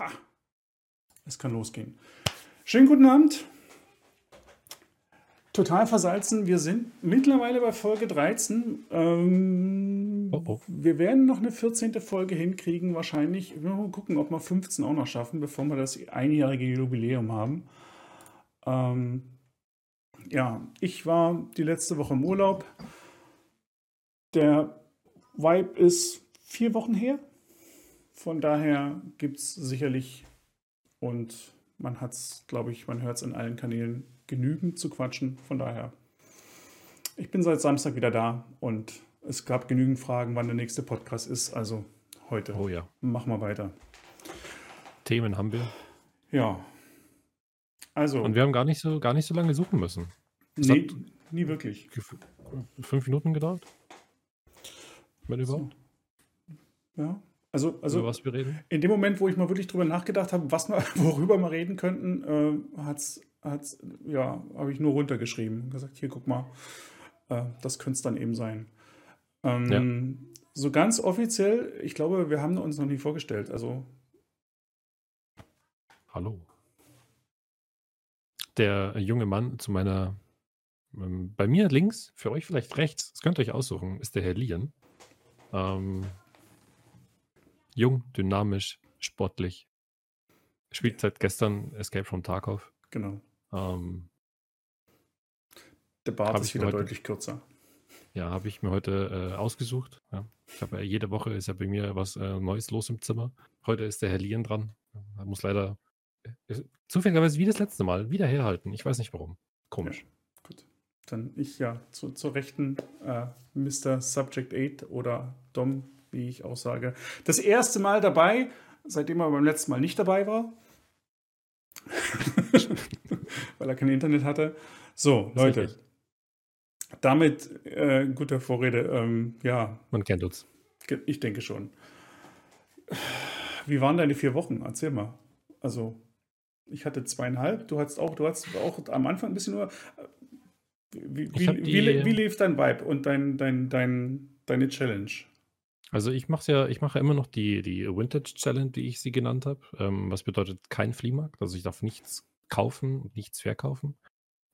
Ha. Es kann losgehen. Schönen guten Abend. Total versalzen. Wir sind mittlerweile bei Folge 13. Ähm, Oh, oh. Wir werden noch eine 14. Folge hinkriegen, wahrscheinlich. Wir mal gucken, ob wir 15 auch noch schaffen, bevor wir das einjährige Jubiläum haben. Ähm, ja, ich war die letzte Woche im Urlaub. Der Vibe ist vier Wochen her. Von daher gibt es sicherlich, und man hat es, glaube ich, man hört es in allen Kanälen, genügend zu quatschen. Von daher, ich bin seit Samstag wieder da und es gab genügend Fragen, wann der nächste Podcast ist. Also heute. Oh ja. Machen wir weiter. Themen haben wir. Ja. Also, Und wir haben gar nicht so, gar nicht so lange suchen müssen. Es nee, nie wirklich. Fünf Minuten gedauert? Wenn überhaupt? Ja. Also, Über also was wir reden? in dem Moment, wo ich mal wirklich drüber nachgedacht habe, was wir, worüber wir reden könnten, äh, hat's, hat's, ja, habe ich nur runtergeschrieben und gesagt, hier, guck mal, äh, das könnte es dann eben sein. Ähm, So ganz offiziell, ich glaube, wir haben uns noch nie vorgestellt. Also, Hallo. Der junge Mann zu meiner, ähm, bei mir links, für euch vielleicht rechts, das könnt ihr euch aussuchen, ist der Herr Lian. Ähm, jung, dynamisch, sportlich. Spielt seit gestern Escape from Tarkov. genau. Ähm, Der Bart ist wieder heute- deutlich kürzer. Ja, habe ich mir heute äh, ausgesucht. Ja. Ich habe ja jede Woche ist ja bei mir was äh, Neues los im Zimmer. Heute ist der Herr Lien dran. Er muss leider äh, zufälligerweise wie das letzte Mal wieder herhalten. Ich weiß nicht warum. Komisch. Gut. Dann ich ja zu, zur rechten äh, Mr. Subject 8 oder Dom, wie ich auch sage. Das erste Mal dabei, seitdem er beim letzten Mal nicht dabei war. Weil er kein Internet hatte. So, Leute. richtig. Damit äh, gute Vorrede. Ähm, ja, Man kennt uns. ich denke schon. Wie waren deine vier Wochen? Erzähl mal. Also, ich hatte zweieinhalb. Du hattest auch, du hattest auch am Anfang ein bisschen nur. äh, Wie, wie, wie, wie lief dein Vibe und dein, dein, dein, deine Challenge? Also ich mache ja, ich mache ja immer noch die, die Vintage Challenge, wie ich sie genannt habe. Ähm, was bedeutet kein Fliehmarkt. Also ich darf nichts kaufen und nichts verkaufen.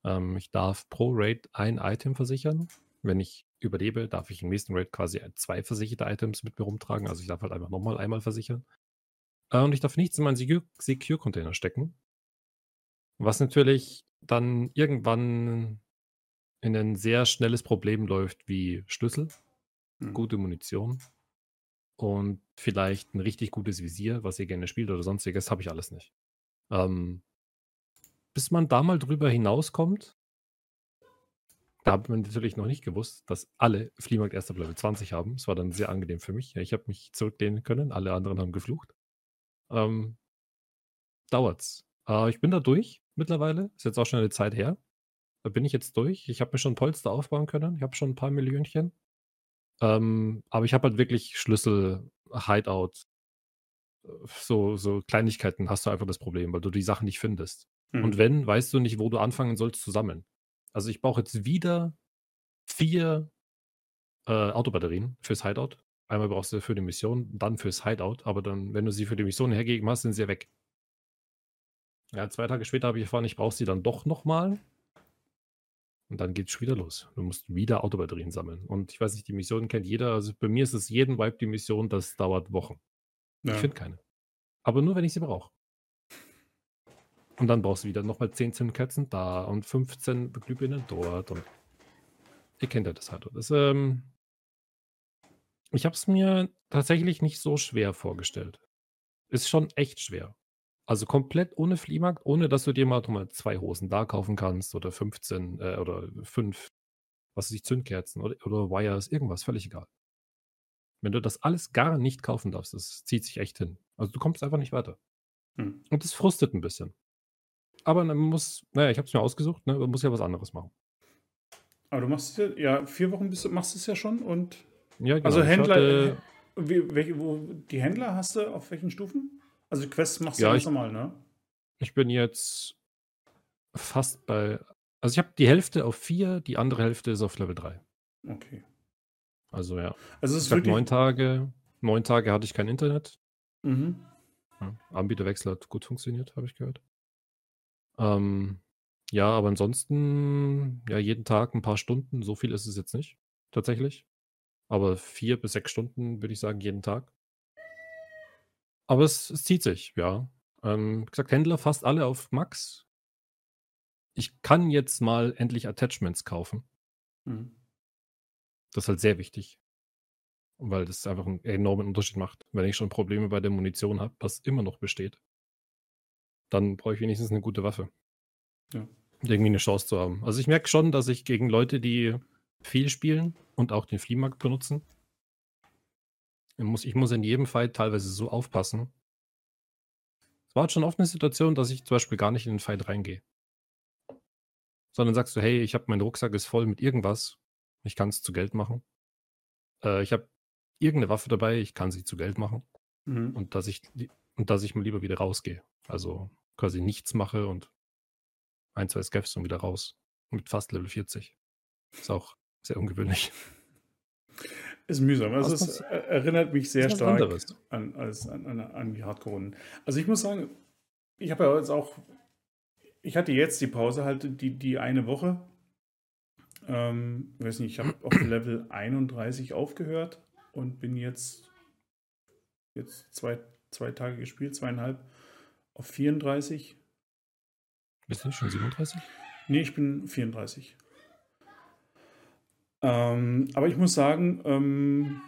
Ähm, ich darf pro Raid ein Item versichern. Wenn ich überlebe, darf ich im nächsten Raid quasi zwei versicherte Items mit mir rumtragen. Also ich darf halt einfach nochmal einmal versichern. Äh, und ich darf nichts in meinen Secure- Secure-Container stecken. Was natürlich dann irgendwann in ein sehr schnelles Problem läuft wie Schlüssel, Hm. gute Munition und vielleicht ein richtig gutes Visier, was ihr gerne spielt oder sonstiges, habe ich alles nicht. Ähm, bis man da mal drüber hinauskommt, da hat man natürlich noch nicht gewusst, dass alle Fliehmarkt erster Level 20 haben. Es war dann sehr angenehm für mich. Ich habe mich zurücklehnen können, alle anderen haben geflucht. Ähm, dauert's. Äh, ich bin da durch mittlerweile. Ist jetzt auch schon eine Zeit her. Da bin ich jetzt durch. Ich habe mir schon Polster aufbauen können. Ich habe schon ein paar Millionchen. Ähm, aber ich habe halt wirklich Schlüssel, Hideout, so, so Kleinigkeiten hast du einfach das Problem, weil du die Sachen nicht findest. Hm. Und wenn, weißt du nicht, wo du anfangen sollst zu sammeln. Also ich brauche jetzt wieder vier äh, Autobatterien fürs Hideout. Einmal brauchst du für die Mission, dann fürs Hideout, aber dann, wenn du sie für die Mission hergegeben hast, sind sie ja weg. Ja, zwei Tage später habe ich erfahren, ich brauche sie dann doch nochmal. Und dann geht's schon wieder los. Du musst wieder Autobatterien sammeln. Und ich weiß nicht, die Mission kennt jeder. Also bei mir ist es jeden Vibe die Mission, das dauert Wochen. ja. Ich finde keine. Aber nur, wenn ich sie brauche. Und dann brauchst du wieder nochmal 10 Zündkerzen da und 15 Glühbirnen dort. Und ihr kennt ja das halt. Das, ähm, ich habe es mir tatsächlich nicht so schwer vorgestellt. Ist schon echt schwer. Also komplett ohne Fliehmarkt, ohne dass du dir mal, mal zwei Hosen da kaufen kannst oder 15 äh, oder 5, was weiß ich, Zündkerzen oder, oder Wires, irgendwas, völlig egal. Wenn du das alles gar nicht kaufen darfst, das zieht sich echt hin. Also du kommst einfach nicht weiter. Hm. Und das frustet ein bisschen. Aber man muss, naja, ich habe es mir ausgesucht, ne, man muss ja was anderes machen. Aber du machst es ja, ja, vier Wochen bist du, machst du es ja schon und Ja, genau. also Händler, hatte- wie, welche, wo, die Händler hast du auf welchen Stufen? Also die Quests machst du Ja, ganz normal, ne? Ich bin jetzt fast bei. Also ich habe die Hälfte auf 4, die andere Hälfte ist auf Level 3. Okay. Also ja. Also es ist wirklich. neun Tage. Neun Tage hatte ich kein Internet. Mhm. Ja, Anbieterwechsel hat gut funktioniert, habe ich gehört. Ähm, ja, aber ansonsten, ja, jeden Tag ein paar Stunden, so viel ist es jetzt nicht, tatsächlich. Aber vier bis sechs Stunden würde ich sagen, jeden Tag. Aber es, es zieht sich, ja. Ähm, gesagt, Händler fast alle auf Max. Ich kann jetzt mal endlich Attachments kaufen. Mhm. Das ist halt sehr wichtig. Weil das einfach einen enormen Unterschied macht. Wenn ich schon Probleme bei der Munition habe, was immer noch besteht, dann brauche ich wenigstens eine gute Waffe. Ja. Irgendwie eine Chance zu haben. Also ich merke schon, dass ich gegen Leute, die viel spielen und auch den Fliehmarkt benutzen, ich muss, ich muss in jedem Fight teilweise so aufpassen. Es war halt schon oft eine Situation, dass ich zum Beispiel gar nicht in den Fight reingehe. Sondern sagst du, hey, ich habe mein Rucksack ist voll mit irgendwas. Ich kann es zu Geld machen. Äh, ich habe irgendeine Waffe dabei, ich kann sie zu Geld machen. Mhm. Und dass ich und dass ich mal lieber wieder rausgehe. Also quasi nichts mache und ein, zwei Scavs und wieder raus. Mit fast Level 40. Ist auch sehr ungewöhnlich. Ist mühsam. Also Was- es er- erinnert mich sehr stark anderes. an, als, an, an, an die Hardcore-Runden. Also ich muss sagen, ich habe ja jetzt auch, ich hatte jetzt die Pause halt die, die eine Woche. Ähm, ich weiß nicht, ich habe auf Level 31 aufgehört und bin jetzt, jetzt zwei, zwei Tage gespielt, zweieinhalb, auf 34. Bist du schon 37? Nee, ich bin 34. Ähm, aber ich muss sagen, ähm,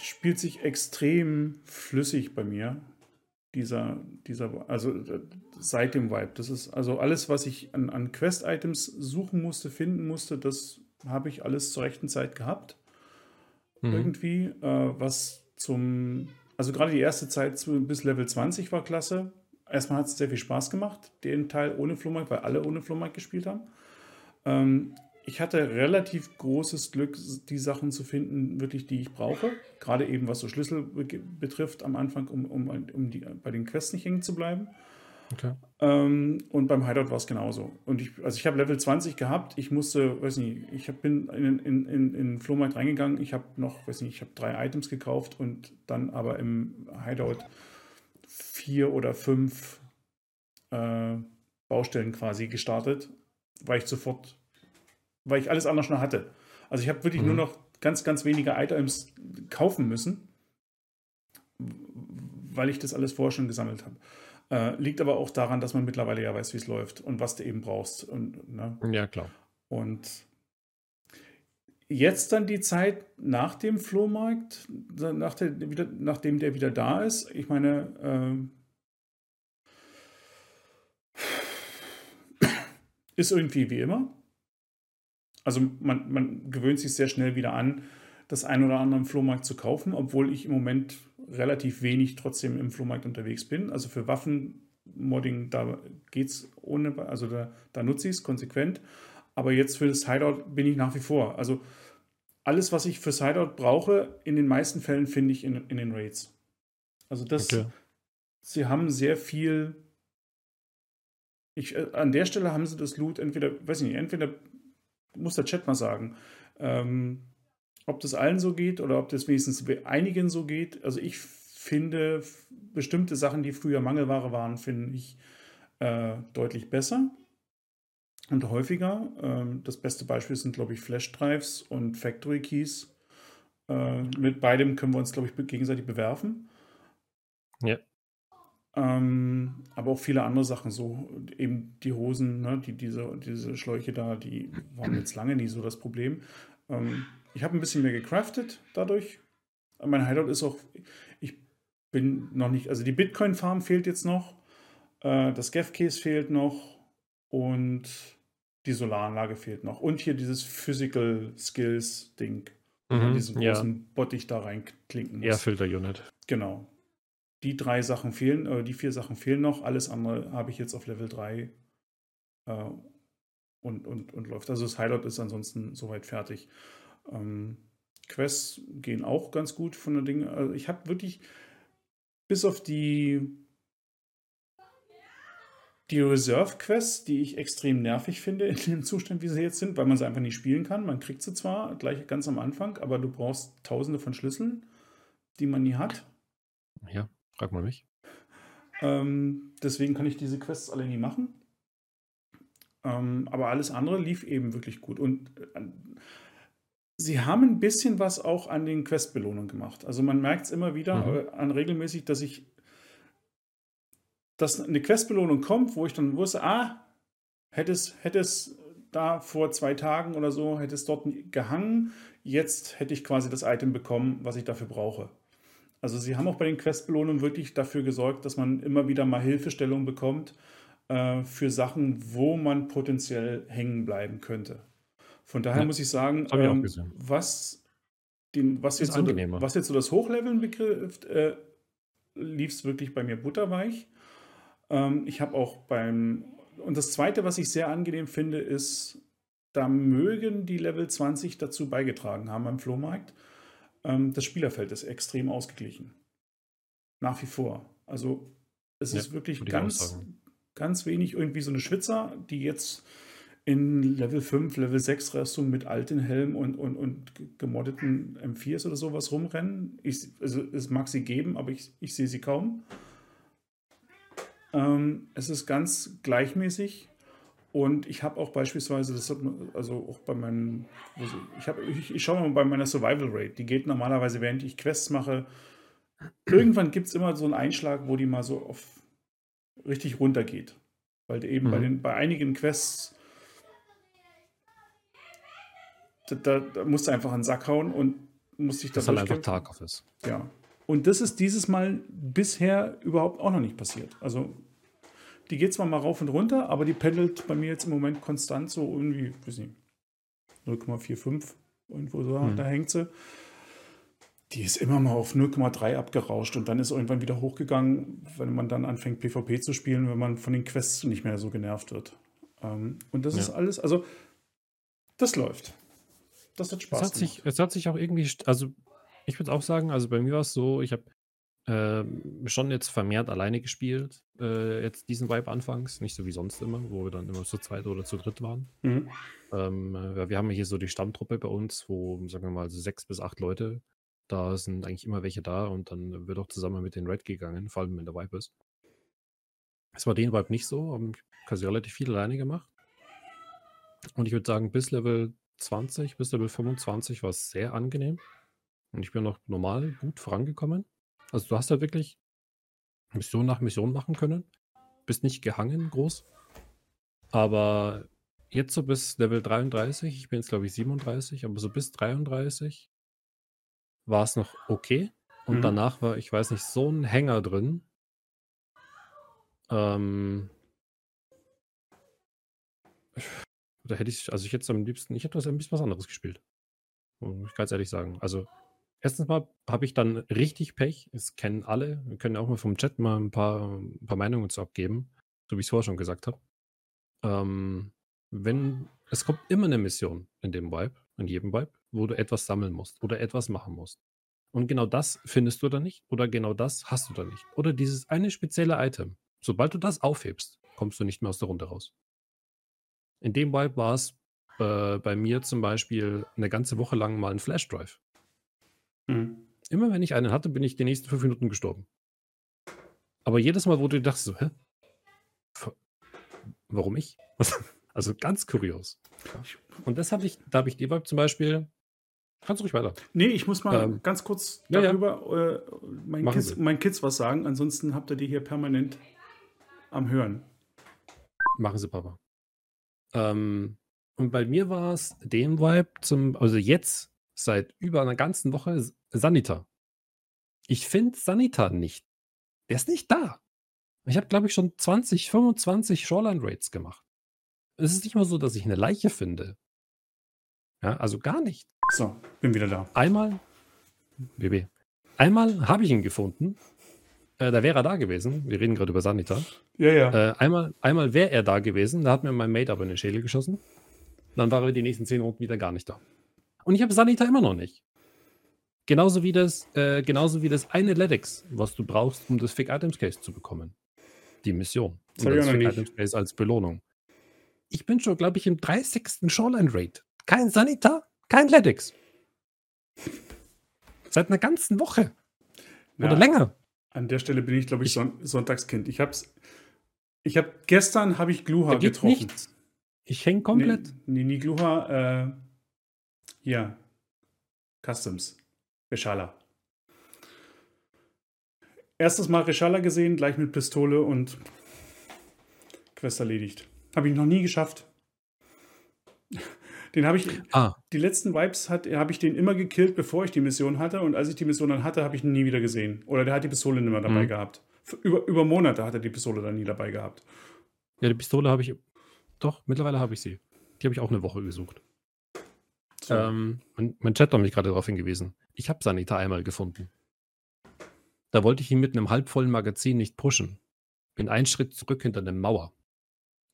spielt sich extrem flüssig bei mir. Dieser, dieser, also äh, seit dem Vibe. Das ist also alles, was ich an, an Quest-Items suchen musste, finden musste, das habe ich alles zur rechten Zeit gehabt. Mhm. Irgendwie. Äh, was zum, also gerade die erste Zeit zu, bis Level 20 war klasse. Erstmal hat es sehr viel Spaß gemacht, den Teil ohne Flohmarkt, weil alle ohne Flohmarkt gespielt haben. Ähm, ich hatte relativ großes Glück, die Sachen zu finden, wirklich, die ich brauche. Gerade eben, was so Schlüssel be- betrifft am Anfang, um, um, um die, bei den Quests nicht hängen zu bleiben. Okay. Ähm, und beim Hideout war es genauso. Und ich, also ich habe Level 20 gehabt. Ich musste, weiß nicht, ich hab, bin in, in, in, in Flohmarkt reingegangen. Ich habe noch, weiß nicht, ich habe drei Items gekauft und dann aber im Hideout vier oder fünf äh, Baustellen quasi gestartet, weil ich sofort, weil ich alles andere schon hatte. Also ich habe wirklich Mhm. nur noch ganz, ganz wenige Items kaufen müssen, weil ich das alles vorher schon gesammelt habe. Äh, liegt aber auch daran, dass man mittlerweile ja weiß, wie es läuft und was du eben brauchst. Und, ne? Ja, klar. und jetzt dann die Zeit nach dem Flohmarkt, nach der, wieder, nachdem der wieder da ist. Ich meine, ähm, ist irgendwie wie immer. Also man, man gewöhnt sich sehr schnell wieder an, das ein oder andere im Flohmarkt zu kaufen, obwohl ich im Moment relativ wenig trotzdem im Flohmarkt unterwegs bin. Also für Waffenmodding, da geht es ohne, also da, da nutze ich es konsequent. Aber jetzt für das Hideout bin ich nach wie vor. Also alles, was ich fürs Hideout brauche, in den meisten Fällen finde ich in, in den Raids. Also das, Okay. sie haben sehr viel. Ich, äh, an der Stelle haben sie das Loot entweder, weiß ich nicht, entweder muss der Chat mal sagen, ähm, ob das allen so geht oder ob das wenigstens einigen so geht. Also ich finde bestimmte Sachen, die früher Mangelware waren, finde ich äh, deutlich besser und häufiger. Ähm, das beste Beispiel sind, glaube ich, Flash-Drives und Factory Keys. Äh, mit beidem können wir uns, glaube ich, gegenseitig bewerfen. Ja. Ähm, aber auch viele andere Sachen, so eben die Hosen, ne, die, diese, diese Schläuche da, die waren jetzt lange nie so das Problem. Ähm, ich habe ein bisschen mehr gecraftet dadurch. Mein Hideout ist auch, ich bin noch nicht, also die Bitcoin-Farm fehlt jetzt noch, äh, das Gef-Case fehlt noch und die Solaranlage fehlt noch. Und hier dieses Physical Skills-Ding, Mhm. diesen Ja. großen Bottich da reinklinken muss. Airfilter-Unit. Genau. Die drei Sachen fehlen, äh, die vier Sachen fehlen noch. Alles andere habe ich jetzt auf Level 3 äh, und, und, und läuft. Also das Highlight ist ansonsten soweit fertig. Ähm, Quests gehen auch ganz gut von der Dinge. Also ich habe wirklich bis auf die die Reserve-Quests, die ich extrem nervig finde in dem Zustand, wie sie jetzt sind, weil man sie einfach nicht spielen kann. Man kriegt sie zwar gleich ganz am Anfang, aber du brauchst tausende von Schlüsseln, die man nie hat. Ja, frag mal mich. Ähm, deswegen kann ich diese Quests alle nie machen. Ähm, aber alles andere lief eben wirklich gut. Und äh, sie haben ein bisschen was auch an den Questbelohnungen gemacht. Also man merkt es immer wieder mhm. Äh, an regelmäßig, dass ich dass eine Questbelohnung kommt, wo ich dann wusste, ah, hätte es, hätte es da vor zwei Tagen oder so, hätte es dort gehangen, jetzt hätte ich quasi das Item bekommen, was ich dafür brauche. Also sie haben auch bei den Questbelohnungen wirklich dafür gesorgt, dass man immer wieder mal Hilfestellung bekommt äh, für Sachen, wo man potenziell hängen bleiben könnte. Von daher ja, muss ich sagen, ähm, ich was, den, was, jetzt so, was, jetzt so, das Hochleveln betrifft, äh, lief es wirklich bei mir butterweich. Ähm, ich habe auch beim. Und das Zweite, was ich sehr angenehm finde, ist, da mögen die Level 20 dazu beigetragen haben beim Flohmarkt. Ähm, das Spielerfeld ist extrem ausgeglichen. Nach wie vor. Also es ja, ist wirklich ganz, ganz wenig irgendwie so eine Schwitzer, die jetzt in Level 5, Level 6 Rüstung mit alten Helm und, und, und gemoddeten M4s oder sowas rumrennen. Ich, also es mag sie geben, aber ich, ich sehe sie kaum. Ähm, es ist ganz gleichmäßig und ich habe auch beispielsweise, das hat, also auch bei meinen, also ich, hab, ich, ich schaue mal bei meiner Survival Rate, die geht normalerweise, während ich Quests mache, irgendwann gibt es immer so einen Einschlag, wo die mal so auf richtig runtergeht. Weil eben mhm. bei, den, bei einigen Quests da, da, da musst du einfach einen Sack hauen und musst dich da Das ist halt einfach Tag ist. Ja. Und das ist dieses Mal bisher überhaupt auch noch nicht passiert. Also die geht zwar mal rauf und runter, aber die pendelt bei mir jetzt im Moment konstant so irgendwie, weiß nicht, 0,45 irgendwo so, hm. da hängt sie. Die ist immer mal auf 0,3 abgerauscht und dann ist irgendwann wieder hochgegangen, wenn man dann anfängt PvP zu spielen, wenn man von den Quests nicht mehr so genervt wird. Ähm, und das ja. ist alles, also das läuft. Das hat Spaß. Es hat, sich, es hat sich auch irgendwie, also ich würde auch sagen, also bei mir war es so, ich habe äh, schon jetzt vermehrt alleine gespielt, äh, jetzt diesen Vibe anfangs, nicht so wie sonst immer, wo wir dann immer zu zweit oder zu dritt waren. Mhm. Ähm, äh, wir haben hier so die Stammtruppe bei uns, wo, sagen wir mal, so sechs bis acht Leute, da sind eigentlich immer welche da und dann wird auch zusammen mit den Red gegangen, vor allem wenn der Vibe ist. Es war den Vibe nicht so, haben quasi relativ viel alleine gemacht. Und ich würde sagen, bis Level 20 bis Level 25 war es sehr angenehm. Und ich bin noch normal gut vorangekommen. Also du hast halt wirklich Mission nach Mission machen können. Bist nicht gehangen groß. Aber jetzt so bis Level 33, ich bin jetzt glaube ich 37, aber so bis 33 war es noch okay. Und mhm. danach war, ich weiß nicht, so ein Hänger drin. Ähm, da hätte ich, also ich hätte am liebsten, ich hätte ein bisschen was anderes gespielt. Muss ich ganz ehrlich sagen. Also, erstens mal habe ich dann richtig Pech. Es kennen alle. Wir können auch mal vom Chat mal ein paar, ein paar Meinungen zu abgeben, so wie ich es vorher schon gesagt habe. Ähm, wenn, es kommt immer eine Mission in dem Vibe, in jedem Vibe, wo du etwas sammeln musst oder etwas machen musst. Und genau das findest du da nicht oder genau das hast du da nicht. Oder dieses eine spezielle Item. Sobald du das aufhebst, kommst du nicht mehr aus der Runde raus. In dem Vibe war es äh, bei mir zum Beispiel eine ganze Woche lang mal ein Flashdrive. Mhm. Immer wenn ich einen hatte, bin ich die nächsten fünf Minuten gestorben. Aber jedes Mal, wo du dachtest, so, hä? Warum ich? also ganz kurios. Und das habe ich, da habe ich die Vibe zum Beispiel. Kannst du ruhig weiter. Nee, ich muss mal ähm, ganz kurz darüber ja, ja. Äh, meinen, Kids, meinen Kids was sagen. Ansonsten habt ihr die hier permanent am Hören. Machen Sie, Papa. Ähm, und bei mir war es den Vibe zum, also jetzt seit über einer ganzen Woche Sanita. Ich finde Sanita nicht. Der ist nicht da. Ich habe, glaube ich, schon 20, 25 Shoreline Raids gemacht. Es ist nicht mal so, dass ich eine Leiche finde. Ja, also gar nicht. So, bin wieder da. Einmal, BB, einmal habe ich ihn gefunden äh, da wäre er da gewesen. Wir reden gerade über Sanita. Ja, ja. Äh, einmal einmal wäre er da gewesen, da hat mir mein Mate aber in den Schädel geschossen. Dann war er die nächsten zehn Runden wieder gar nicht da. Und ich habe Sanita immer noch nicht. Genauso wie das, äh, genauso wie das eine Ledix, was du brauchst, um das Fake Items Case zu bekommen. Die Mission. Das, und das Fake Items Case als Belohnung. Ich bin schon, glaube ich, im 30. Shoreline Raid. Kein Sanita, kein Ledix. Seit einer ganzen Woche. Oder länger. An der Stelle bin ich, glaube ich, Son Sonntagskind. Ich hab's. Ich habe gestern habe ich Gluha getroffen. nichts. Ich hänge komplett. Nee, nee, nie Gluha, äh, hier. Customs. Reshala. Erstes Mal Reshala gesehen, gleich mit Pistole und Quest erledigt. Habe ich noch nie geschafft. Den habe ich, Ah, die letzten Vibes habe ich den immer gekillt, bevor ich die Mission hatte. Und als ich die Mission dann hatte, habe ich ihn nie wieder gesehen. Oder der hat die Pistole nicht mehr dabei Mhm. gehabt. Über, über Monate hat er die Pistole dann nie dabei gehabt. ja, die Pistole habe ich. Doch, mittlerweile habe ich sie. Die habe ich auch eine Woche gesucht. So. Ähm, mein, mein Chat hat mich gerade darauf hingewiesen. Ich habe Sanita einmal gefunden. Da wollte ich ihn mit einem halbvollen Magazin nicht pushen. Bin einen Schritt zurück hinter eine Mauer.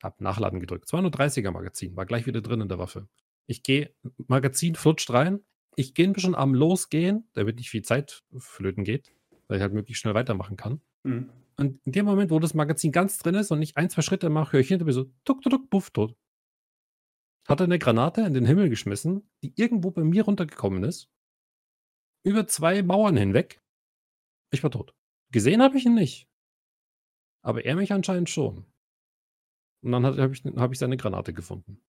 Hab Nachladen gedrückt. Es war nur 30er Magazin, war gleich wieder drin in der Waffe. Ich gehe, Magazin flutscht rein. Ich gehe ein bisschen am Losgehen, damit nicht viel Zeit flöten geht, weil ich halt möglichst schnell weitermachen kann. Mhm. Und in dem Moment, wo das Magazin ganz drin ist und ich ein, zwei Schritte mache, höre ich hinter mir so tuck, tuck, tuck, puff, tot. Hat er eine Granate in den Himmel geschmissen, die irgendwo bei mir runtergekommen ist. Über zwei Mauern hinweg. Ich war tot. Gesehen habe ich ihn nicht. Aber er mich anscheinend schon. Und dann habe ich, hab ich seine Granate gefunden.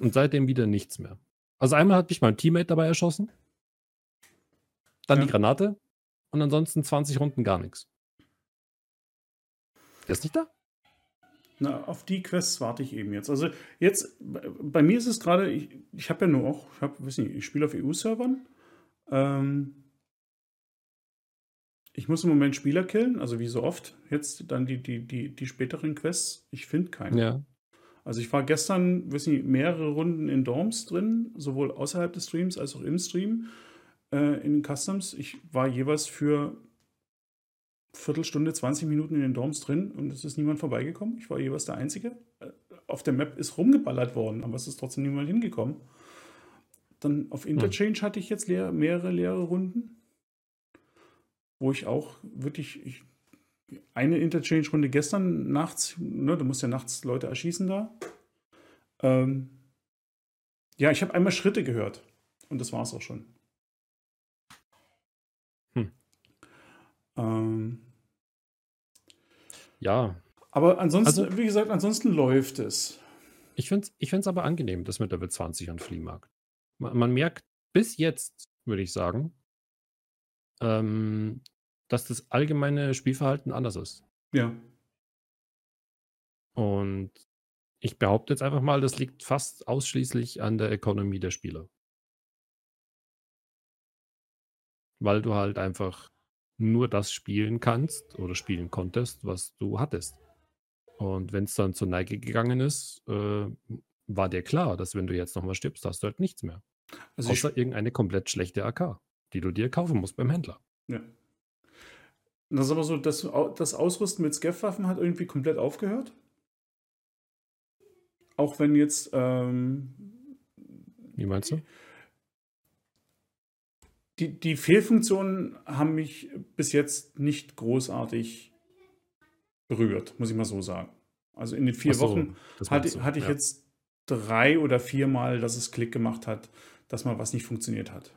Und seitdem wieder nichts mehr. Also einmal hat mich mein Teammate dabei erschossen. Dann Ja. die Granate. Und ansonsten 20 Runden gar nichts. Der ist nicht da? Na, auf die Quests warte ich eben jetzt. Also jetzt, bei- mir ist es gerade, ich, ich habe ja nur auch, ich habe, weiß nicht, ich spiele auf EU-Servern. Ähm, ich muss im Moment Spieler killen, also wie so oft. Jetzt dann die, die, die, die späteren Quests. Ich finde keinen. Ja. Also ich war gestern, weiß nicht, mehrere Runden in Dorms drin, sowohl außerhalb des Streams als auch im Stream, äh, in den Customs. Ich war jeweils für Viertelstunde, 20 Minuten in den Dorms drin und es ist niemand vorbeigekommen. Ich war jeweils der Einzige. Äh, Auf der Map ist rumgeballert worden, aber es ist trotzdem niemand hingekommen. Dann auf Interchange hatte ich jetzt leer, mehrere leere Runden, wo ich auch wirklich, ich, eine Interchange-Runde gestern nachts, ne, du musst ja nachts Leute erschießen da. Ähm, ja, ich habe einmal Schritte gehört und das war es auch schon. Ähm, Ja. aber ansonsten, Also- wie gesagt, ansonsten läuft es. Ich finde es ich find's aber angenehm, das mit Level 20 an Fliehmarkt. Man, man merkt bis jetzt, würde ich sagen, ähm, dass das allgemeine Spielverhalten anders ist. Ja. Und ich behaupte jetzt einfach mal, das liegt fast ausschließlich an der Ökonomie der Spieler. Weil du halt einfach nur das spielen kannst oder spielen konntest, was du hattest. Und wenn es dann zur Neige gegangen ist, äh, war dir klar, dass wenn du jetzt nochmal stirbst, hast du halt nichts mehr. Also Außer irgendeine komplett schlechte AK, die du dir kaufen musst beim Händler. ja. Das ist aber so, das, das Ausrüsten mit Scav-Waffen hat irgendwie komplett aufgehört. Auch wenn jetzt ähm, Wie meinst du? Die, die Fehlfunktionen haben mich bis jetzt nicht großartig berührt, muss ich mal so sagen. Also in den vier so, Wochen hatte, hatte ich ja. jetzt drei oder viermal, dass es Klick gemacht hat, dass mal was nicht funktioniert hat.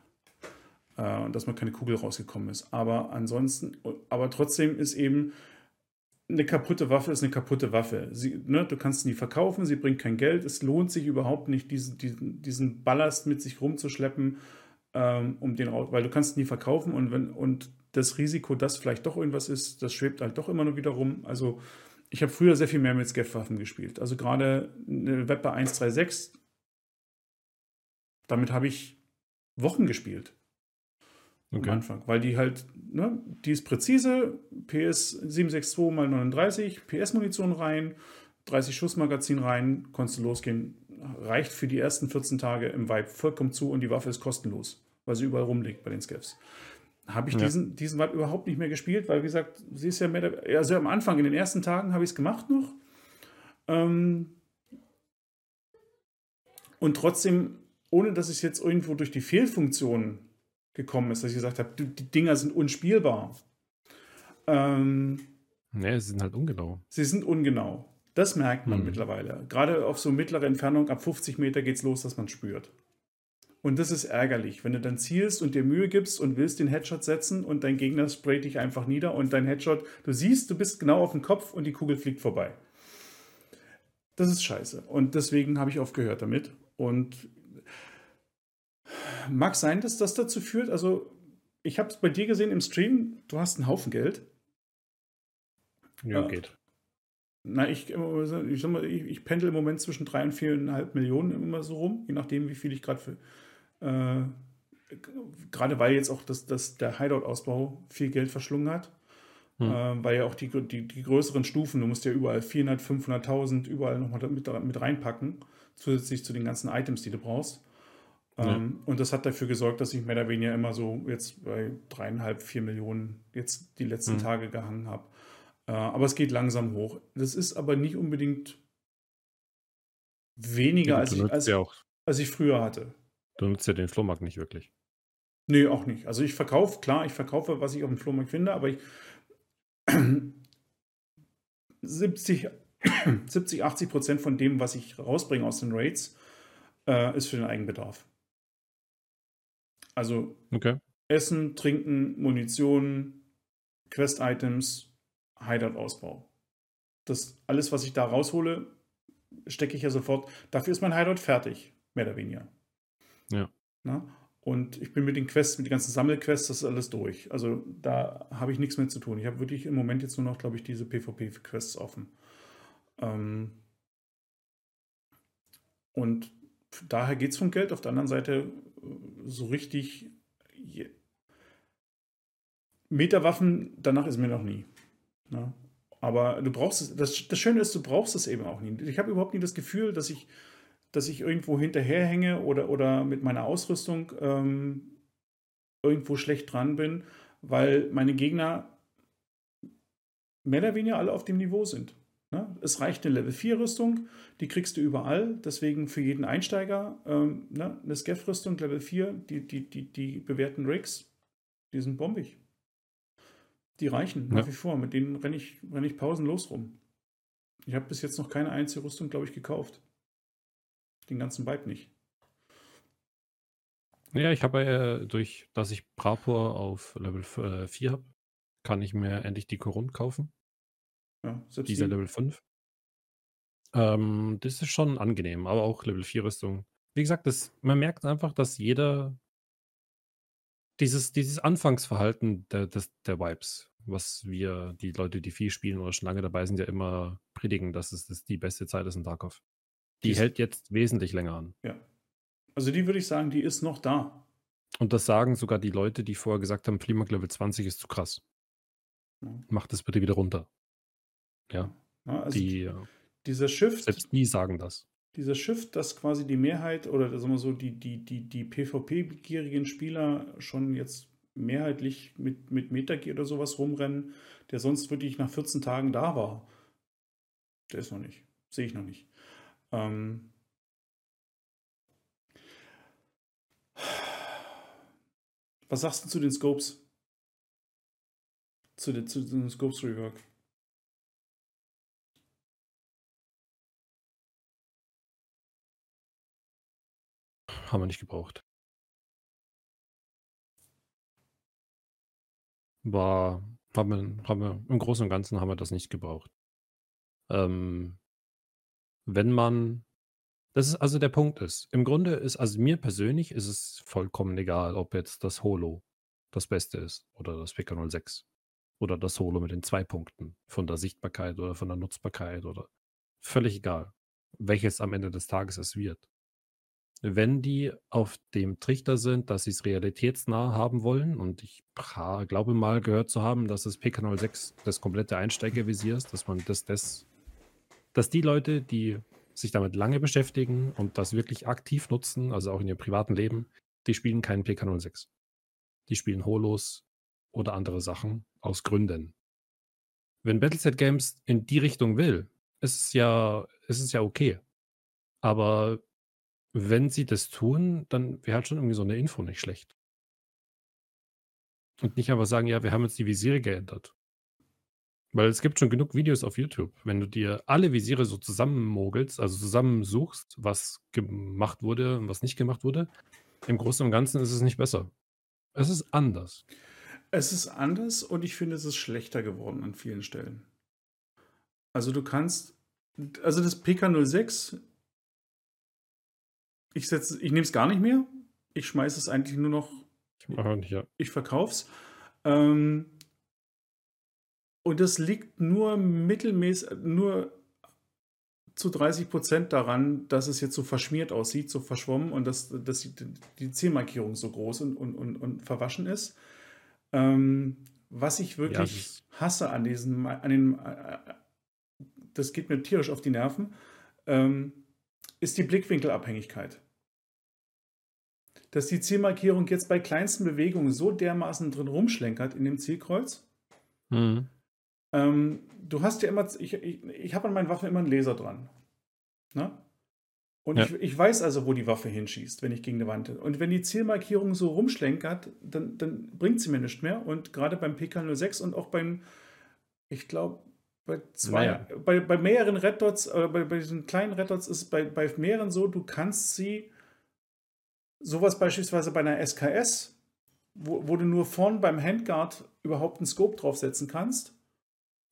Äh, und dass mal keine Kugel rausgekommen ist. Aber ansonsten, aber trotzdem ist eben eine kaputte Waffe ist eine kaputte Waffe. Sie, ne, du kannst sie nie verkaufen, sie bringt kein Geld. Es lohnt sich überhaupt nicht, diesen, diesen, diesen Ballast mit sich rumzuschleppen, ähm, um den raus, weil du kannst nie verkaufen und wenn und das Risiko, dass vielleicht doch irgendwas ist, das schwebt halt doch immer nur wieder rum. Also ich habe früher sehr viel mehr mit Scav-Waffen gespielt. Also gerade eine Webber 136, damit habe ich Wochen gespielt am Okay. Anfang, weil die halt, ne, die ist präzise, PS 762 x 39, PS-Munition rein, 30 Schussmagazin rein, konntest du losgehen. Reicht für die ersten 14 Tage im Vibe vollkommen zu und die Waffe ist kostenlos, weil sie überall rumliegt bei den Scavs. Habe ich Ja. diesen, diesen Vibe überhaupt nicht mehr gespielt, weil, wie gesagt, sie ist ja mehr, also am Anfang, in den ersten Tagen habe ich es gemacht noch. Ähm, und trotzdem, ohne dass es jetzt irgendwo durch die Fehlfunktion gekommen ist, dass ich gesagt habe, die, Dinger sind unspielbar. Ähm, Nee, sie sind halt ungenau. sie sind ungenau. Das merkt man Hm. mittlerweile. Gerade auf so mittlere Entfernung, ab 50 Meter geht es los, dass man spürt. Und das ist ärgerlich, wenn du dann zielst und dir Mühe gibst und willst den Headshot setzen und dein Gegner sprayt dich einfach nieder und dein Headshot, du siehst, du bist genau auf dem Kopf und die Kugel fliegt vorbei. Das ist scheiße. Und deswegen habe ich aufgehört damit. Und mag sein, dass das dazu führt, also ich habe es bei dir gesehen im Stream, du hast einen Haufen Geld. Ja, geht. Na, ich, ich, sag mal, ich, ich pendel im Moment zwischen 3 und 4,5 Millionen immer so rum, je nachdem, wie viel ich gerade für äh, gerade weil jetzt auch das, das, der Hideout-Ausbau viel Geld verschlungen hat. Hm. Äh, weil ja auch die, die, die, größeren Stufen, du musst ja überall 400, 500.000 überall nochmal mit, mit reinpacken, zusätzlich zu den ganzen Items, die du brauchst. Ja. Ähm, und das hat dafür gesorgt, dass ich mehr oder weniger immer so jetzt bei dreieinhalb, vier Millionen jetzt die letzten hm. Tage gehangen habe. Äh, aber es geht langsam hoch. Das ist aber nicht unbedingt weniger, ja, als, ich, als, als ich früher hatte. Du nutzt ja den Flohmarkt nicht wirklich. Nee, auch nicht. Also ich verkaufe, klar, ich verkaufe, was ich auf dem Flohmarkt finde, aber ich 70, 70 80 Prozent von dem, was ich rausbringe aus den Raids, äh, ist für den Eigenbedarf. Also okay. Essen, Trinken, Munition, Quest-Items, Hideout-Ausbau. Das alles, was ich da raushole, stecke ich ja sofort. Dafür ist mein Hideout fertig, mehr oder weniger. Ja. Na? Und ich bin mit den Quests, mit den ganzen Sammelquests, das ist alles durch. Also da habe ich nichts mehr zu tun. Ich habe wirklich im Moment jetzt nur noch, glaube ich, diese PvP-Quests offen. Ähm und daher geht es vom Geld. Auf der anderen Seite äh, so richtig Meterwaffen, danach ist mir noch nie. Na? Aber du brauchst es, das, das Schöne ist, du brauchst es eben auch nie. Ich habe überhaupt nie das Gefühl, dass ich dass ich irgendwo hinterherhänge oder, oder mit meiner Ausrüstung ähm, irgendwo schlecht dran bin, weil meine Gegner mehr oder weniger alle auf dem Niveau sind. Ne? Es reicht eine Level 4 Rüstung, die kriegst du überall, deswegen für jeden Einsteiger ähm, ne? eine Scav-Rüstung Level 4, die, die, die, die bewährten Rigs, die sind bombig. Die reichen nach wie vor, mit denen renne ich, renn ich pausenlos rum. Ich habe bis jetzt noch keine einzige Rüstung, glaube ich, gekauft den ganzen Vibe nicht. Ja, ich habe äh, durch, dass ich Prapor auf Level äh, 4 habe, kann ich mir endlich die Korund kaufen. Ja, selbst Dieser die. Level 5. Ähm, das ist schon angenehm, aber auch Level 4 Rüstung. Wie gesagt, das, man merkt einfach, dass jeder dieses, dieses Anfangsverhalten der, des, der Vibes, was wir, die Leute, die viel spielen oder schon lange dabei sind, ja immer predigen, dass es das die beste Zeit ist in Tarkov. Die, die hält jetzt wesentlich länger an. Ja. Also die würde ich sagen, die ist noch da. Und das sagen sogar die Leute, die vorher gesagt haben, Flimak Level 20 ist zu krass. Ja. Macht das bitte wieder runter. Ja. ja also die, dieser Shift. Selbst die sagen das. Dieser Shift, dass quasi die Mehrheit oder sagen wir so, die, die, die, die PvP-gierigen Spieler schon jetzt mehrheitlich mit, mit Metagear oder sowas rumrennen, der sonst wirklich nach 14 Tagen da war. Der ist noch nicht. Sehe ich noch nicht. Ähm, was sagst du zu den Scopes? Zu, den, zu den Scopes Rework? Haben wir nicht gebraucht. War, haben haben wir, im Großen und Ganzen haben wir das nicht gebraucht. Ähm, wenn man das ist also der Punkt ist, im Grunde ist also mir persönlich ist es vollkommen egal, ob jetzt das Holo das Beste ist oder das PK06 oder das Holo mit den zwei Punkten von der Sichtbarkeit oder von der Nutzbarkeit oder völlig egal, welches am Ende des Tages es wird. Wenn die auf dem Trichter sind, dass sie es realitätsnah haben wollen, und ich glaube mal gehört zu haben, dass das PK06 das komplette Einsteigervisier ist, dass man das, das dass die Leute, die sich damit lange beschäftigen und das wirklich aktiv nutzen, also auch in ihrem privaten Leben, die spielen keinen PK06. Die spielen Holos oder andere Sachen aus Gründen. Wenn Battleset Games in die Richtung will, ist es ja, ist es ja okay. Aber wenn sie das tun, dann wäre halt schon irgendwie so eine Info nicht schlecht. Und nicht einfach sagen, ja, wir haben jetzt die Visiere geändert. Weil es gibt schon genug Videos auf YouTube. Wenn du dir alle Visiere so zusammenmogelst, also zusammensuchst, was gemacht wurde und was nicht gemacht wurde, Im Großen und Ganzen ist es nicht besser. Es ist anders. Es ist anders und ich finde, es ist schlechter geworden an vielen Stellen. Also du kannst, also das PK06, ich setze, ich nehme es gar nicht mehr. Ich schmeiße es eigentlich nur noch. Ich mache nicht, ja. Ich verkaufe es. Ähm, und das liegt nur mittelmäßig, nur zu 30 Prozent daran, dass es jetzt so verschmiert aussieht, so verschwommen und dass, dass die, die Zielmarkierung so groß und, und, und, und verwaschen ist. Ähm, was ich wirklich ja, hasse an diesen, an den, äh, das geht mir tierisch auf die Nerven, ähm, ist die Blickwinkelabhängigkeit. Dass die Zielmarkierung jetzt bei kleinsten Bewegungen so dermaßen drin rumschlenkert in dem Zielkreuz. Mhm. Ähm, du hast ja immer, ich, ich, ich habe an meinen Waffen immer einen Laser dran. Ne? Und ja. ich, ich, weiß also, wo die Waffe hinschießt, wenn ich gegen eine Wand. Und wenn die Zielmarkierung so rumschlenkert, dann, dann bringt sie mir nichts mehr. Und gerade beim PK06 und auch beim, ich glaube, bei zwei, naja. bei, bei mehreren Red Dots, äh, bei, bei diesen kleinen Red Dots ist es bei, bei mehreren so, du kannst sie, sowas beispielsweise bei einer SKS, wo, wo du nur vorn beim Handguard überhaupt einen Scope draufsetzen kannst,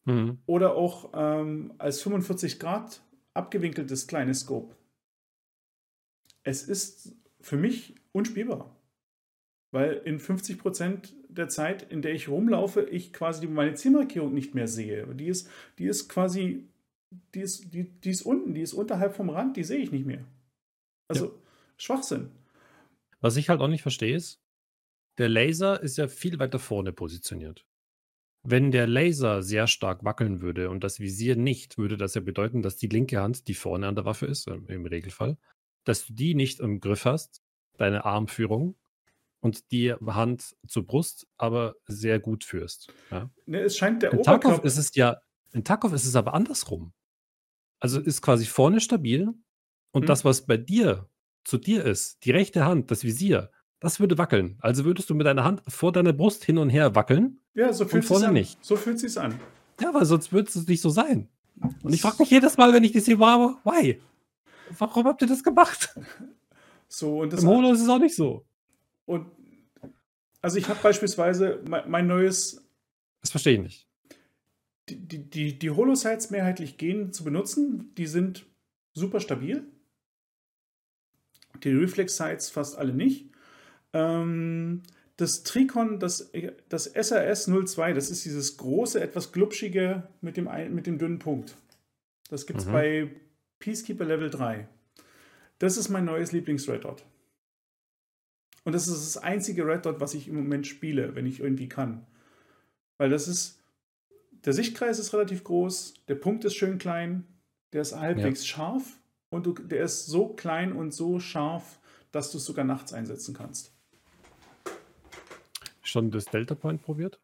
mhm. oder auch ähm, als 45 Grad abgewinkeltes kleines Scope es ist für mich unspielbar. Weil in 50 Prozent der Zeit, in der ich rumlaufe, ich quasi meine Zielmarkierung nicht mehr sehe. Die ist, die ist quasi, die ist, die, die ist unten, die ist unterhalb vom Rand, die sehe ich nicht mehr. Also ja. Schwachsinn. Was ich halt auch nicht verstehe ist, der Laser ist ja viel weiter vorne positioniert. Wenn der Laser sehr stark wackeln würde und das Visier nicht, würde das ja bedeuten, dass die linke Hand, die vorne an der Waffe ist, im Regelfall, dass du die nicht im Griff hast, deine Armführung, und die Hand zur Brust aber sehr gut führst. Ja? Ne, es scheint der in Tarkov ist es ja, in Tarkov ist es aber andersrum. Also ist quasi vorne stabil und hm. das, was bei dir zu dir ist, die rechte Hand, das Visier, das würde wackeln. Also würdest du mit deiner Hand vor deiner Brust hin und her wackeln. Ja, so fühlt es an. nicht. So fühlt es an. Ja, weil sonst würde es nicht so sein. Und ich frage mich jedes Mal, wenn ich das sehe, why? Warum habt ihr das gemacht? So, und das Im Holo ist es auch nicht so. Und also ich habe beispielsweise mein, mein, neues. Das verstehe ich nicht. Die, die, die, die Holo-Sites mehrheitlich gehen zu benutzen, die sind super stabil. Die Reflex-Sites fast alle nicht. Ähm, das Tricon, das, das SRS 02, das ist dieses große, etwas glubschige mit dem, mit dem dünnen Punkt. Das gibt es mhm. bei Peacekeeper Level 3. Das ist mein neues Lieblings-Red Dot. Und das ist das einzige Red Dot, was ich im Moment spiele, wenn ich irgendwie kann. Weil das ist, der Sichtkreis ist relativ groß, der Punkt ist schön klein, der ist halbwegs ja. scharf und du, der ist so klein und so scharf, dass du es sogar nachts einsetzen kannst. Schon das Delta Point probiert?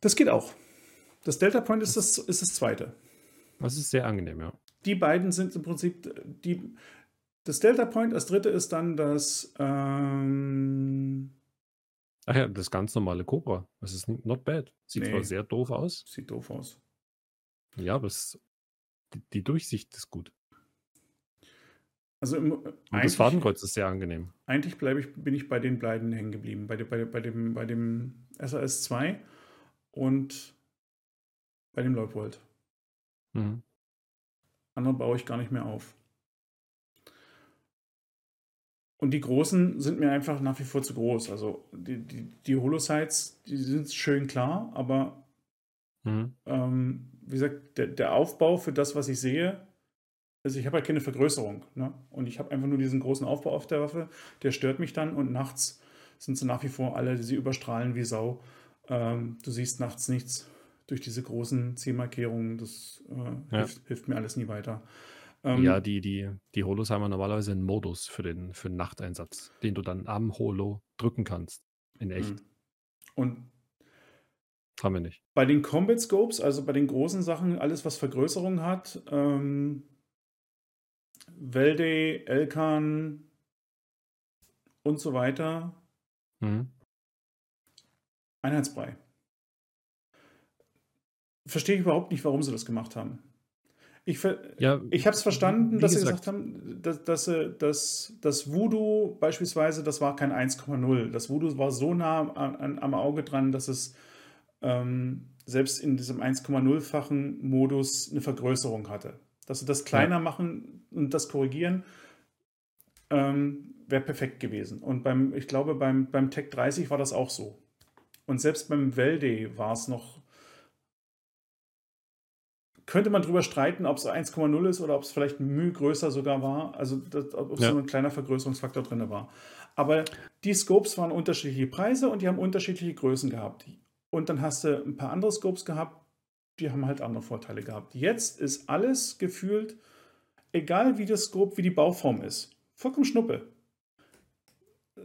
Das geht auch. Das Delta Point ist das, ist das zweite. Das ist sehr angenehm, ja die beiden sind im Prinzip die, das Delta Point. Das dritte ist dann das. Ähm, Ach ja, das ganz normale Cobra. Das ist not bad. Sieht nee, zwar sehr doof aus. Sieht doof aus. Ja, aber es, die, die Durchsicht ist gut. Also im, Und das Fadenkreuz ist sehr angenehm. Eigentlich ich, bin ich bei den beiden hängen geblieben. Bei, bei, bei, dem, bei dem SAS 2 und bei dem Leupold. Mhm. Andere baue ich gar nicht mehr auf. Und die großen sind mir einfach nach wie vor zu groß. Also die, die, die Holosites, die sind schön klar, aber mhm. ähm, wie gesagt, der, der, Aufbau für das, was ich sehe, also ich habe halt keine Vergrößerung. Ne? Und ich habe einfach nur diesen großen Aufbau auf der Waffe, der stört mich dann und nachts sind sie nach wie vor alle, sie überstrahlen wie Sau. Ähm, du siehst nachts nichts durch diese großen Zielmarkierungen. Das äh, ja. hilft, hilft, mir alles nie weiter. Ähm, ja, die, die, die Holos haben normalerweise einen Modus für den, für den Nachteinsatz, den du dann am Holo drücken kannst. In echt. Mhm. Und haben wir nicht. Bei den Combat Scopes, also bei den großen Sachen, alles was Vergrößerung hat, ähm, Velde, Elkan und so weiter. Mhm. Einheitsbrei verstehe ich überhaupt nicht, warum sie das gemacht haben. Ich, ja, ich habe es verstanden, dass gesagt, sie gesagt haben, dass, dass, dass, dass Voodoo beispielsweise, das war kein 1,0. Das Voodoo war so nah an, am Auge dran, dass es ähm, selbst in diesem 1,0-fachen Modus eine Vergrößerung hatte. Dass sie das kleiner ja. machen und das korrigieren, ähm, wäre perfekt gewesen. Und beim, ich glaube, beim, beim Tech 30 war das auch so. Und selbst beim Velde war es noch könnte man drüber streiten, ob es 1,0 ist oder ob es vielleicht Mühe größer sogar war. Also das, ob ja. so ein kleiner Vergrößerungsfaktor drin war. Aber die Scopes waren unterschiedliche Preise und die haben unterschiedliche Größen gehabt. Und dann hast du ein paar andere Scopes gehabt, die haben halt andere Vorteile gehabt. Jetzt ist alles gefühlt, egal wie das Scope, wie die Bauform ist, vollkommen Schnuppe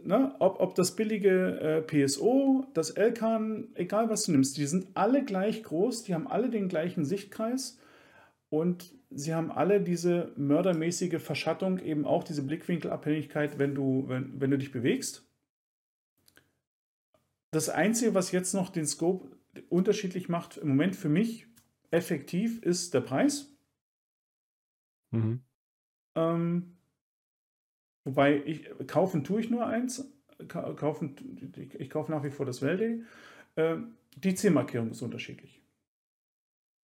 ne, ob, ob das billige äh, PSO, das Elkan, egal was du nimmst, die sind alle gleich groß, die haben alle den gleichen Sichtkreis und sie haben alle diese mördermäßige Verschattung, eben auch diese Blickwinkelabhängigkeit, wenn du, wenn, wenn du dich bewegst. Das Einzige, was jetzt noch den Scope unterschiedlich macht, im Moment für mich effektiv, ist der Preis. Mhm. Ähm, Wobei ich kaufen tue ich nur eins. Kaufen, ich kaufe nach wie vor das Welde. Ähm, die Zielmarkierung ist unterschiedlich.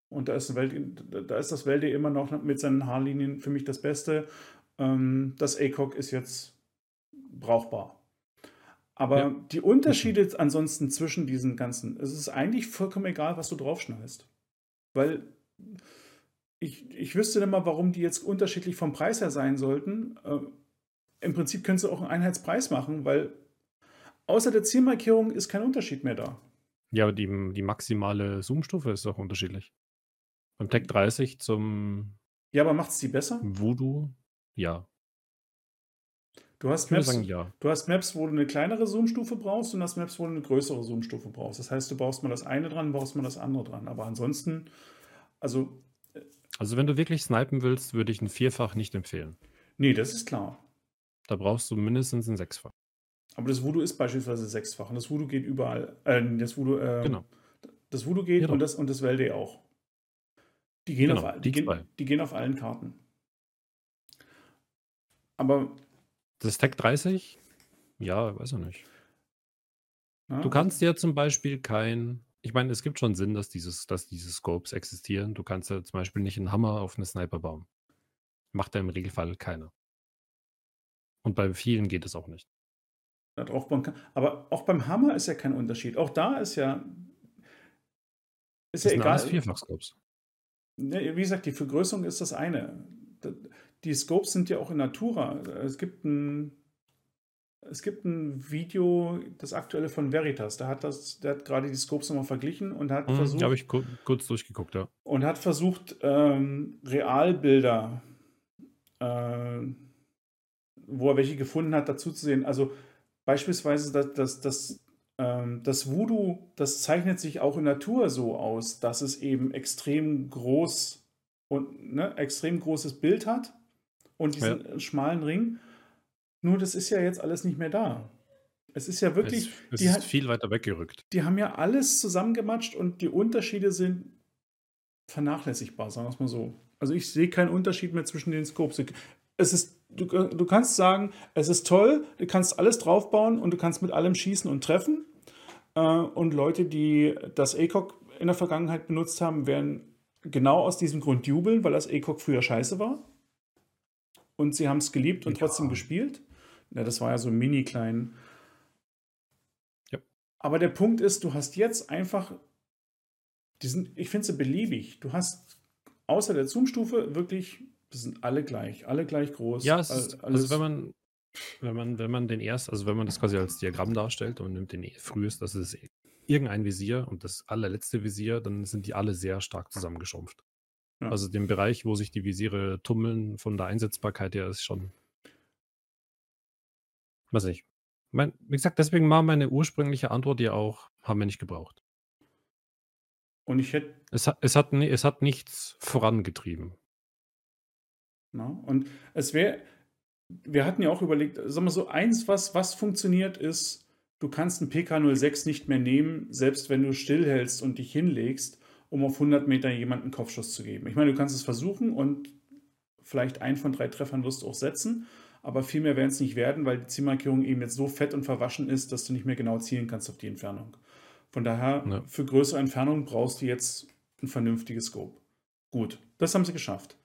Und da ist, Welt, da ist das Welde immer noch mit seinen Haarlinien für mich das Beste. Ähm, das ACOG ist jetzt brauchbar. Aber ja. die Unterschiede ansonsten zwischen diesen ganzen, es ist eigentlich vollkommen egal, was du draufschneidest. Weil ich, ich wüsste nicht mal, warum die jetzt unterschiedlich vom Preis her sein sollten. Ähm, im Prinzip könntest du auch einen Einheitspreis machen, weil außer der Zielmarkierung ist kein Unterschied mehr da. Ja, aber die, die maximale Zoom-Stufe ist auch unterschiedlich. Beim Tech 30 zum. Ja, aber macht es die besser? Voodoo, ja. Du hast, Maps, sagen, ja. du hast Maps, wo du eine kleinere Zoom-Stufe brauchst und hast Maps, wo du eine größere Zoom-Stufe brauchst. Das heißt, du brauchst mal das eine dran, brauchst mal das andere dran. Aber ansonsten, also. Äh also, wenn du wirklich snipen willst, würde ich ein Vierfach nicht empfehlen. Nee, das ist klar. Da brauchst du mindestens ein Sechsfach. Aber das Voodoo ist beispielsweise sechsfach und das Voodoo geht überall. Äh, das Voodoo, äh, genau. Das Voodoo geht genau. und, das, und das Velde auch. Die gehen, genau, auf, die, die, gehen, die gehen auf allen Karten. Aber. Das Tech 30? Ja, weiß ich nicht. Na? Du kannst ja zum Beispiel kein. Ich meine, es gibt schon Sinn, dass, dieses, dass diese Scopes existieren. Du kannst ja zum Beispiel nicht einen Hammer auf eine Sniper bauen. Macht ja im Regelfall keiner. Und bei vielen geht es auch nicht. Da drauf bauen kann. Aber auch beim Hammer ist ja kein Unterschied. Auch da ist ja. Ist das ja egal. Vierfach-Scopes. Wie gesagt, die Vergrößerung ist das eine. Die Scopes sind ja auch in Natura. Es gibt ein, es gibt ein Video, das aktuelle von Veritas. Da hat das, der hat gerade die Scopes nochmal verglichen und hat mhm, versucht. habe ich kurz durchgeguckt, ja. Und hat versucht, ähm, Realbilder äh, wo er welche gefunden hat, dazu zu sehen. Also beispielsweise das, das, das, ähm, das Voodoo, das zeichnet sich auch in Natur so aus, dass es eben extrem groß und ne, extrem großes Bild hat und diesen ja. schmalen Ring. Nur das ist ja jetzt alles nicht mehr da. Es ist ja wirklich. Es, es ist hat, viel weiter weggerückt. Die haben ja alles zusammengematscht und die Unterschiede sind vernachlässigbar, sagen wir es mal so. Also ich sehe keinen Unterschied mehr zwischen den Scopes. Es ist du, du kannst sagen, es ist toll, du kannst alles draufbauen und du kannst mit allem schießen und treffen. Äh, und Leute, die das ACOG in der Vergangenheit benutzt haben, werden genau aus diesem Grund jubeln, weil das ACOG früher scheiße war. Und sie haben es geliebt und ja. trotzdem gespielt. Ja, das war ja so mini klein. Ja. Aber der Punkt ist, du hast jetzt einfach diesen, ich finde sie beliebig. Du hast außer der Zoom-Stufe wirklich das sind alle gleich, alle gleich groß. Ja, ist, also wenn man, wenn man, wenn man den erst, also wenn man das quasi als Diagramm darstellt und nimmt den frühest, das ist irgendein Visier und das allerletzte Visier, dann sind die alle sehr stark zusammengeschrumpft. Ja. Also den Bereich, wo sich die Visiere tummeln, von der Einsetzbarkeit her, ist schon. Weiß nicht. Mein, wie gesagt, deswegen war meine ursprüngliche Antwort ja auch, haben wir nicht gebraucht. Und ich hätte. Es es hat, es hat nichts vorangetrieben. Ne? Und es wäre, wir hatten ja auch überlegt, sag mal so, eins, was, was funktioniert, ist, du kannst einen PK06 nicht mehr nehmen, selbst wenn du stillhältst und dich hinlegst um auf 100 Meter jemanden einen Kopfschuss zu geben. Ich meine, du kannst es versuchen und vielleicht einen von drei Treffern wirst du auch setzen, aber viel mehr werden es nicht werden, weil die Zielmarkierung eben jetzt so fett und verwaschen ist, dass du nicht mehr genau zielen kannst auf die Entfernung. Von daher, ja. für größere Entfernungen brauchst du jetzt ein vernünftiges Scope. Gut, das haben sie geschafft.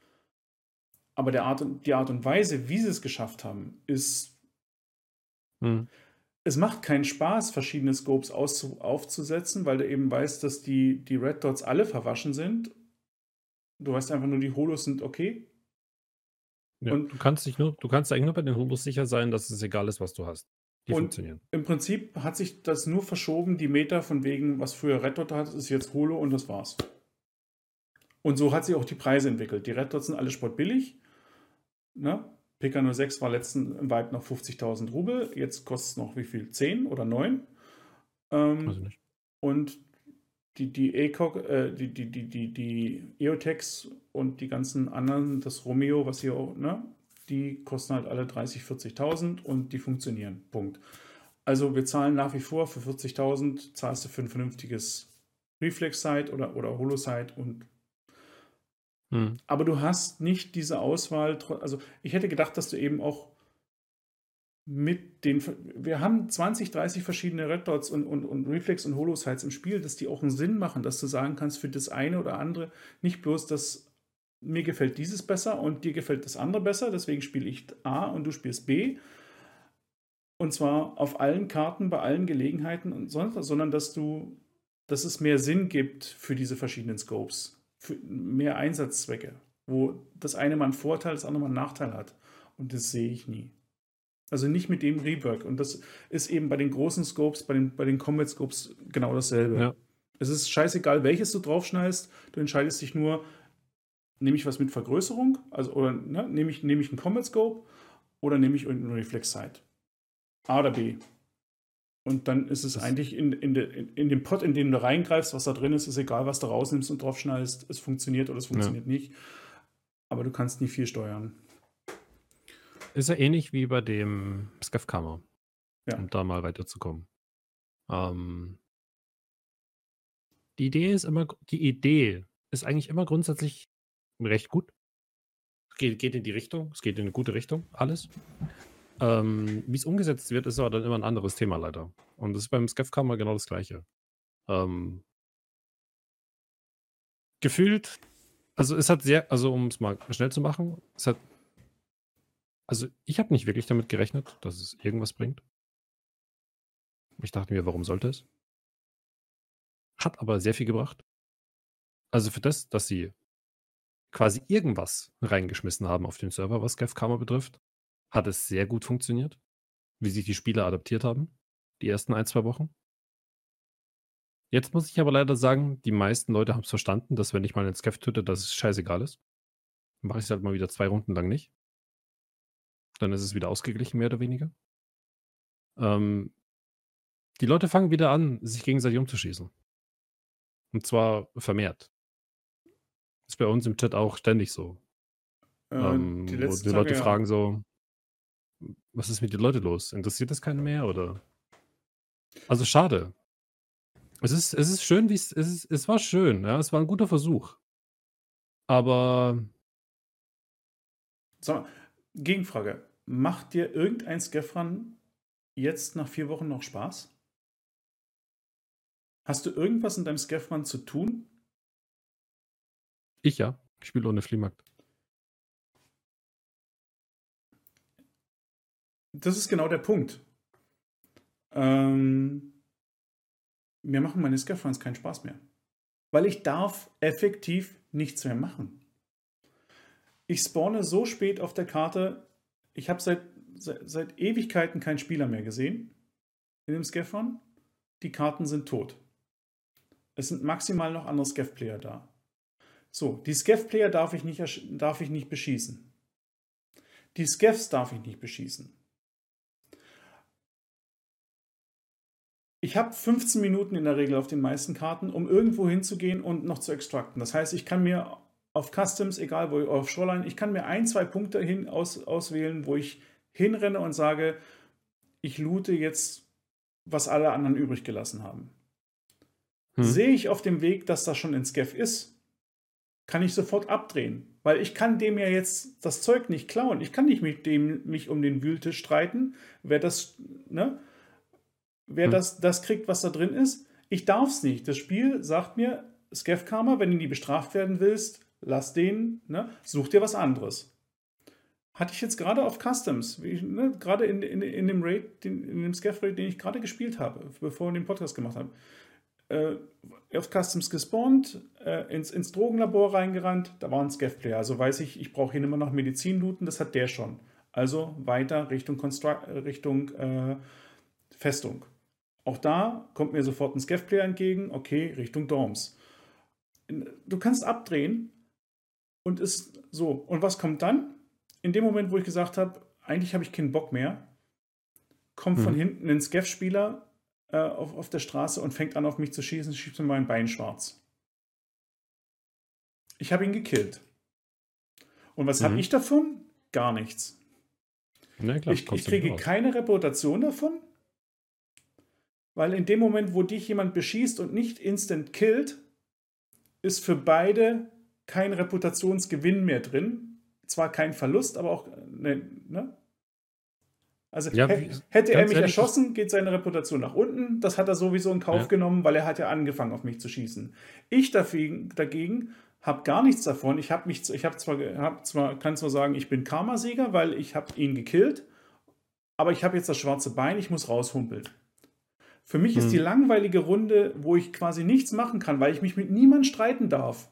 Aber der Art und, die Art und Weise, wie sie es geschafft haben, ist. Hm. Es macht keinen Spaß, verschiedene Scopes aufzusetzen, weil du eben weißt, dass die, die Red Dots alle verwaschen sind. Du weißt einfach nur, die Holos sind okay. Ja, und du kannst dich nur, du kannst eigentlich nur bei den Holos sicher sein, dass es egal ist, was du hast. Die und funktionieren. Im Prinzip hat sich das nur verschoben, die Meter von wegen, was früher Red Dot hat, ist jetzt Holo und das war's. Und so hat sich auch die Preise entwickelt. Die Red Dots sind alle sportbillig. Ne? PK06 war letzten im Vibe noch 50.000 Rubel. Jetzt kostet es noch wie viel? 10 oder 9? Ähm, also nicht. Und die, die, ECOG, äh, die, die, die, die, die EOTEX und die ganzen anderen, das Romeo, was hier auch, ne, die kosten halt alle 30, 40.000 und die funktionieren. Punkt. Also wir zahlen nach wie vor für 40.000, zahlst du für ein vernünftiges Reflex-Site oder, oder Holo-Site und hm. aber du hast nicht diese Auswahl, also ich hätte gedacht, dass du eben auch mit den, wir haben 20, 30 verschiedene Red Dots und, und, und Reflex und Holo-Sites im Spiel, dass die auch einen Sinn machen, dass du sagen kannst, für das eine oder andere nicht bloß, dass mir gefällt dieses besser und dir gefällt das andere besser, deswegen spiele ich A und du spielst B. Und zwar auf allen Karten, bei allen Gelegenheiten und sonst, sondern dass du, dass es mehr Sinn gibt für diese verschiedenen Scopes, für mehr Einsatzzwecke, wo das eine mal einen Vorteil, das andere mal einen Nachteil hat. Und das sehe ich nie. Also nicht mit dem Rework. Und das ist eben bei den großen Scopes, bei den, bei den Combat Scopes genau dasselbe. Ja. Es ist scheißegal, welches du draufschneidest. Du entscheidest dich nur, nehme ich was mit Vergrößerung, also oder ne, nehme ich, nehme ich einen Combat Scope oder nehme ich irgendeinen Reflex Sight. A oder B. Und dann ist es das eigentlich in, in, de, in, in, dem Pot, in den du reingreifst, was da drin ist, ist egal, was du rausnimmst und draufschneidest. Es funktioniert oder es funktioniert ja. nicht. Aber du kannst nicht viel steuern. Ist ja ähnlich wie bei dem Skefkammer. Ja. Um da mal weiterzukommen. Ähm, die Idee ist immer, die Idee ist eigentlich immer grundsätzlich recht gut. Geht, geht in die Richtung, es geht in eine gute Richtung, alles. Ähm, wie es umgesetzt wird, ist aber dann immer ein anderes Thema leider. Und das ist beim Skefkammer genau das gleiche. Ähm, gefühlt, also es hat sehr, also um es mal schnell zu machen, es hat also, ich habe nicht wirklich damit gerechnet, dass es irgendwas bringt. Ich dachte mir, warum sollte es? Hat aber sehr viel gebracht. Also für das, dass sie quasi irgendwas reingeschmissen haben auf den Server, was Gevkarma betrifft, hat es sehr gut funktioniert. Wie sich die Spieler adaptiert haben, die ersten ein, zwei Wochen. Jetzt muss ich aber leider sagen, die meisten Leute haben es verstanden, dass wenn ich mal einen Skev töte, dass es scheißegal ist. Dann mache ich es halt mal wieder zwei Runden lang nicht. Dann ist es wieder ausgeglichen, mehr oder weniger. Ähm, die Leute fangen wieder an, sich gegenseitig umzuschießen. Und zwar vermehrt. Ist bei uns im Chat auch ständig so. Äh, ähm, die wo die Tage, Leute ja. fragen so, was ist mit den Leuten los? Interessiert das keinen mehr? Oder? Also schade. Es ist, es ist schön, wie es, es, ist, es war schön, ja, es war ein guter Versuch. Aber. Sag mal, Gegenfrage. Macht dir irgendein Skefran jetzt nach vier Wochen noch Spaß? Hast du irgendwas in deinem Skefran zu tun? Ich ja. Ich spiele ohne Fliehmarkt. Das ist genau der Punkt. Ähm, mir machen meine Skefrans keinen Spaß mehr. Weil ich darf effektiv nichts mehr machen. Ich spawne so spät auf der Karte, ich habe seit, seit, seit, Ewigkeiten keinen Spieler mehr gesehen in dem Scaffron. Die Karten sind tot. Es sind maximal noch andere Scaff-Player da. So, die Scaff-Player darf, darf ich nicht beschießen. Die Scaffs darf ich nicht beschießen. Ich habe 15 Minuten in der Regel auf den meisten Karten, um irgendwo hinzugehen und noch zu extrakten. Das heißt, ich kann mir auf Customs, egal wo, auf Shoreline, ich kann mir ein, zwei Punkte hin aus, auswählen, wo ich hinrenne und sage, ich loote jetzt, was alle anderen übrig gelassen haben. hm. sehe ich auf dem Weg, dass das schon in Skeff ist, kann ich sofort abdrehen. Weil ich kann dem ja jetzt das Zeug nicht klauen. Ich kann nicht mit dem mich um den Wühltisch streiten, wer das, ne? Wer hm. das, das kriegt, was da drin ist. Ich darf es nicht. Das Spiel sagt mir, Skeff Karma, wenn du nie bestraft werden willst, lass den, ne? Such dir was anderes. Hatte ich jetzt gerade auf Customs, ich, ne, gerade in, in, in dem Raid, den, in dem Skeff Raid, den ich gerade gespielt habe, bevor wir den Podcast gemacht haben äh, auf Customs gespawnt, äh, ins, ins Drogenlabor reingerannt, da war ein Scav-Player. Also weiß ich, ich brauche hier immer noch Medizin looten, das hat der schon. Also weiter Richtung, Constru Richtung äh, Festung. Auch da kommt mir sofort ein Scav-Player entgegen, okay, Richtung Dorms. Du kannst abdrehen und ist so. Und was kommt dann? In dem Moment, wo ich gesagt habe, eigentlich habe ich keinen Bock mehr, kommt hm. von hinten ein Scav-Spieler äh, auf, auf der Straße und fängt an, auf mich zu schießen, schiebt mir mein Bein schwarz. Ich habe ihn gekillt. Und was mhm. habe ich davon? Gar nichts. Na klar, ich, ich kriege keine Reputation davon, weil in dem Moment, wo dich jemand beschießt und nicht instant killt, ist für beide kein Reputationsgewinn mehr drin. Zwar kein Verlust, aber auch ne, ne? Also ja, hätte er mich ehrlich, erschossen, geht seine Reputation nach unten. Das hat er sowieso in Kauf ja. genommen, weil er hat ja angefangen, auf mich zu schießen. Ich dagegen, dagegen habe gar nichts davon. Ich habe mich, ich habe zwar, hab zwar, kann zwar sagen, ich bin Karma-Sieger, weil ich habe ihn gekillt, aber ich habe jetzt das schwarze Bein, ich muss raushumpeln. Für mich hm. ist die langweilige Runde, wo ich quasi nichts machen kann, weil ich mich mit niemandem streiten darf.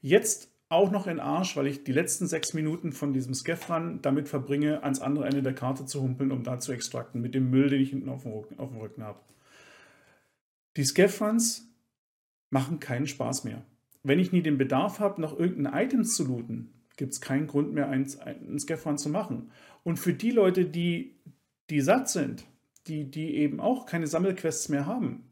Jetzt auch noch in Arsch, weil ich die letzten sechs Minuten von diesem Scaff-Run damit verbringe, ans andere Ende der Karte zu humpeln, um da zu extrakten, mit dem Müll, den ich hinten auf dem Rücken, auf dem Rücken habe. Die Scaff-Runs machen keinen Spaß mehr. Wenn ich nie den Bedarf habe, noch irgendein Items zu looten, gibt es keinen Grund mehr, einen, einen Scaff-Run zu machen. Und für die Leute, die, die satt sind, die, die eben auch keine Sammelquests mehr haben,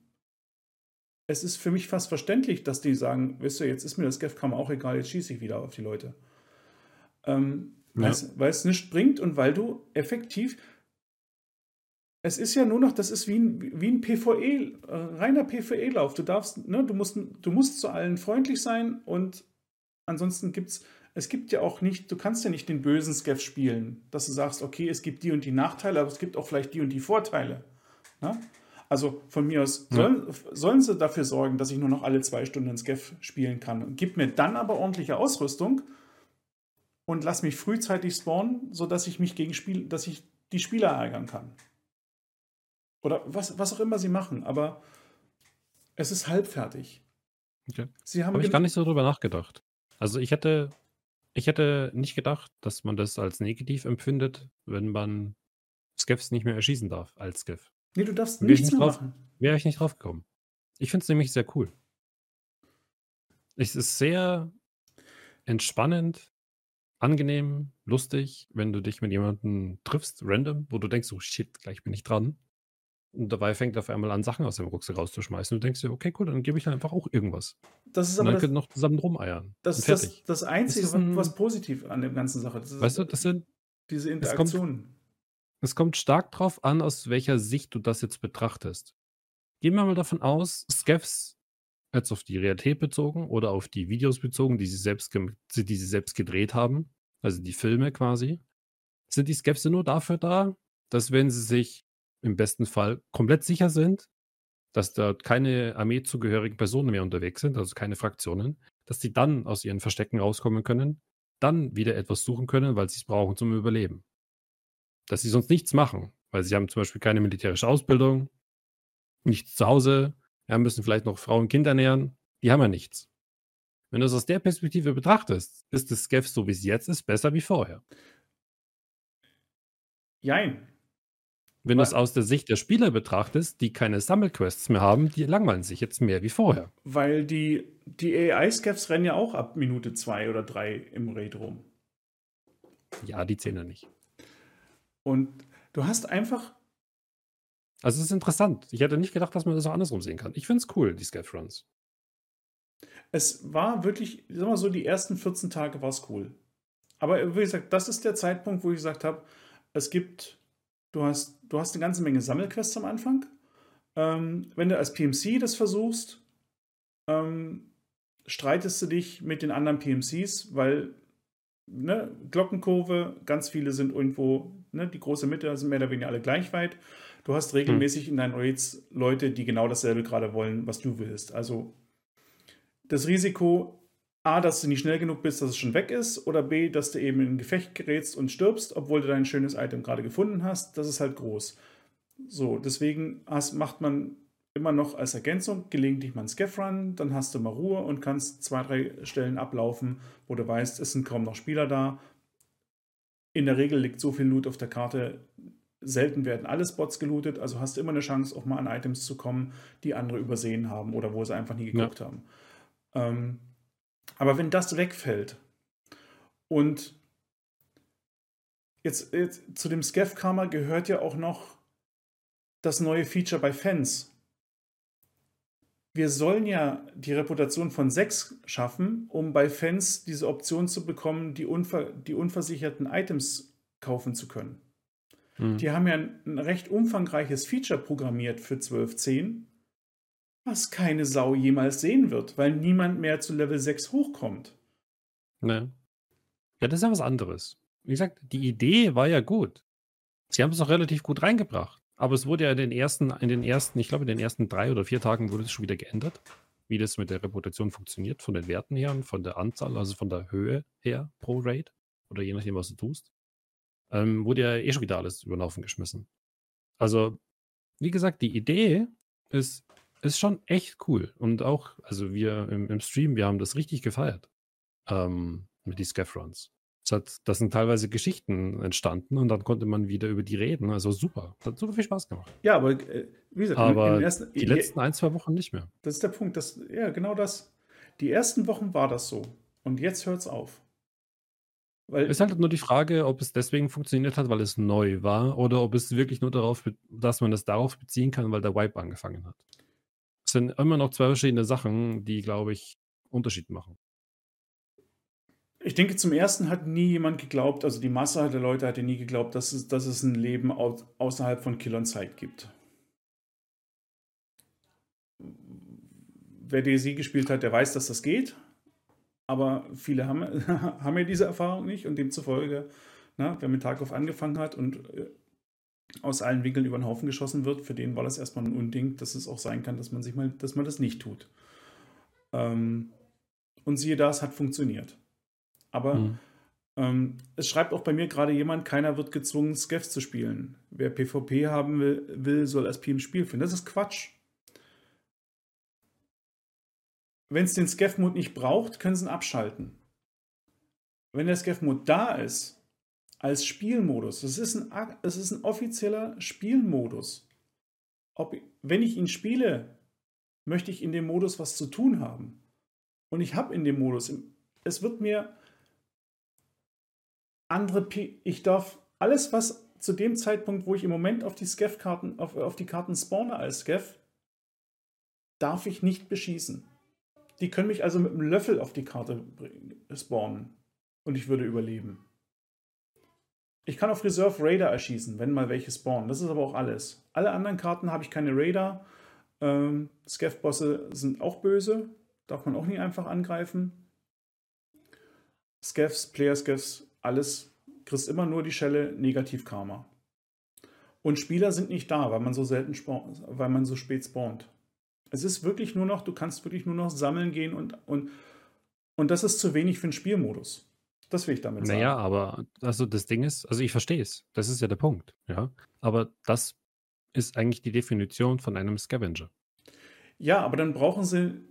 es ist für mich fast verständlich, dass die sagen, weißt du, jetzt ist mir das Gefkam auch egal, jetzt schieße ich wieder auf die Leute. Ähm, ja. Weil es nichts bringt und weil du effektiv, es ist ja nur noch, das ist wie ein, wie ein PvE, äh, reiner PvE-Lauf. Du darfst, ne, du musst, du musst zu allen freundlich sein und ansonsten gibt es, gibt ja auch nicht, du kannst ja nicht den bösen Skeff spielen, dass du sagst, okay, es gibt die und die Nachteile, aber es gibt auch vielleicht die und die Vorteile. Ne? Also von mir aus sollen, ja. sollen sie dafür sorgen, dass ich nur noch alle zwei Stunden Skeff spielen kann. Gib mir dann aber ordentliche Ausrüstung und lass mich frühzeitig spawnen, sodass ich mich gegen Spiel, dass ich die Spieler ärgern kann. Oder was, was auch immer sie machen, aber es ist halbfertig. Okay. Sie haben Habe ich gar nicht so drüber nachgedacht. Also ich hätte, ich hätte nicht gedacht, dass man das als negativ empfindet, wenn man Skeffs nicht mehr erschießen darf als Skeff. Nee, du darfst Wäre nichts mehr drauf, machen. Wäre ich nicht drauf gekommen. Ich finde es nämlich sehr cool. Es ist sehr entspannend, angenehm, lustig, wenn du dich mit jemandem triffst, random, wo du denkst, oh shit, gleich bin ich dran. Und dabei fängt er auf einmal an, Sachen aus dem Rucksack rauszuschmeißen. Und du denkst dir, okay, cool, dann gebe ich einfach auch irgendwas. Das ist aber und dann das, noch zusammen rumeiern. Das ist das, das, Einzige, das ein, was positiv an der ganzen Sache ist. Weißt du, das sind diese Interaktionen. Es kommt stark drauf an, aus welcher Sicht du das jetzt betrachtest. Gehen wir mal davon aus, Skeffs jetzt auf die Realität bezogen oder auf die Videos bezogen, die sie selbst, die sie selbst gedreht haben, also die Filme quasi, sind die Skeffs nur dafür da, dass wenn sie sich im besten Fall komplett sicher sind, dass dort keine armeezugehörigen Personen mehr unterwegs sind, also keine Fraktionen, dass sie dann aus ihren Verstecken rauskommen können, dann wieder etwas suchen können, weil sie es brauchen zum Überleben dass sie sonst nichts machen, weil sie haben zum Beispiel keine militärische Ausbildung, nichts zu Hause, ja, müssen vielleicht noch Frauen und Kinder ernähren, die haben ja nichts. Wenn du es aus der Perspektive betrachtest, ist das Skeff, so wie es jetzt ist, besser wie vorher. Jein. Wenn du es aus der Sicht der Spieler betrachtest, die keine Sammelquests mehr haben, die langweilen sich jetzt mehr wie vorher. Weil die, die AI-Scavs rennen ja auch ab Minute zwei oder drei im Raid rum. Ja, die zählen ja nicht. Und du hast einfach. Also es ist interessant. Ich hätte nicht gedacht, dass man das auch andersrum sehen kann. Ich finde es cool, die Scaff-Runs. Es war wirklich, sag mal so, die ersten 14 Tage war es cool. Aber wie gesagt, das ist der Zeitpunkt, wo ich gesagt habe, es gibt, du hast, du hast eine ganze Menge Sammelquests am Anfang. Ähm, wenn du als PMC das versuchst, ähm, streitest du dich mit den anderen PMCs, weil ne, Glockenkurve, ganz viele sind irgendwo, ne, die große Mitte sind mehr oder weniger alle gleich weit. Du hast regelmäßig hm. in deinen Raids Leute, die genau dasselbe gerade wollen, was du willst. Also das Risiko, A, dass du nicht schnell genug bist, dass es schon weg ist, oder B, dass du eben in ein Gefecht gerätst und stirbst, obwohl du dein schönes Item gerade gefunden hast, das ist halt groß. So, deswegen hast, macht man immer noch als Ergänzung gelegentlich mal einen Scaff-Run, dann hast du mal Ruhe und kannst zwei, drei Stellen ablaufen, wo du weißt, es sind kaum noch Spieler da. In der Regel liegt so viel Loot auf der Karte, selten werden alle Spots gelootet, also hast du immer eine Chance, auch mal an Items zu kommen, die andere übersehen haben oder wo sie einfach nie geguckt ja. haben. Ähm, aber wenn das wegfällt und jetzt, jetzt zu dem Scaff-Karma gehört ja auch noch das neue Feature bei Fans. Wir sollen ja die Reputation von 6 schaffen, um bei Fans diese Option zu bekommen, die, unver die unversicherten Items kaufen zu können. Mhm. Die haben ja ein, ein, recht umfangreiches Feature programmiert für 12.10, was keine Sau jemals sehen wird, weil niemand mehr zu Level 6 hochkommt. Ne. Ja, das ist ja was anderes. Wie gesagt, die Idee war ja gut. Sie haben es auch relativ gut reingebracht. Aber es wurde ja in den ersten, in den ersten, ich glaube, in den ersten drei oder vier Tagen wurde es schon wieder geändert, wie das mit der Reputation funktioniert, von den Werten her und von der Anzahl, also von der Höhe her pro Raid oder je nachdem, was du tust. Ähm, wurde ja eh schon wieder alles über den Haufen geschmissen. Also, wie gesagt, die Idee ist, ist schon echt cool. Und auch, also wir im, im Stream, wir haben das richtig gefeiert. Ähm, mit die Scaff-Runs. Hat, das sind teilweise Geschichten entstanden und dann konnte man wieder über die reden. Also super. Das hat super viel Spaß gemacht. Ja, aber äh, wie gesagt, aber ersten, die letzten ein, zwei Wochen nicht mehr. Das ist der Punkt. Das, ja, genau das. Die ersten Wochen war das so. Und jetzt hört es auf. Weil es ist halt nur die Frage, ob es deswegen funktioniert hat, weil es neu war, oder ob es wirklich nur darauf, dass man es darauf beziehen kann, weil der Wipe angefangen hat. Es sind immer noch zwei verschiedene Sachen, die, glaube ich, Unterschied machen. Ich denke, zum ersten hat nie jemand geglaubt, also die Masse der Leute hatte nie geglaubt, dass es, dass es ein Leben au außerhalb von Kill und Zeit gibt. Wer DSI gespielt hat, der weiß, dass das geht. Aber viele haben, haben ja diese Erfahrung nicht und demzufolge, na, wer mit Tarkov angefangen hat und äh, aus allen Winkeln über den Haufen geschossen wird, für den war das erstmal ein Unding, dass es auch sein kann, dass man sich mal, dass man das nicht tut. Ähm, und siehe da, es hat funktioniert. Aber mhm. ähm, es schreibt auch bei mir gerade jemand, keiner wird gezwungen, Skev zu spielen. Wer PvP haben will, will soll SP im Spiel finden. Das ist Quatsch. Wenn es den Skev-Mode nicht braucht, können sie ihn abschalten. Wenn der Skev-Mode da ist, als Spielmodus, es ist ein, es ist ein offizieller Spielmodus. Ob, wenn ich ihn spiele, möchte ich in dem Modus was zu tun haben. Und ich habe in dem Modus, es wird mir andere, P ich darf alles, was zu dem Zeitpunkt, wo ich im Moment auf die Skeff-Karten, auf, auf die Karten spawne als Skeff, darf ich nicht beschießen. Die können mich also mit einem Löffel auf die Karte spawnen und ich würde überleben. Ich kann auf Reserve Raider erschießen, wenn mal welche spawnen. Das ist aber auch alles. Alle anderen Karten habe ich keine Raider. Ähm, Skeff-Bosse sind auch böse. Darf man auch nie einfach angreifen. Skeffs, Player-Skeffs alles, kriegst immer nur die Schelle Negativ-Karma. Und Spieler sind nicht da, weil man so selten spawnt, weil man so spät spawnt. Es ist wirklich nur noch, du kannst wirklich nur noch sammeln gehen und, und, und das ist zu wenig für einen Spielmodus. Das will ich damit sagen. Naja, aber also das Ding ist, also ich verstehe es. Das ist ja der Punkt, ja. Aber das ist eigentlich die Definition von einem Scavenger. Ja, aber dann brauchen sie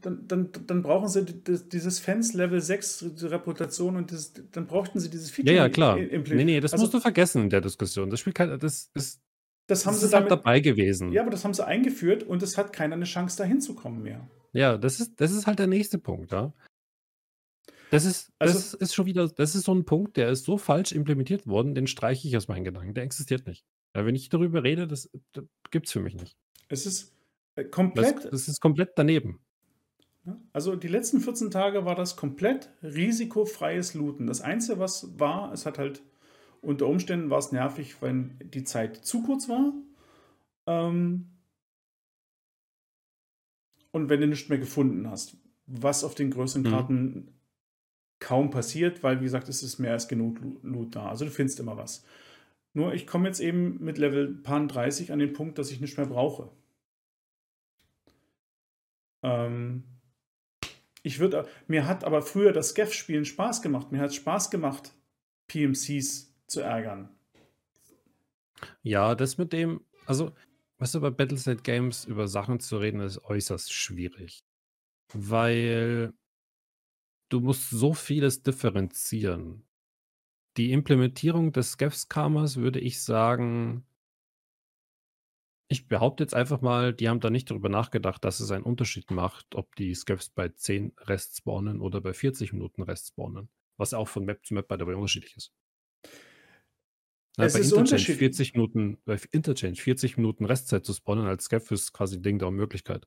dann, dann, dann brauchen sie dieses Fans Level 6 Reputation und das, dann brauchten sie dieses Feature. Ja, ja, klar. Nee, nee, das also, musst du vergessen in der Diskussion. Das spielt kein, das ist, das haben das sie ist halt damit, dabei gewesen. Ja, aber das haben sie eingeführt und es hat keiner eine Chance, da hinzukommen mehr. Ja, das ist, das ist halt der nächste Punkt, ja. Das ist, das also, ist schon wieder, das ist so ein Punkt, der ist so falsch implementiert worden, den streiche ich aus meinen Gedanken. Der existiert nicht. Ja, wenn ich darüber rede, das, das gibt es für mich nicht. Es ist äh, komplett. Das, das ist komplett daneben. Also die letzten 14 Tage war das komplett risikofreies Looten. Das Einzige, was war, es hat halt unter Umständen war es nervig, wenn die Zeit zu kurz war. Ähm, und wenn du nichts mehr gefunden hast. Was auf den größeren Mhm. Karten kaum passiert, weil, wie gesagt, es ist mehr als genug Lo- Loot da. Also du findest immer was. Nur ich komme jetzt eben mit Level Pan 30 an den Punkt, dass ich nichts mehr brauche. Ähm, ich würde, mir hat aber früher das Scav-Spielen Spaß gemacht. Mir hat es Spaß gemacht, PMCs zu ärgern. Ja, das mit dem, also, weißt du, bei Battleset Games über Sachen zu reden, ist äußerst schwierig. Weil du musst so vieles differenzieren. Die Implementierung des Scavs-Karmas würde ich sagen, ich behaupte jetzt einfach mal, die haben da nicht darüber nachgedacht, dass es einen Unterschied macht, ob die Scavs bei 10 Rest spawnen oder bei 40 Minuten Rest spawnen. Was auch von Map zu Map the way unterschiedlich ist. Na, Es bei ist Interchange unterschiedlich. 40 Minuten, bei Interchange 40 Minuten Restzeit zu spawnen als Scav ist quasi ein Ding der Unmöglichkeit.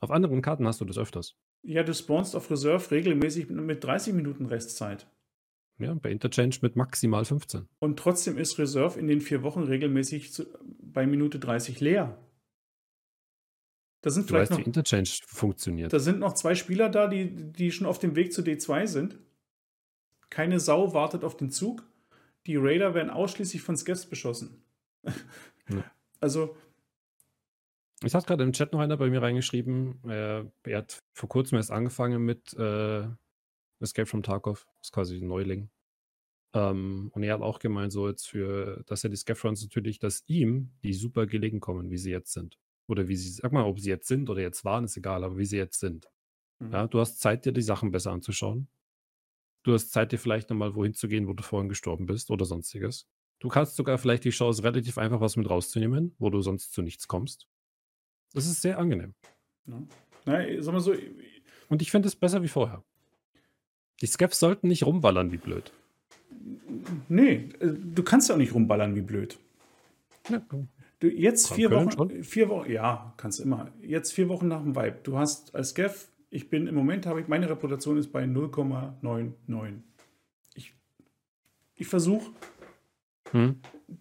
Auf anderen Karten hast du das öfters. Ja, du spawnst auf Reserve regelmäßig mit 30 Minuten Restzeit. Ja, bei Interchange mit maximal 15. Und trotzdem ist Reserve in den vier Wochen regelmäßig zu, bei Minute 30 leer. Da sind Du vielleicht weißt, wie noch, Interchange funktioniert. da sind noch zwei Spieler da, die, die schon auf dem Weg zu D2 sind. Keine Sau wartet auf den Zug. Die Raider werden ausschließlich von Scavs beschossen. Ja. Also, Es hat gerade im Chat noch einer bei mir reingeschrieben, äh, er hat vor kurzem erst angefangen mit äh, Escape from Tarkov, das ist quasi ein Neuling. Ähm, und er hat auch gemeint, so jetzt für, dass er die Scafrons natürlich, dass ihm die super gelegen kommen, wie sie jetzt sind. Oder wie sie, sag mal, ob sie jetzt sind oder jetzt waren, ist egal, aber wie sie jetzt sind. Mhm. Ja, du hast Zeit, dir die Sachen besser anzuschauen. Du hast Zeit, dir vielleicht nochmal wohin zu gehen, wo du vorhin gestorben bist oder sonstiges. Du kannst sogar vielleicht die Chance, relativ einfach was mit rauszunehmen, wo du sonst zu nichts kommst. Das ist sehr angenehm. ja. Na, sag mal so, Und ich finde es besser wie vorher. Die Scavs sollten nicht rumwallern wie blöd. nee, äh, du kannst ja auch nicht rumballern wie blöd. Ja, Du, jetzt vier Wochen, vier Wochen, ja, kannst immer. Jetzt vier Wochen nach dem Vibe. Du hast als Gav, ich bin im Moment habe ich, meine Reputation ist bei 0,99. Ich, ich versuche hm?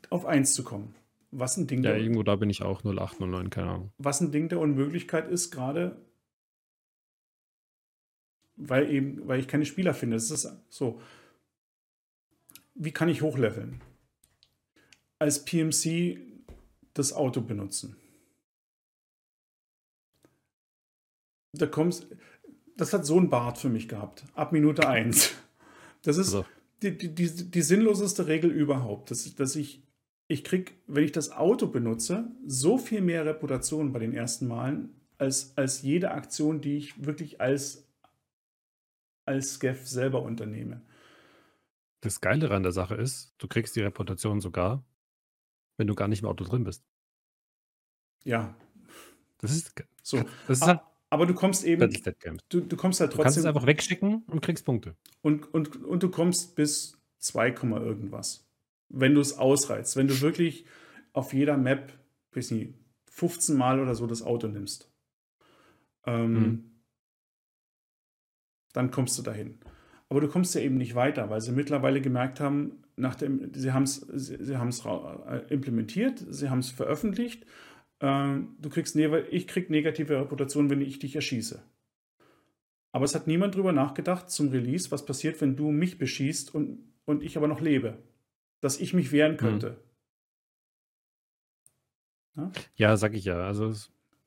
auf 1 zu kommen. Was ein Ding ja, der, irgendwo da bin ich auch 0809, keine Ahnung. was ein Ding der Unmöglichkeit ist, gerade weil eben, weil ich keine Spieler finde. Es ist so. Wie kann ich hochleveln? Als PMC das Auto benutzen. Da kommst, das hat so ein Bart für mich gehabt. Ab Minute 1. Das ist Also, die, die, die, die sinnloseste Regel überhaupt. Dass, dass ich, ich krieg, wenn ich das Auto benutze, so viel mehr Reputation bei den ersten Malen, als, als jede Aktion, die ich wirklich als, als Scav selber unternehme. das Geile an der Sache ist, du kriegst die Reputation sogar, wenn du gar nicht im Auto drin bist. Ja, Das ist, so. das ist halt aber du kommst eben, Battlestat Games. du, du kommst halt Du kannst es trotzdem einfach wegschicken und kriegst Punkte. und, und, und du kommst bis 2, irgendwas. Wenn du es ausreizt, wenn du wirklich auf jeder Map, weiß nicht, 15 Mal oder so das Auto nimmst. Ähm, Mhm. Dann kommst du dahin. Aber du kommst ja eben nicht weiter, weil sie mittlerweile gemerkt haben, nach dem, sie haben es sie, sie haben's äh, implementiert, sie haben es veröffentlicht. Ähm, du kriegst ich krieg negative Reputation, wenn ich dich erschieße. Aber es hat niemand drüber nachgedacht zum Release, was passiert, wenn du mich beschießt und, und ich aber noch lebe. Dass ich mich wehren könnte. Ja, sag ich ja. Also,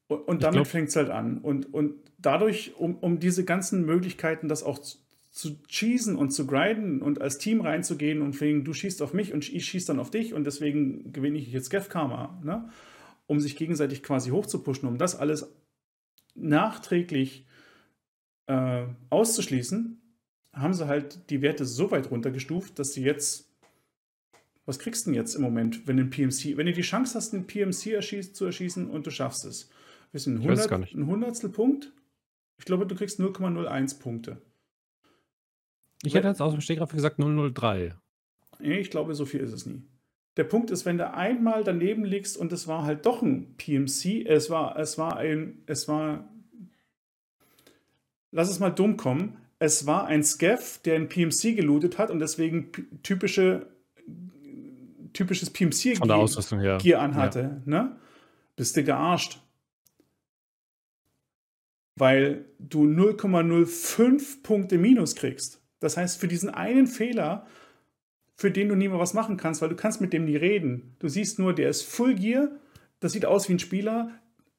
Und, und damit fängt es halt an. Und, und dadurch, um, um diese ganzen Möglichkeiten, das auch zu, zu cheesen und zu grinden und als Team reinzugehen und wegen, du schießt auf mich und ich schieße dann auf dich und deswegen gewinne ich jetzt Gef Karma, ne? um sich gegenseitig quasi hochzupuschen, um das alles nachträglich äh, auszuschließen, haben sie halt die Werte so weit runtergestuft, dass sie jetzt was kriegst du denn jetzt im Moment, wenn ein PMC, wenn du die Chance hast, einen PMC erschieß, zu erschießen und du schaffst es? Weiß es 100, gar nicht. ein Hundertstel Punkt? Ich glaube, du kriegst 0,01 Punkte. ich hätte jetzt aus dem Stegreif gesagt 003. Nee, ich glaube, so viel ist es nie. Der Punkt ist, wenn du einmal daneben liegst und es war halt doch ein PMC, es war, es war ein, es war, lass es mal dumm kommen, es war ein Scav, der ein PMC gelootet hat und deswegen typische, typisches PMC Von der Ausrüstung her. Gear anhatte, ne? Bist du gearscht. weil du 0,05 Punkte minus kriegst. Das heißt, für diesen einen Fehler, für den du nie mehr was machen kannst, weil du kannst mit dem nie reden. Du siehst nur, der ist Full Gear, das sieht aus wie ein Spieler,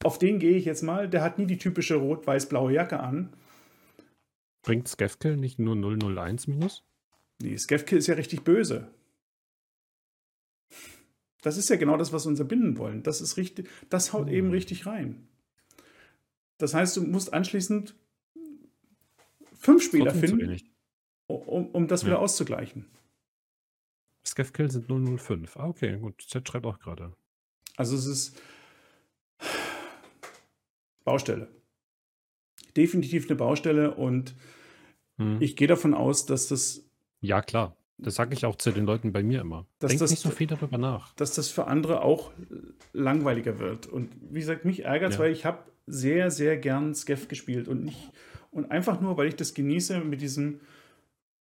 auf den gehe ich jetzt mal, der hat nie die typische rot-weiß-blaue Jacke an. Bringt Skefkill nicht nur 001 minus? Nee, Skefkill ist ja richtig böse. Das ist ja genau das, was wir uns erbinden wollen. Das ist richtig, das haut oh. eben richtig rein. Das heißt, du musst anschließend fünf Spieler finden, um, um das ja. wieder auszugleichen. Skefkill sind 005. Ah, okay, gut. Z schreibt auch gerade. Also es ist Baustelle. Definitiv eine Baustelle und hm. ich gehe davon aus, dass das. Ja, klar. Das sage ich auch zu den Leuten bei mir immer. Denk das, nicht so viel darüber nach. Dass das für andere auch langweiliger wird. Und wie gesagt, mich ärgert es, ja. weil ich habe sehr, sehr gern Skeff gespielt und nicht und einfach nur, weil ich das genieße mit diesem,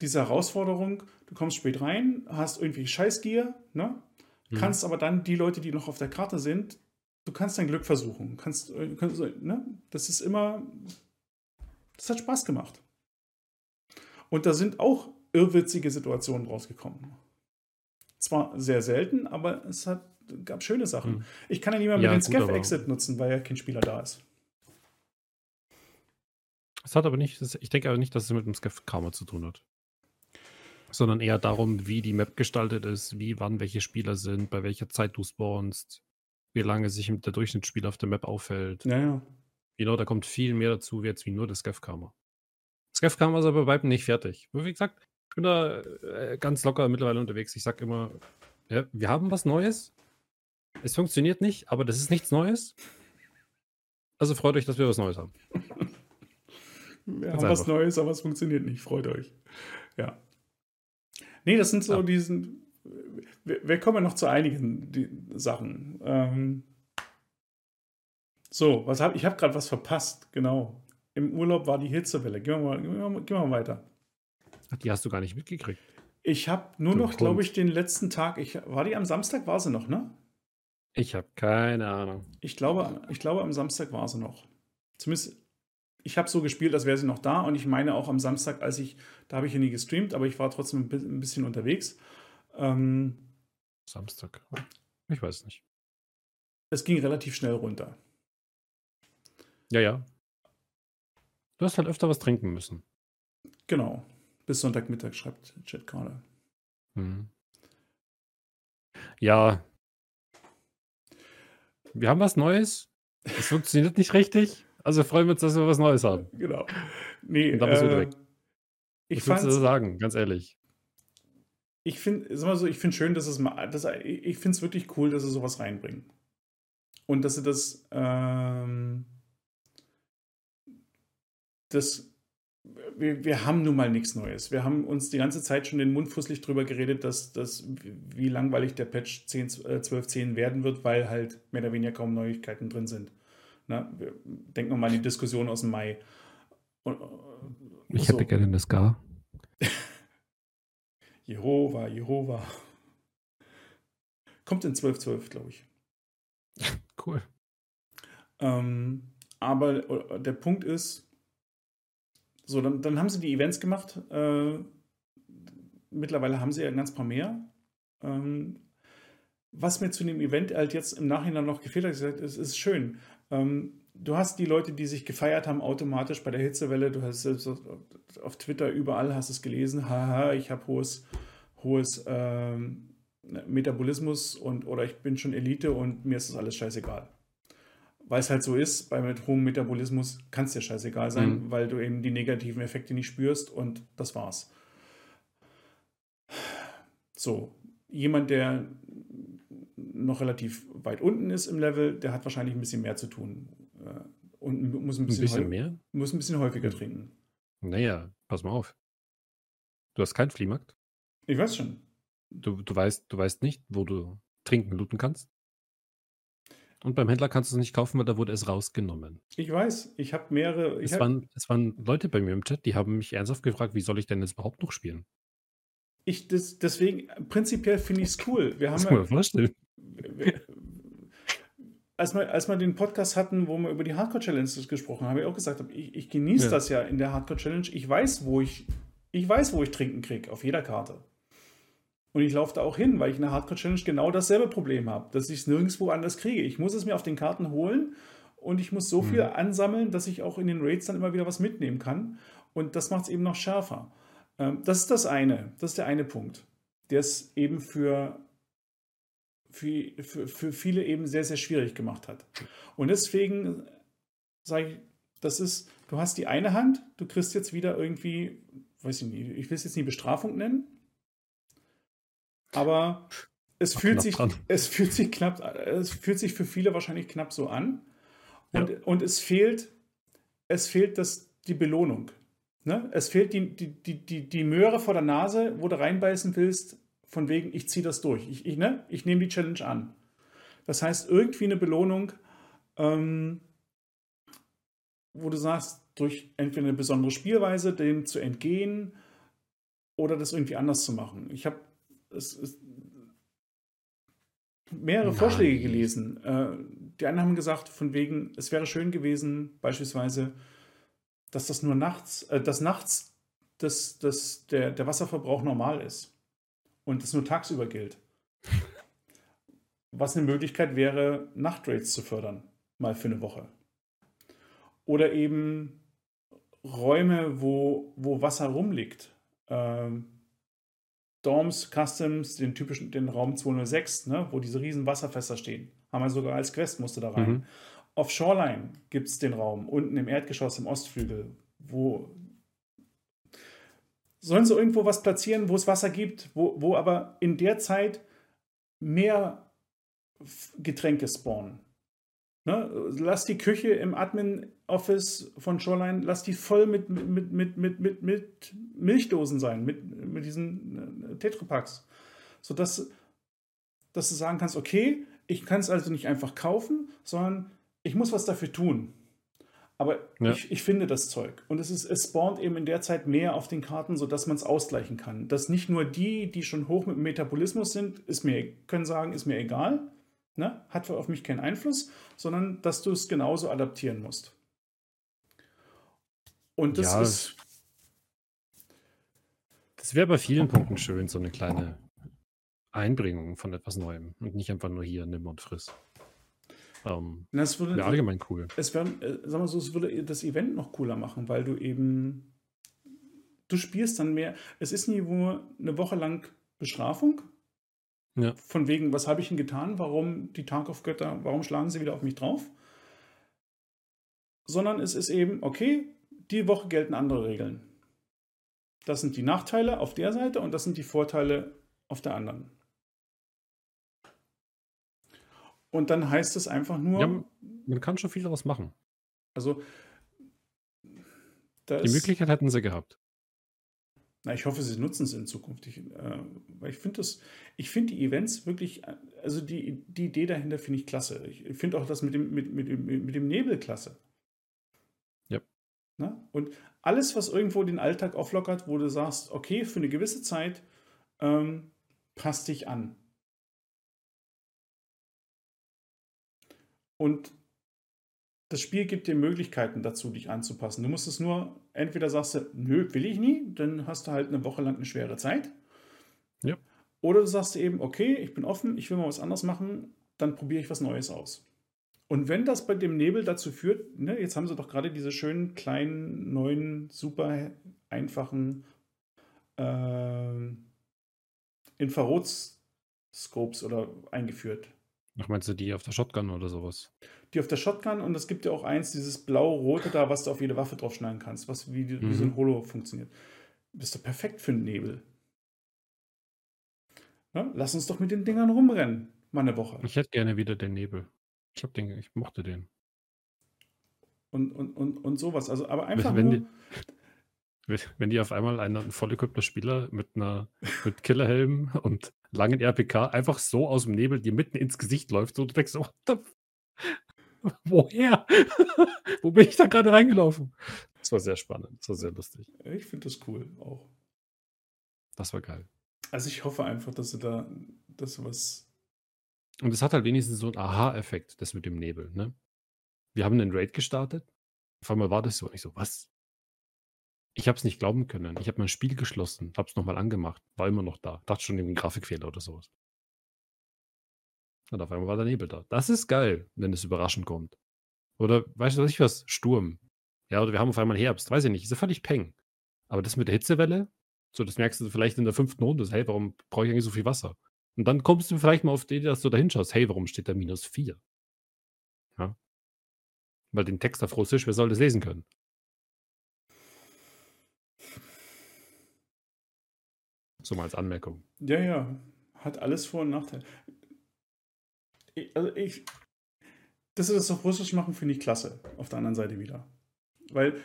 dieser Herausforderung. Du kommst spät rein, hast irgendwie Scheißgier, ne? Mhm. Kannst aber dann die Leute, die noch auf der Karte sind, du kannst dein Glück versuchen. Kannst, äh, kannst ne? Das ist immer, das hat Spaß gemacht. Und da sind auch irrwitzige Situationen rausgekommen. Zwar sehr selten, aber es hat, gab schöne Sachen. Mhm. Ich kann ja nicht mehr mit ja, den Scaff-Exit nutzen, weil ja kein Spieler da ist. Es hat aber nicht, ich denke aber nicht, dass es mit dem Scaff-Karma zu tun hat. Sondern eher darum, wie die Map gestaltet ist, wie wann welche Spieler sind, bei welcher Zeit du spawnst, wie lange sich der Durchschnittsspieler auf der Map aufhält. Ja, ja. Genau, da kommt viel mehr dazu, jetzt wie nur das Scaff-Karma. Scaff-Karma ist aber bei weitem nicht fertig. Wie gesagt, ich bin da äh, ganz locker mittlerweile unterwegs. Ich sag immer, ja, wir haben was Neues. Es funktioniert nicht, aber das ist nichts Neues. Also freut euch, dass wir was Neues haben. Wir haben was Neues, aber es funktioniert nicht. Freut euch. Ja. Nee, das sind so ja. diesen. Wir, wir, kommen ja noch zu einigen die, Sachen. Ähm, so, was hab, ich habe gerade was verpasst, genau. Im Urlaub war die Hitzewelle. Gehen wir mal, gehen wir mal, gehen wir mal weiter. Ach, die hast du gar nicht mitgekriegt. Ich habe nur du noch, glaube ich, den letzten Tag. Ich, war die am Samstag? War sie noch, ne? Ich habe keine Ahnung. Ich glaube, ich glaube, am Samstag war sie noch. Zumindest, ich habe so gespielt, als wäre sie noch da. Und ich meine auch am Samstag, als ich, da habe ich ja nie gestreamt, aber ich war trotzdem ein bisschen unterwegs. Ähm, Samstag. Ich weiß nicht. Es ging relativ schnell runter. Ja, ja. Du hast halt öfter was trinken müssen. Genau. Bis Sonntagmittag schreibt Chat gerade. Hm. Ja. Wir haben was Neues. Es funktioniert nicht richtig. Also freuen wir uns, dass wir was Neues haben. Genau. Nee, Und dann bist du äh, weg. Ich was willst du sagen, ganz ehrlich? Ich finde, sag mal so, ich finde schön, dass es mal, dass, ich finde es wirklich cool, dass sie sowas reinbringen. Und dass sie das, ähm, das wir, wir, haben nun mal nichts Neues. Wir haben uns die ganze Zeit schon den Mund fusselig drüber geredet, dass, dass wie langweilig der Patch 10, 12.10 äh, werden wird, weil halt mehr oder weniger kaum Neuigkeiten drin sind. Na, denken wir mal an die Diskussion aus dem Mai. Und, ich so. hätte gerne eine Ska. Jehova, Jehova. Kommt in 12.12, glaube ich. Cool. Ähm, aber äh, der Punkt ist, so, dann, dann haben sie die Events gemacht. Äh, mittlerweile haben sie ja ein ganz paar mehr. Ähm, was mir zu dem Event halt jetzt im Nachhinein noch gefehlt hat, gesagt, es ist schön. Ähm, du hast die Leute, die sich gefeiert haben, automatisch bei der Hitzewelle. Du hast es auf Twitter überall hast es gelesen. Haha, ich habe hohes, hohes ähm, Metabolismus und oder ich bin schon Elite und mir ist das alles scheißegal weil es halt so ist, bei mit hohem Metabolismus kann es dir scheißegal sein, mhm. weil du eben die negativen Effekte nicht spürst und das war's. So, jemand, der noch relativ weit unten ist im Level, der hat wahrscheinlich ein bisschen mehr zu tun äh, und muss ein bisschen, ein bisschen mehr? Muss ein bisschen häufiger trinken. Naja, pass mal auf. Du hast keinen Fliehmarkt? Ich weiß schon. Du, du, weißt, du weißt nicht, wo du trinken, looten kannst? Und beim Händler kannst du es nicht kaufen, weil da wurde es rausgenommen. Ich weiß, ich habe mehrere. Ich es, hab... waren, es waren Leute bei mir im Chat, die haben mich ernsthaft gefragt, wie soll ich denn jetzt überhaupt noch spielen? Ich, das, deswegen, prinzipiell finde ich es cool. Wir haben das ja, vorstellen. als wir, als wir den Podcast hatten, wo wir über die Hardcore-Challenge gesprochen haben, habe ich auch gesagt, ich, ich genieße ja. das ja in der Hardcore-Challenge. Ich weiß, wo ich, ich weiß, wo ich trinken kriege, auf jeder Karte. Und ich laufe da auch hin, weil ich in der Hardcore-Challenge genau dasselbe Problem habe, dass ich es nirgendwo anders kriege. Ich muss es mir auf den Karten holen und ich muss so mhm. viel ansammeln, dass ich auch in den Raids dann immer wieder was mitnehmen kann. Und das macht es eben noch schärfer. Ähm, das ist das eine. Das ist der eine Punkt, der es eben für für, für, für viele eben sehr, sehr schwierig gemacht hat. Und deswegen sage ich, das ist, du hast die eine Hand, du kriegst jetzt wieder irgendwie, weiß ich nicht, ich will es jetzt nie Bestrafung nennen, aber es fühlt sich, es fühlt sich knapp, es fühlt sich für viele wahrscheinlich knapp so an. Und, ja. und es fehlt, es fehlt das, die Belohnung. Ne? Es fehlt die, die, die, die, die Möhre vor der Nase, wo du reinbeißen willst, von wegen, ich ziehe das durch. Ich, ich, ne? ich nehme die Challenge an. Das heißt, irgendwie eine Belohnung, ähm, wo du sagst, durch entweder eine besondere Spielweise, dem zu entgehen oder das irgendwie anders zu machen. Ich habe mehrere Nein. Vorschläge gelesen. Äh, die einen haben gesagt, von wegen, es wäre schön gewesen, beispielsweise, dass das nur nachts, äh, dass nachts das, das, der, der Wasserverbrauch normal ist und es nur tagsüber gilt. Was eine Möglichkeit wäre, Nachtraids zu fördern, mal für eine Woche. Oder eben Räume, wo, wo Wasser rumliegt. Ähm, Dorms, Customs, den typischen, den Raum 206, ne, wo diese riesen Wasserfässer stehen. Haben wir sogar als Quest, musste da rein. Mhm. Auf Shoreline gibt es den Raum, unten im Erdgeschoss im Ostflügel, wo sollen sie irgendwo was platzieren, wo es Wasser gibt, wo, wo aber in der Zeit mehr Getränke spawnen. Ne? Lass die Küche im Admin-Office von Shoreline, lass die voll mit, mit, mit, mit, mit, mit Milchdosen sein, mit, mit diesen äh, Tetrapacks. Sodass dass du sagen kannst, okay, ich kann es also nicht einfach kaufen, sondern ich muss was dafür tun. Aber ja. ich, ich, finde das Zeug. Und es, ist, es spawnt eben in der Zeit mehr auf den Karten, sodass man es ausgleichen kann. Dass nicht nur die, die schon hoch mit Metabolismus sind, ist mir, können sagen, ist mir egal, ne? hat auf mich keinen Einfluss, sondern dass du es genauso adaptieren musst. Und das ja, ist. Das wäre bei vielen Punkten schön, so eine kleine Einbringung von etwas Neuem und nicht einfach nur hier nimm und friss. Ähm, das würde wäre allgemein cool. Es wäre, äh, sag mal so, es würde das Event noch cooler machen, weil du eben, du spielst dann mehr. Es ist nie nur eine Woche lang Bestrafung. Ja. Von wegen, was habe ich denn getan? Warum die Tarkov-Götter, warum schlagen sie wieder auf mich drauf? Sondern es ist eben, okay, die Woche gelten andere Regeln. Das sind die Nachteile auf der Seite und das sind die Vorteile auf der anderen. Und dann heißt es einfach nur. Ja, man kann schon viel daraus machen. Also. Die Möglichkeit hätten sie gehabt. Na, ich hoffe, sie nutzen es in Zukunft. Ich, äh, weil ich finde das, ich finde die Events wirklich, also die, die Idee dahinter finde ich klasse. Ich finde auch das mit dem, mit, mit, mit dem Nebel klasse. Ja. Na? Und alles, was irgendwo den Alltag auflockert, wo du sagst, okay, für eine gewisse Zeit ähm, passt dich an. Und das Spiel gibt dir Möglichkeiten dazu, dich anzupassen. Du musst es nur, entweder sagst du, nö, will ich nie, dann hast du halt eine Woche lang eine schwere Zeit. Ja. Oder du sagst eben, okay, ich bin offen, ich will mal was anderes machen, dann probiere ich was Neues aus. Und wenn das bei dem Nebel dazu führt, ne, jetzt haben sie doch gerade diese schönen, kleinen, neuen, super einfachen äh, Infrarot-Scopes oder eingeführt. Ach, meinst du die auf der Shotgun oder sowas? Die auf der Shotgun und es gibt ja auch eins, dieses blau-rote da, was du auf jede Waffe draufschneiden kannst, was wie, mhm. wie so ein mhm. Holo funktioniert. Bist du perfekt für einen Nebel. Ja, lass uns doch mit den Dingern rumrennen, mal eine Woche. Ich hätte gerne wieder den Nebel. Ich hab den, ich mochte den. Und, und, und, und sowas. Also, aber einfach wenn, nur, die, wenn die auf einmal einen, einen voll equipter Spieler mit einer mit Killerhelm und langen RPK einfach so aus dem Nebel dir mitten ins Gesicht läuft und du denkst, what the Woher? Wo bin ich da gerade reingelaufen? Das war sehr spannend, das war sehr lustig. Ich finde das cool auch. Das war geil. Also ich hoffe einfach, dass sie da, dass sie was Und es hat halt wenigstens so einen Aha-Effekt, das mit dem Nebel, ne? Wir haben einen Raid gestartet. Auf einmal war das so. Und ich so, was? Ich habe es nicht glauben können. Ich habe mein Spiel geschlossen, habe es nochmal angemacht, war immer noch da. Dachte schon irgendwie Grafikfehler oder sowas. Und auf einmal war der Nebel da. Das ist geil, wenn es überraschend kommt. Oder weißt du was ich was? Sturm. Ja, oder wir haben auf einmal Herbst. Weiß ich nicht. Ist ja völlig peng. Aber das mit der Hitzewelle, so das merkst du vielleicht in der fünften Runde. Hey, warum brauche ich eigentlich so viel Wasser? Und dann kommst du vielleicht mal auf die Idee, dass du da hinschaust. Hey, warum steht da minus 4? Ja. Weil den Text auf Russisch, wer soll das lesen können? So mal als Anmerkung. Ja, ja. Hat alles Vor- und Nachteile. Also ich, dass sie das auf Russisch machen, finde ich klasse. Auf der anderen Seite wieder. Weil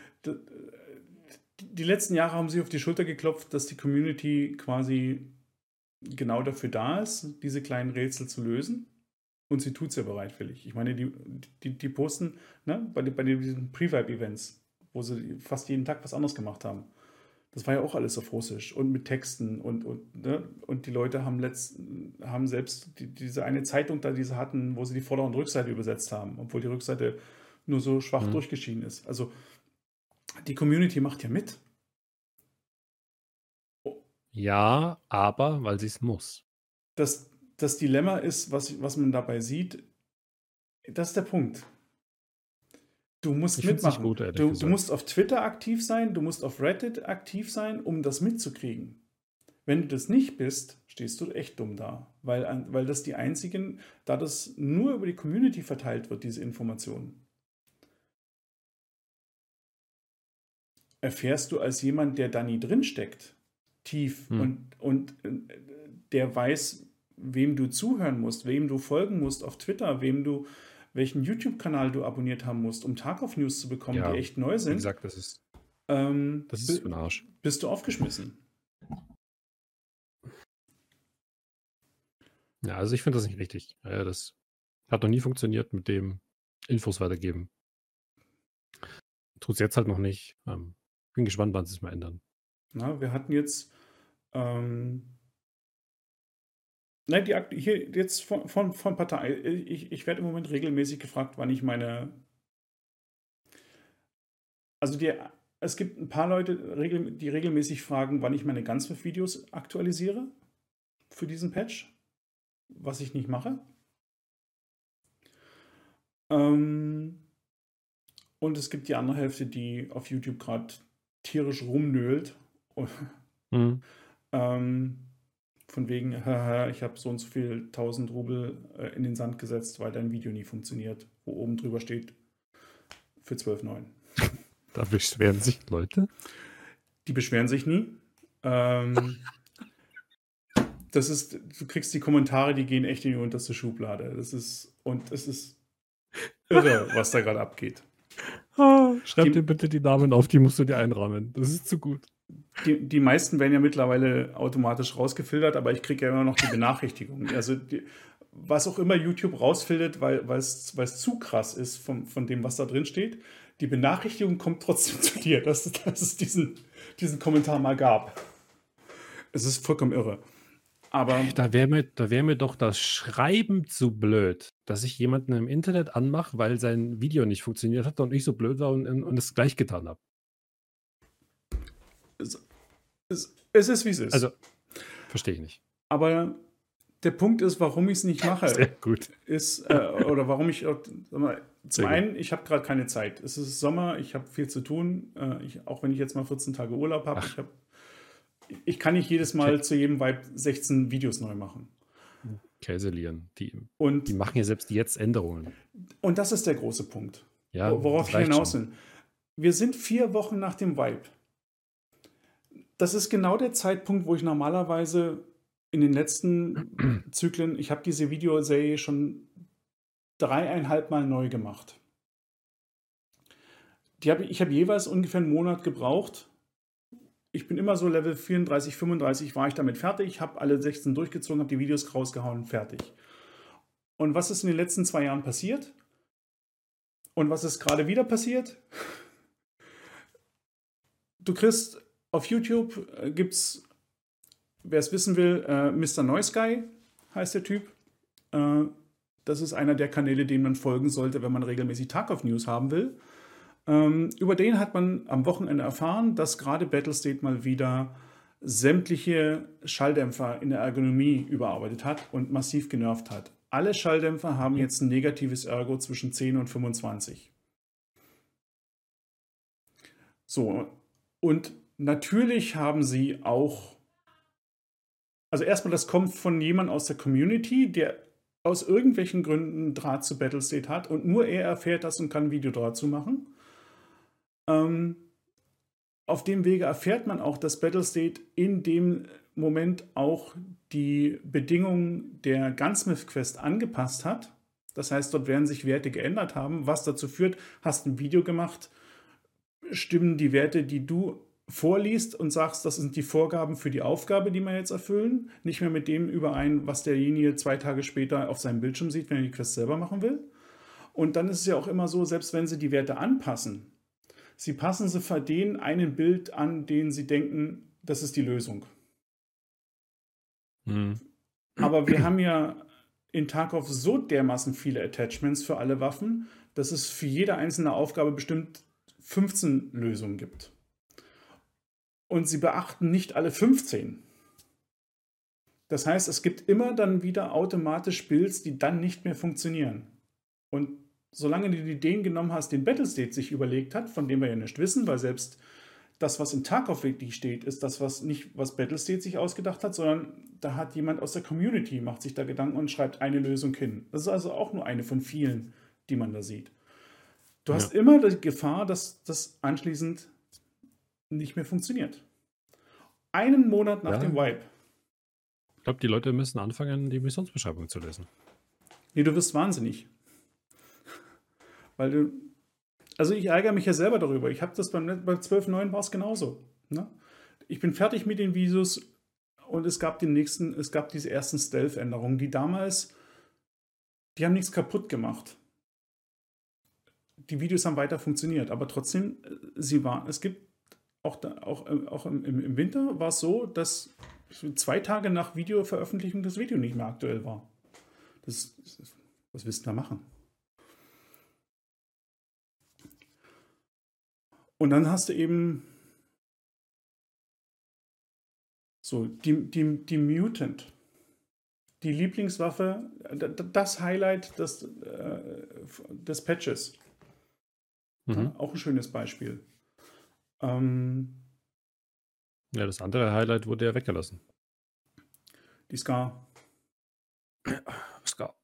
die letzten Jahre haben sie auf die Schulter geklopft, dass die Community quasi genau dafür da ist, diese kleinen Rätsel zu lösen. Und sie tut es ja bereitwillig. Ich meine, die, die, die posten ne, bei, bei diesen Pre-Vibe-Events, wo sie fast jeden Tag was anderes gemacht haben. Das war ja auch alles auf Russisch und mit Texten und, und, ne? und die Leute haben, letzt, haben selbst die, diese eine Zeitung da, die sie hatten, wo sie die Vorder- und Rückseite übersetzt haben, obwohl die Rückseite nur so schwach mhm. durchgeschieden ist. Also die Community macht ja mit. Ja, aber weil sie es muss. Das, das Dilemma ist, was, was man dabei sieht, das ist der Punkt. Du musst ich mitmachen. Gut, du, du, musst auf Twitter aktiv sein, du musst auf Reddit aktiv sein, um das mitzukriegen. Wenn du das nicht bist, stehst du echt dumm da, weil, weil das die einzigen, da das nur über die Community verteilt wird, diese Informationen. Erfährst du als jemand, der da nie drinsteckt, tief hm. und, und äh, der weiß, wem du zuhören musst, wem du folgen musst auf Twitter, wem du, welchen YouTube-Kanal du abonniert haben musst, um Tag auf News zu bekommen, ja, die echt neu sind. Wie gesagt, das ist, ähm, das ist ein Arsch. Bist du aufgeschmissen? Ja, also ich finde das nicht richtig. Ja, das hat noch nie funktioniert mit dem Infos weitergeben. Tut es jetzt halt noch nicht. Ähm, bin gespannt, wann sie es mal ändern. Na, wir hatten jetzt ähm, Nein, die, hier jetzt von, von, von Partei. Ich, ich werde im Moment regelmäßig gefragt, wann ich meine. Also die, es gibt ein paar Leute, die regelmäßig fragen, wann ich meine Gunsmith-Videos aktualisiere für diesen Patch, was ich nicht mache. Ähm, und es gibt die andere Hälfte, die auf YouTube gerade tierisch rumnölt. Mhm. ähm, von wegen, haha, ich habe so und so viel 1000 Rubel äh, in den Sand gesetzt, weil dein Video nie funktioniert, wo oben drüber steht für 12,9. Da beschweren sich Leute? Die beschweren sich nie. Ähm, das ist, du kriegst die Kommentare, die gehen echt in die unterste Schublade. Das ist, und es ist irre, was da gerade abgeht. Ah, schreib die, dir bitte die Namen auf, die musst du dir einrahmen. Das ist zu gut die, die meisten werden ja mittlerweile automatisch rausgefiltert, aber ich kriege ja immer noch die Benachrichtigung. Also die, was auch immer YouTube rausfiltert, weil es zu krass ist von, von dem, was da drin steht, die Benachrichtigung kommt trotzdem zu dir, dass, dass es diesen, diesen Kommentar mal gab. Es ist vollkommen irre. Aber da wäre mir, wär mir doch das Schreiben zu blöd, dass ich jemanden im Internet anmache, weil sein Video nicht funktioniert hat und ich so blöd war und, und es gleich getan habe. Es, es, es ist, wie es ist. Also, verstehe ich nicht. Aber der Punkt ist, warum ich es nicht mache, Sehr gut. ist, äh, oder warum ich, mal, zum einen, ich habe gerade keine Zeit. Es ist Sommer, ich habe viel zu tun, äh, ich, auch wenn ich jetzt mal 14 Tage Urlaub habe. Ich, hab, ich kann nicht jedes Mal okay. zu jedem Vibe 16 Videos neu machen. Käselieren. Die, und, die machen ja selbst jetzt Änderungen. Und das ist der große Punkt, ja, worauf ich hinaus will. Wir sind vier Wochen nach dem Vibe das ist genau der Zeitpunkt, wo ich normalerweise in den letzten Zyklen, ich habe diese Videoserie schon dreieinhalb Mal neu gemacht. Die hab, ich habe jeweils ungefähr einen Monat gebraucht. Ich bin immer so Level 34, 35 war ich damit fertig, habe alle 16 durchgezogen, habe die Videos rausgehauen, fertig. Und was ist in den letzten zwei Jahren passiert? Und was ist gerade wieder passiert? Du kriegst auf YouTube äh, gibt es, wer es wissen will, äh, Mr. Noise Guy heißt der Typ. Äh, Das ist einer der Kanäle, denen man folgen sollte, wenn man regelmäßig Tarkov News haben will. Ähm, über den hat man am Wochenende erfahren, dass gerade Battlestate mal wieder sämtliche Schalldämpfer in der Ergonomie überarbeitet hat und massiv genervt hat. Alle Schalldämpfer haben jetzt ein negatives Ergo zwischen 10 und 25. So, und natürlich haben sie auch, also erstmal, das kommt von jemand aus der Community, der aus irgendwelchen Gründen Draht zu Battlestate hat und nur er erfährt das und kann ein Video dazu machen. Ähm, auf dem Wege erfährt man auch, dass Battlestate in dem Moment auch die Bedingungen der Gunsmith Quest angepasst hat. Das heißt, dort werden sich Werte geändert haben, was dazu führt, hast ein Video gemacht, stimmen die Werte, die du vorliest und sagst, das sind die Vorgaben für die Aufgabe, die wir jetzt erfüllen, nicht mehr mit dem überein, was derjenige zwei Tage später auf seinem Bildschirm sieht, wenn er die Quest selber machen will. Und dann ist es ja auch immer so, selbst wenn sie die Werte anpassen, Sie passen sie für den einen Bild an, den sie denken, das ist die Lösung. Mhm. Aber wir haben ja in Tarkov so dermaßen viele Attachments für alle Waffen, dass es für jede einzelne Aufgabe bestimmt 15 Lösungen gibt. Und sie beachten nicht alle 15. Das heißt, es gibt immer dann wieder automatisch Builds, die dann nicht mehr funktionieren. Und solange du die Ideen genommen hast, den Battlestate sich überlegt hat, von dem wir ja nicht wissen, weil selbst das, was in Tarkov wirklich steht, ist das, was nicht, was Battlestate sich ausgedacht hat, sondern da hat jemand aus der Community, macht sich da Gedanken und schreibt eine Lösung hin. Das ist also auch nur eine von vielen, die man da sieht. Du ja. hast immer die Gefahr, dass das anschließend nicht mehr funktioniert. Einen Monat nach ja. dem Wipe. Ich glaube, die Leute müssen anfangen, die Missionsbeschreibung zu lesen. Nee, du wirst wahnsinnig. Weil du, also ich ärgere mich ja selber darüber. Ich habe das beim, bei 12.9 war es genauso. Ne? Ich bin fertig mit den Visus und es gab den nächsten, es gab diese ersten Stealth-Änderungen, die damals, die haben nichts kaputt gemacht. Die Videos haben weiter funktioniert, aber trotzdem, äh, sie waren, es gibt auch, da, auch, äh, auch im, im Winter war es so, dass zwei Tage nach Videoveröffentlichung das Video nicht mehr aktuell war. Das, was willst du da machen? Und dann hast du eben so die, die, die Mutant. Die Lieblingswaffe, das Highlight des, äh, des Patches. Mhm. Auch ein schönes Beispiel. Ähm, ja, das andere Highlight wurde ja weggelassen. Die Scar. Scar.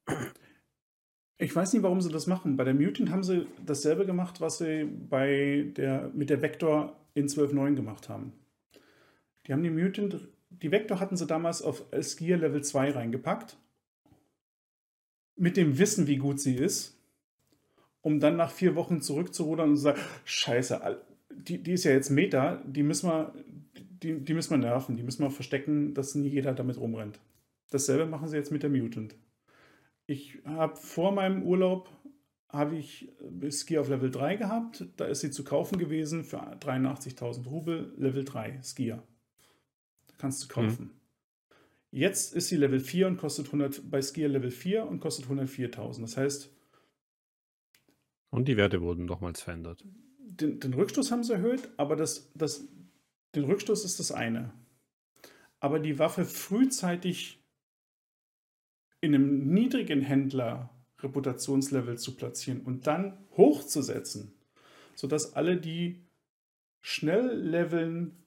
Ich weiß nicht, warum sie das machen. Bei der Mutant haben sie dasselbe gemacht, was sie bei der, mit der Vector in 12.9 gemacht haben. Die haben die Mutant, die Vector hatten sie damals auf Skier Level 2 reingepackt. Mit dem Wissen, wie gut sie ist, um dann nach vier Wochen zurückzurudern und zu sagen, scheiße, die, die ist ja jetzt Meta, die müssen wir, die, die müssen wir nerven, die müssen wir verstecken, dass nie jeder damit rumrennt. Dasselbe machen sie jetzt mit der Mutant ich habe vor meinem Urlaub habe ich Ski auf Level 3 gehabt. Da ist sie zu kaufen gewesen für 83.000 Rubel, Level 3 Skier. Da kannst du kaufen. Mhm. Jetzt ist sie Level 4 und kostet 100, bei Skier Level 4 und kostet 104.000. Das heißt. Und die Werte wurden nochmals verändert. Den, den, Rückstoß haben sie erhöht, aber das, das, den Rückstoß ist das eine. Aber die Waffe frühzeitig in einem niedrigen Händler Reputationslevel zu platzieren und dann hochzusetzen, sodass alle, die schnell leveln,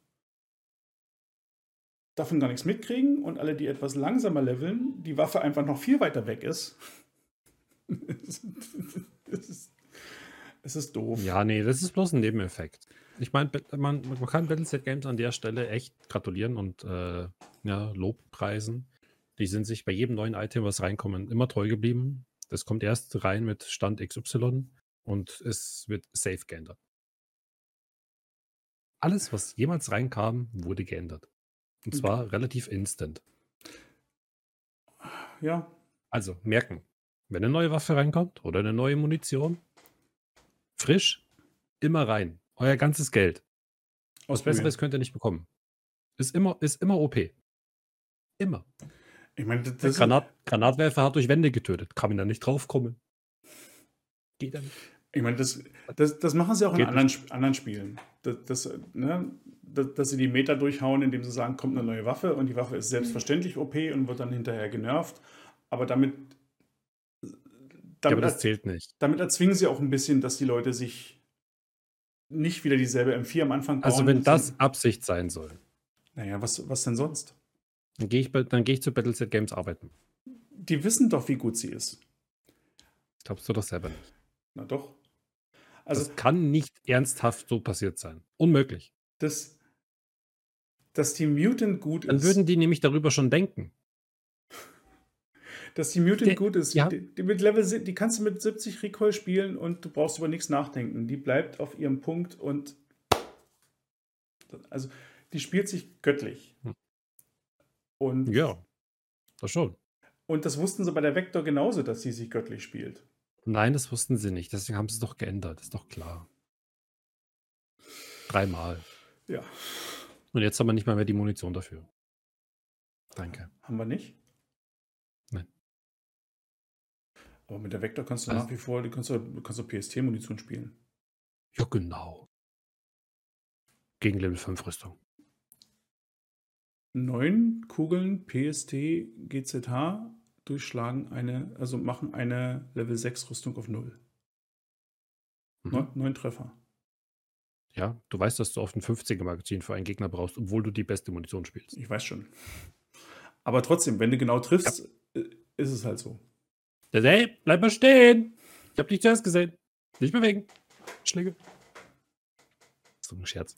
davon gar nichts mitkriegen und alle, die etwas langsamer leveln, die Waffe einfach noch viel weiter weg ist. es, ist es ist doof. Ja, nee, das ist bloß ein Nebeneffekt. Ich meine, man, man kann Battleset Games an der Stelle echt gratulieren und äh, ja, Lob preisen. Die sind sich bei jedem neuen Item, was reinkommt, immer treu geblieben. Das kommt erst rein mit Stand XY und es wird safe geändert. Alles, was jemals reinkam, wurde geändert. Und zwar okay. relativ instant. Ja. Also merken, wenn eine neue Waffe reinkommt oder eine neue Munition, frisch, immer rein. Euer ganzes Geld. Was Besseres könnt ihr nicht bekommen. Ist immer, ist immer OP. Immer. Ich meine, das, Der das Granat, Granatwerfer hat durch Wände getötet. Kann man da nicht draufkommen. Geht ja nicht. Ich meine, das, das, das machen sie auch in Geht anderen, Sp- anderen Spielen. Das, das, ne, dass, dass sie die Meter durchhauen, indem sie sagen, kommt eine neue Waffe und die Waffe ist selbstverständlich OP und wird dann hinterher genervt. Aber damit, damit, das zählt nicht. damit erzwingen sie auch ein bisschen, dass die Leute sich nicht wieder dieselbe M4 am Anfang bauen. Also wenn das Absicht sein soll, Naja, was, was denn sonst? dann gehe ich, dann gehe ich zu Battleset Games arbeiten. Die wissen doch, wie gut sie ist. Glaubst du doch selber nicht. Na doch. Also das kann nicht ernsthaft so passiert sein. Unmöglich. das, dass die Mutant gut Dann ist. würden die nämlich darüber schon denken. Dass die Mutant Der- gut ist. ja. Die, die, mit Level, die kannst du mit 70 Recoil spielen und du brauchst über nichts nachdenken. Die bleibt auf ihrem Punkt und also die spielt sich göttlich. Hm. Und, Ja, das schon. und das wussten sie bei der Vector genauso, dass sie sich göttlich spielt. Nein, das wussten sie nicht. Deswegen haben sie es doch geändert. Ist doch klar. Dreimal. Ja. Und jetzt haben wir nicht mal mehr die Munition dafür. Danke. Haben wir nicht? Aber mit der Vector kannst du Also- nach wie vor, du kannst, du kannst PST-Munition spielen. Ja, genau. Gegen Level 5 Rüstung. Neun Kugeln PST GZH durchschlagen eine, also machen eine Level 6 Rüstung auf null. Mhm. Neun, neun Treffer. Ja, du weißt, dass du oft ein 50er Magazin für einen Gegner brauchst, obwohl du die beste Munition spielst. Ich weiß schon. Aber trotzdem, wenn du genau triffst, äh, ist es halt so. Der hey, bleib mal stehen! Ich hab dich zuerst gesehen. Nicht bewegen. Schläge. So ein Scherz.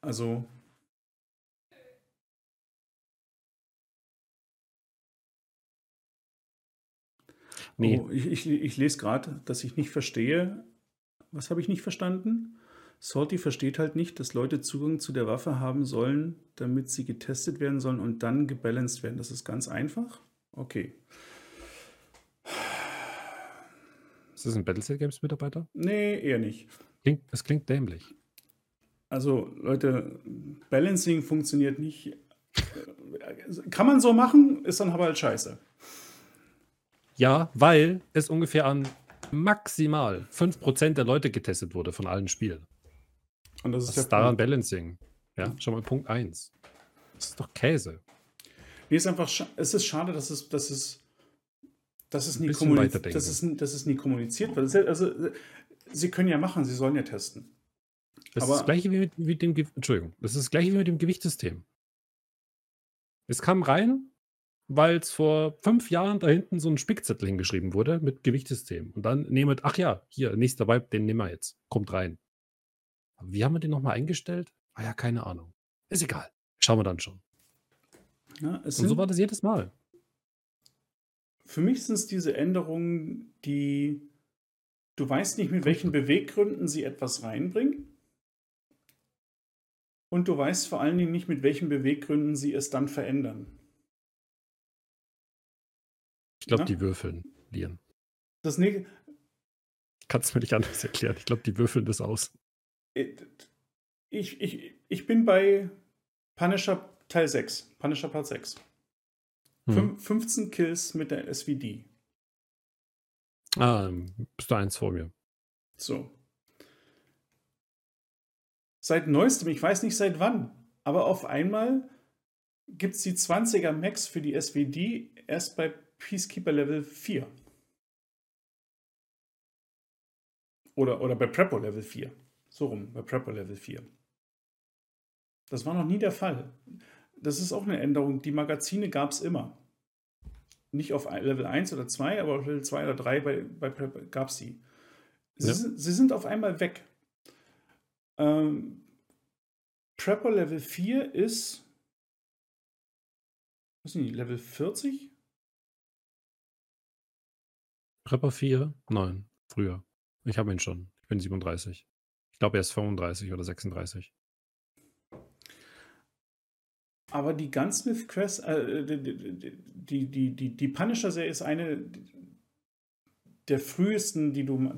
Also. Nee. Oh, ich, ich, ich lese gerade, dass ich nicht verstehe. Was habe ich nicht verstanden? Salty versteht halt nicht, dass Leute Zugang zu der Waffe haben sollen, damit sie getestet werden sollen und dann gebalanced werden. Das ist ganz einfach. Okay. Ist das ein Battleset Games Mitarbeiter? Nee, eher nicht. Klingt, das klingt dämlich. Also, Leute, Balancing funktioniert nicht. Kann man so machen, ist dann aber halt scheiße. Ja, weil es ungefähr an maximal 5% der Leute getestet wurde von allen Spielen. Und das ist ist der daran. Balancing? Ja, schon mal Punkt 1. Das ist doch Käse. Nee, ist einfach es ist schade, dass es, dass es, dass es, nie, bisschen kommuni weiterdenken. dass es, dass es nie kommuniziert wird. Also, sie können ja machen, sie sollen ja testen. Das Aber- ist das gleiche wie mit, mit dem Entschuldigung, das ist das gleiche wie mit dem Gewichtssystem. Es kam rein, weil es vor fünf Jahren da hinten so ein Spickzettel hingeschrieben wurde mit Gewichtssystem. Und dann nehmt, ach ja, hier, nächster Vibe, den nehmen wir jetzt. Kommt rein. Aber wie haben wir den nochmal eingestellt? Ah ja, keine Ahnung. Ist egal. Schauen wir dann schon. Ja, Und so war das jedes Mal. für mich sind es diese Änderungen, die du weißt nicht, mit welchen Beweggründen sie etwas reinbringen. Und du weißt vor allen Dingen nicht, mit welchen Beweggründen sie es dann verändern. Ich glaube, die würfeln, Lian. Das ne Kannst du mir nicht anders erklären. Ich glaube, die würfeln das aus. ich, ich, ich bin bei Punisher Teil 6, Punisher Part 6. Hm. Fün- 15 Kills mit der SVD. Ah, bist du eins vor mir. So. Seit neuestem, ich weiß nicht seit wann, aber auf einmal gibt es die 20er Max für die SVD erst bei Peacekeeper Level 4. Oder, oder bei Prepper Level 4. So rum, bei Prepper Level 4. Das war noch nie der Fall. Das ist auch eine Änderung. Die Magazine gab es immer. Nicht auf Level 1 oder 2, aber auf Level 2 oder 3 bei, bei Prepper gab es sie. Sie, Ja. sind, sie sind auf einmal weg. Ähm, Prepper Level 4 ist was nicht, Level 40? Prepper 4? Nein, früher. Ich habe ihn schon. Ich bin 37. Ich glaube, er ist 35 oder 36. Aber die Gunsmith Quest, äh, die, die, die, die, Punisher-Serie ist eine der frühesten, die du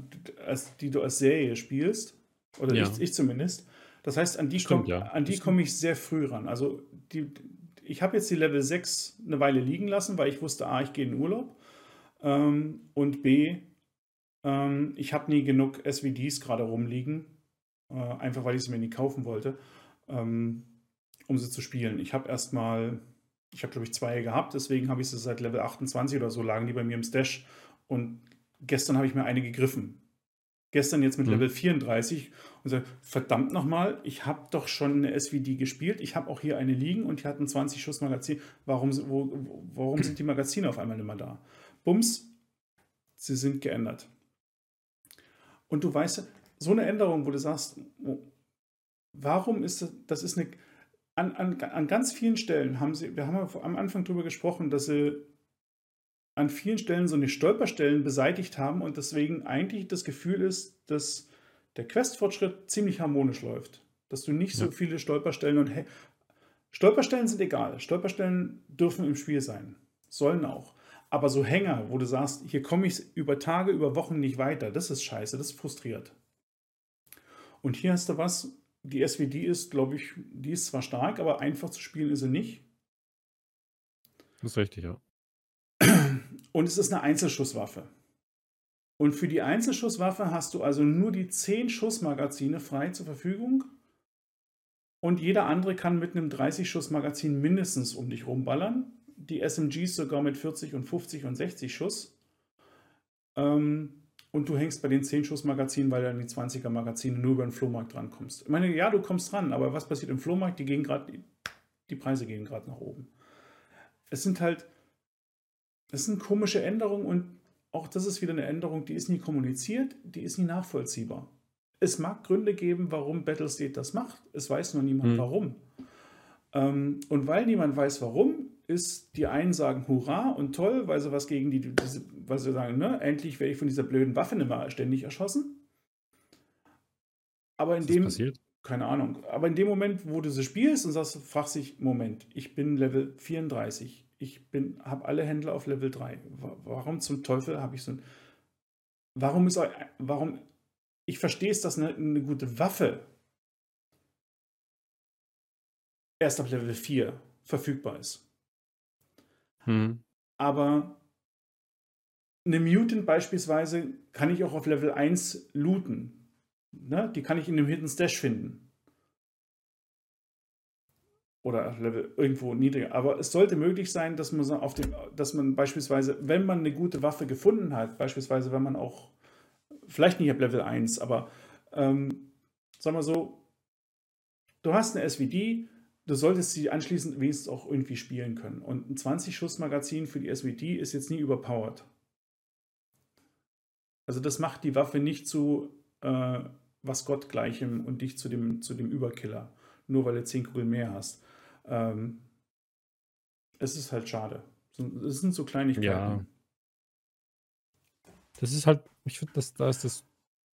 als, die du als Serie spielst. Oder Ja. ich, ich zumindest. Das heißt, an die Stimmt, komme ja. an die Das komm ich sehr früh ran. Also die, ich habe jetzt die Level 6 eine Weile liegen lassen, weil ich wusste, A, ich gehe in Urlaub ähm, und B, ähm, ich habe nie genug SVDs gerade rumliegen, äh, einfach weil ich sie mir nie kaufen wollte, ähm, um sie zu spielen. Ich habe erstmal, ich habe glaube ich zwei gehabt, deswegen habe ich sie seit Level 28 oder so, lagen die bei mir im Stash und gestern habe ich mir eine gegriffen. Gestern jetzt mit mhm. Level 34 und sage, verdammt nochmal, ich habe doch schon eine SVD gespielt, ich habe auch hier eine liegen und die hatten 20 Schuss Magazin. Warum, wo, warum sind die Magazine auf einmal immer da? Bums, sie sind geändert. Und du weißt, so eine Änderung, wo du sagst, warum ist das, das ist eine, an, an, an ganz vielen Stellen haben sie, wir haben ja am Anfang darüber gesprochen, dass sie an vielen Stellen so eine Stolperstellen beseitigt haben und deswegen eigentlich das Gefühl ist, dass der Questfortschritt ziemlich harmonisch läuft. Dass du nicht ja. so viele Stolperstellen und hey, Stolperstellen sind egal. Stolperstellen dürfen im Spiel sein. Sollen auch. Aber so Hänger, wo du sagst, hier komme ich über Tage, über Wochen nicht weiter, das ist scheiße, das frustriert. Und hier hast du was, die SWD ist, glaube ich, die ist zwar stark, aber einfach zu spielen ist sie nicht. Das ist richtig, ja. Und es ist eine Einzelschusswaffe. Und für die Einzelschusswaffe hast du also nur die 10 Schussmagazine frei zur Verfügung. Und jeder andere kann mit einem 30-Schuss-Magazin mindestens um dich rumballern die SMGs sogar mit 40 und 50 und 60 Schuss. Ähm, und du hängst bei den 10-Schuss-Magazinen, weil du an die 20er-Magazine nur über den Flohmarkt drankommst. Ich meine, ja, du kommst dran, aber was passiert im Flohmarkt? Die gehen gerade, die, Preise gehen gerade nach oben. Es sind halt, es sind komische Änderungen und auch das ist wieder eine Änderung, die ist nie kommuniziert, die ist nie nachvollziehbar. Es mag Gründe geben, warum Battlestate das macht. Es weiß nur niemand hm. warum. Ähm, und weil niemand weiß warum, ist, die einen sagen Hurra und toll, weil sie was gegen die, diese, weil sie sagen, ne, endlich werde ich von dieser blöden Waffe nicht mehr ständig erschossen. Aber in was dem, passiert? keine Ahnung, aber in dem Moment, wo du sie spielst und sagst, fragst dich, Moment, ich bin Level 34, ich habe alle Händler auf Level 3. Warum zum Teufel habe ich so ein, warum ist, warum, ich verstehe es, dass eine, eine gute Waffe erst ab Level 4 verfügbar ist. Hm. Aber eine Mutant beispielsweise kann ich auch auf Level 1 looten. Ne? Die kann ich in einem Hidden Stash finden. Oder Level irgendwo niedriger. Aber es sollte möglich sein, dass man, auf dem, dass man beispielsweise, wenn man eine gute Waffe gefunden hat, beispielsweise wenn man auch, vielleicht nicht ab Level 1, aber ähm, sagen wir so, du hast eine SVD, du solltest sie anschließend wenigstens auch irgendwie spielen können. Und ein 20-Schuss-Magazin für die SWD ist jetzt nie überpowered. Also das macht die Waffe nicht zu äh, was Gottgleichem und dich zu dem, zu dem Überkiller, nur weil du 10 Kugeln mehr hast. Ähm, es ist halt schade. Es sind so Kleinigkeiten. Ja. Das ist halt, ich finde, das, da ist das.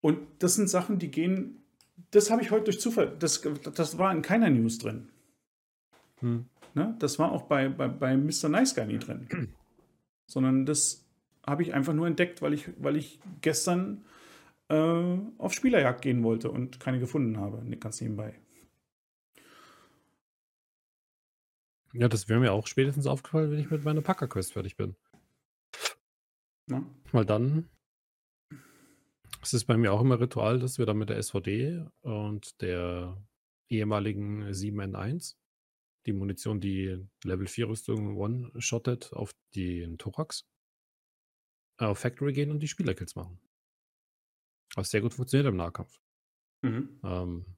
Und das sind Sachen, die gehen, das habe ich heute durch Zufall, das, das war in keiner News drin. Hm. Ne? Das war auch bei, bei, bei Mr. Nice Guy nie drin. Sondern das habe ich einfach nur entdeckt, weil ich, weil ich gestern äh, auf Spielerjagd gehen wollte und keine gefunden habe, ganz nebenbei. Ja, das wäre mir auch spätestens aufgefallen, wenn ich mit meiner Packer-Quest fertig bin. Na? Weil dann es ist bei mir auch immer Ritual, dass wir dann mit der SVD und der ehemaligen 7N1 die Munition, die Level 4 Rüstung one-shottet auf den Thorax, äh, auf Factory gehen und die Spielerkills machen. Was sehr gut funktioniert im Nahkampf. Mhm. Ähm,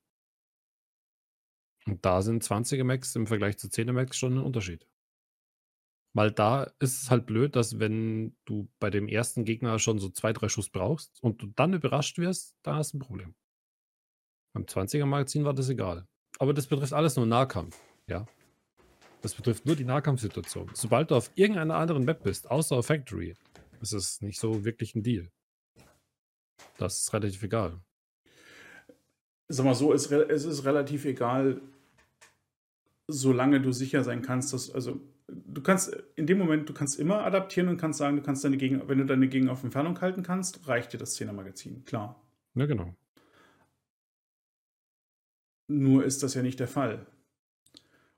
und da sind 20er Max im Vergleich zu 10er Max schon ein Unterschied. Weil da ist es halt blöd, dass wenn du bei dem ersten Gegner schon so zwei, drei Schuss brauchst und du dann überrascht wirst, da hast du ein Problem. Beim 20er Magazin war das egal. Aber das betrifft alles nur Nahkampf. Ja. Das betrifft nur die Nahkampfsituation. Sobald du auf irgendeiner anderen Map bist, außer auf Factory, ist es nicht so wirklich ein Deal. Das ist relativ egal. Sag mal so, es, es ist relativ egal, solange du sicher sein kannst, dass, also du kannst in dem Moment, du kannst immer adaptieren und kannst sagen, du kannst deine Gegner, wenn du deine Gegner auf Entfernung halten kannst, reicht dir das 10er Magazin, klar. Ja, genau. Nur ist das ja nicht der Fall.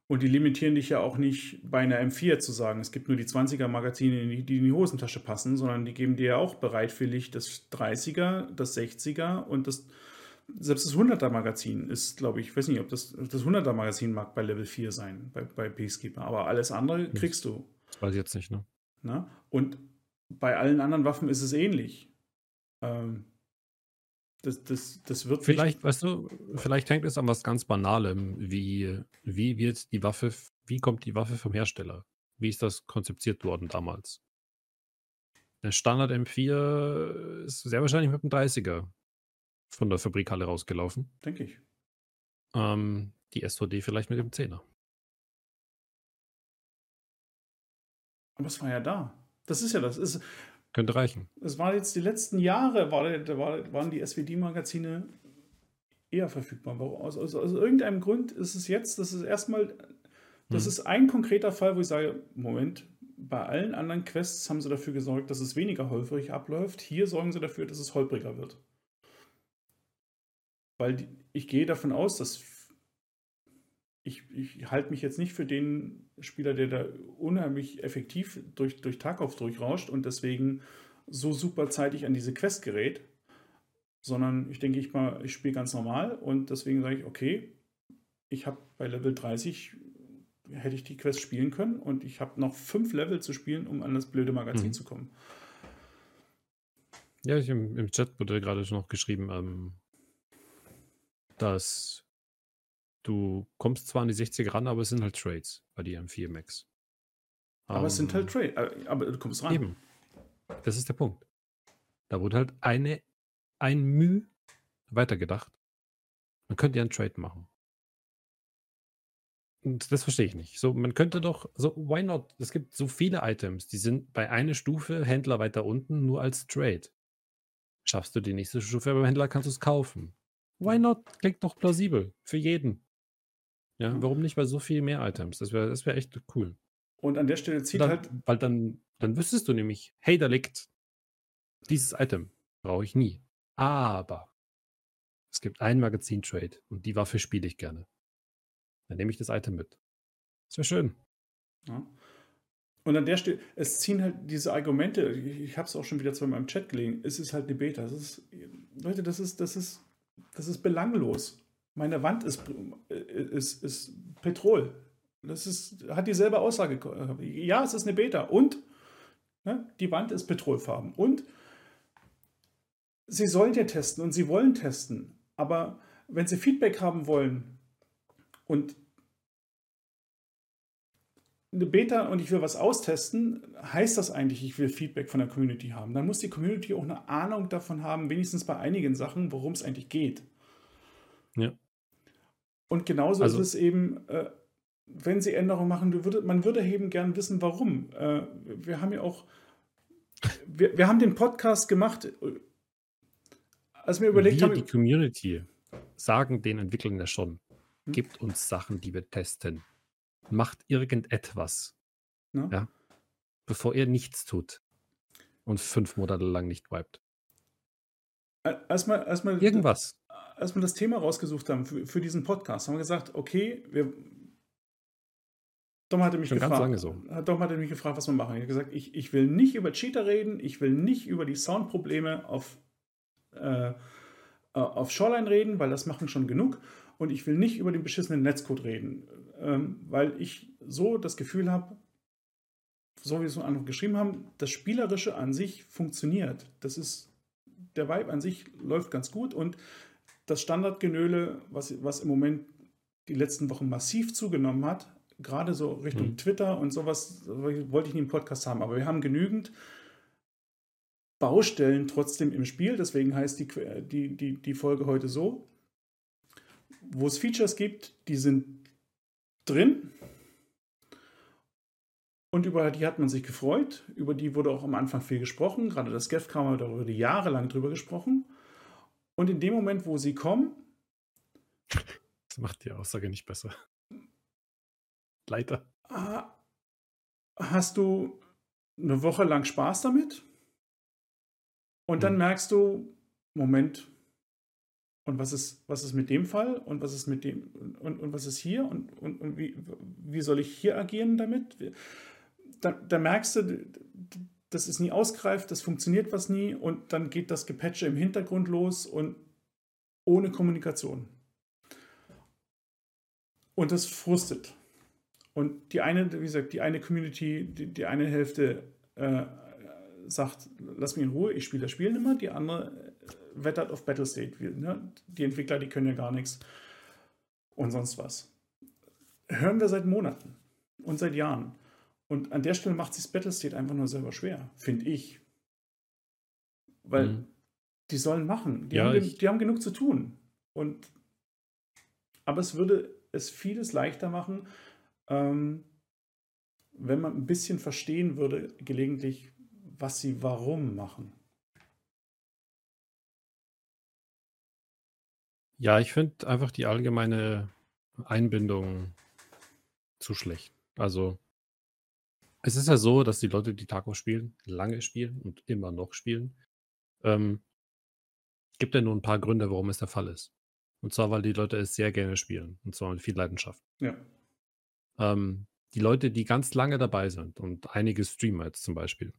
Und die limitieren dich ja auch nicht bei einer M4 zu sagen, es gibt nur die 20er Magazine, die in die Hosentasche passen, sondern die geben dir ja auch bereitwillig das 30er, das 60er und das selbst das 100er Magazin ist, glaube ich, ich weiß nicht, ob das das 100er Magazin mag bei Level 4 sein, bei, bei Peacekeeper, aber alles andere kriegst du. Das weiß ich jetzt nicht, ne? Na? Und bei allen anderen Waffen ist es ähnlich. Ähm, das, das, das wird Vielleicht, weißt du, vielleicht hängt es an was ganz Banalem, wie, wie wird die Waffe, wie kommt die Waffe vom Hersteller? Wie ist das konzipiert worden damals? Der Standard M4 ist sehr wahrscheinlich mit dem 30er von der Fabrikhalle rausgelaufen. Denke ich. Ähm, die SOD vielleicht mit dem 10er. Aber es war ja da. Das ist ja das. Ist, Könnte reichen. Es war jetzt die letzten Jahre, war, war, waren die SWD-Magazine eher verfügbar. Aus, aus, aus, irgendeinem Grund ist es jetzt, das ist erstmal, das hm. ist ein konkreter Fall, wo ich sage, Moment, bei allen anderen Quests haben sie dafür gesorgt, dass es weniger holprig abläuft. Hier sorgen sie dafür, dass es holpriger wird. Weil die, ich gehe davon aus, dass ich, ich halte mich jetzt nicht für den Spieler, der da unheimlich effektiv durch, durch Tarkov durchrauscht und deswegen so super zeitig an diese Quest gerät, sondern ich denke, ich, ich spiele ganz normal und deswegen sage ich, okay, ich habe bei Level 30 hätte ich die Quest spielen können und ich habe noch fünf Level zu spielen, um an das blöde Magazin mhm. zu kommen. Ja, ich, im, im, Chat wurde gerade schon noch geschrieben, ähm, dass Du kommst zwar an die 60 ran, aber es sind halt Trades bei dir M4 Max. Aber um, es sind halt ähm, Trades, äh, aber du kommst ran. Eben. Das ist der Punkt. Da wurde halt eine, ein Mühe weitergedacht. Man könnte ja einen Trade machen. Und das verstehe ich nicht. So, man könnte doch, so, why not? Es gibt so viele Items, die sind bei einer Stufe Händler weiter unten nur als Trade. Schaffst du die nächste Stufe beim Händler, kannst du es kaufen. Why not? Klingt doch plausibel. Für jeden. Ja, warum nicht bei so viel mehr Items? Das wäre das wär echt cool. Und an der Stelle zieht dann, halt. Weil dann, dann wüsstest du nämlich, hey, da liegt dieses Item. Brauche ich nie. Aber es gibt einen Magazin-Trade und die Waffe spiele ich gerne. Dann nehme ich das Item mit. Das wäre schön. Ja. Und an der Stelle, es ziehen halt diese Argumente, ich, ich habe es auch schon wieder zu meinem Chat gelegen, es ist halt eine Beta. Das ist, Leute, das ist, das ist, das ist belanglos. Meine Wand ist, ist, ist Petrol. Das ist, hat dieselbe Aussage. Ja, es ist eine Beta. Und ne, die Wand ist petrolfarben. Und sie sollen ja testen und sie wollen testen. Aber wenn sie Feedback haben wollen und eine Beta und ich will was austesten, heißt das eigentlich, ich will Feedback von der Community haben. Dann muss die Community auch eine Ahnung davon haben, wenigstens bei einigen Sachen, worum es eigentlich geht. Ja. Und genauso also, ist es eben, äh, wenn sie Änderungen machen, würde, man würde eben gern wissen, warum. Äh, wir haben ja auch, wir, wir haben den Podcast gemacht, äh, als wir überlegt wir, haben. Die Community sagen den Entwicklern ja schon, hm? gibt uns Sachen, die wir testen. Macht irgendetwas. Ja? ja? Bevor ihr nichts tut und fünf Monate lang nicht wiped. Erstmal, erstmal irgendwas als wir das Thema rausgesucht haben für, für diesen Podcast, haben wir gesagt, okay, wir. Dom hatte mich Schon gefragt. Ganz lange so. Dom hatte mich gefragt, was wir machen. Ich habe gesagt, ich, ich will nicht über Cheater reden, ich will nicht über die Soundprobleme auf, äh, auf Shoreline reden, weil das machen schon genug. Und ich will nicht über den beschissenen Netzcode reden, ähm, weil ich so das Gefühl habe, so wie wir es am Anfang geschrieben haben, das Spielerische an sich funktioniert. Das ist, der Vibe an sich läuft ganz gut und das Standardgenöle, was, was im Moment die letzten Wochen massiv zugenommen hat, gerade so Richtung mhm. Twitter und sowas, wollte ich nie im Podcast haben, aber wir haben genügend Baustellen trotzdem im Spiel, deswegen heißt die, die, die, die Folge heute so, wo es Features gibt, die sind drin. Und über die hat man sich gefreut, über die wurde auch am Anfang viel gesprochen, gerade das GEF-Kram, darüber wurde jahrelang drüber gesprochen und in dem Moment, wo sie kommen. Das macht die Aussage nicht besser. Leider. Ah, hast du eine Woche lang Spaß damit? Und dann hm. merkst du, Moment, und was ist, was ist mit dem Fall und was ist mit dem und, und was ist hier und, und, und wie, wie soll ich hier agieren damit? Da, da merkst du, das ist nie ausgereift, das funktioniert was nie und dann geht das Gepatche im Hintergrund los und ohne Kommunikation. Und das frustet. Und die eine, wie gesagt, die eine Community, die, die eine Hälfte äh, sagt, lass mich in Ruhe, ich spiele das Spiel nicht mehr, die andere äh, wettert auf Battlestate. Ne? Die Entwickler, die können ja gar nichts und sonst was. Hören wir seit Monaten und seit Jahren. Und an der Stelle macht sich Battlestate einfach nur selber schwer, finde ich. Weil mhm. die sollen machen. Die, ja, haben, die haben genug zu tun. Und, aber es würde es vieles leichter machen, ähm, wenn man ein bisschen verstehen würde, gelegentlich, was sie warum machen. Ja, ich finde einfach die allgemeine Einbindung zu schlecht. Also es ist ja so, dass die Leute, die Taco spielen, lange spielen und immer noch spielen. Ähm, gibt ja nur ein paar Gründe, warum es der Fall ist. Und zwar, weil die Leute es sehr gerne spielen. Und zwar mit viel Leidenschaft. Ja. Ähm, die Leute, die ganz lange dabei sind und einige Streamer jetzt zum Beispiel,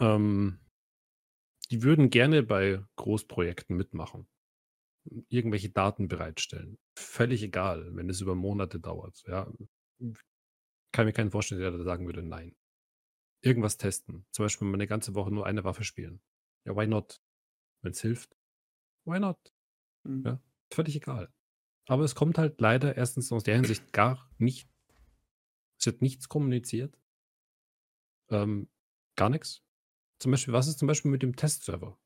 ähm, die würden gerne bei Großprojekten mitmachen. Irgendwelche Daten bereitstellen. Völlig egal, wenn es über Monate dauert. Ja, kann mir keinen vorstellen, der da sagen würde, nein. Irgendwas testen. Zum Beispiel mal eine ganze Woche nur eine Waffe spielen. Ja, why not? Wenn es hilft. Why not? Mhm. Ja, völlig egal. Aber es kommt halt leider erstens aus der Hinsicht gar nicht. Es wird nichts kommuniziert. Ähm, gar nichts. Zum Beispiel, was ist zum Beispiel mit dem Testserver?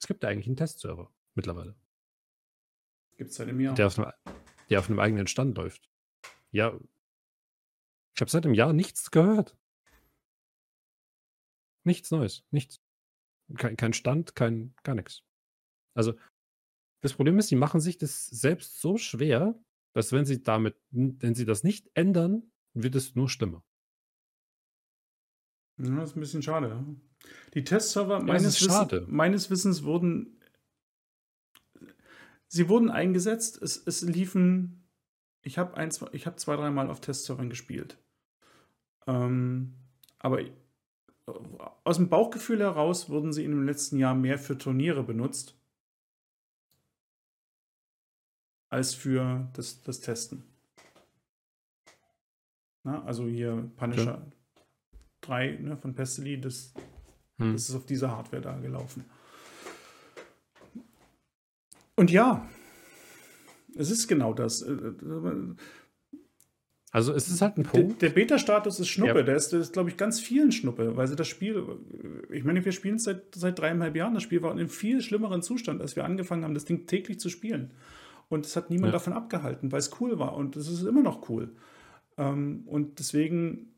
Es gibt ja eigentlich einen Testserver mittlerweile. Gibt es seit einem Jahr. Der auf einem, der auf einem eigenen Stand läuft. Ja. Ich habe seit einem Jahr nichts gehört. Nichts Neues. Nichts. Kein, kein Stand, kein, gar nichts. Also, das Problem ist, sie machen sich das selbst so schwer, dass wenn sie damit, wenn sie das nicht ändern, wird es nur schlimmer. Ja, das ist ein bisschen schade. Die Testserver ja, meines, Wissens, meines Wissens wurden sie wurden eingesetzt. Es, es liefen ich habe ein, zwei, ich habe zwei, dreimal auf Testservern gespielt. Ähm, aber aus dem Bauchgefühl heraus wurden sie in dem letzten Jahr mehr für Turniere benutzt als für das, das Testen. Na, also hier Punisher ja. 3 ne, von Pestily, das, hm. das ist auf dieser Hardware da gelaufen. Und ja, es ist genau das. Äh, äh, also es ist halt ein Punkt. Der, der Beta-Status ist Schnuppe. Ja. Der ist, ist glaube ich, ganz vielen Schnuppe, weil sie das Spiel, ich meine, wir spielen es seit, seit dreieinhalb Jahren. Das Spiel war in einem viel schlimmeren Zustand, als wir angefangen haben, das Ding täglich zu spielen. Und es hat niemand ja. davon abgehalten, weil es cool war. Und es ist immer noch cool. Ähm, und deswegen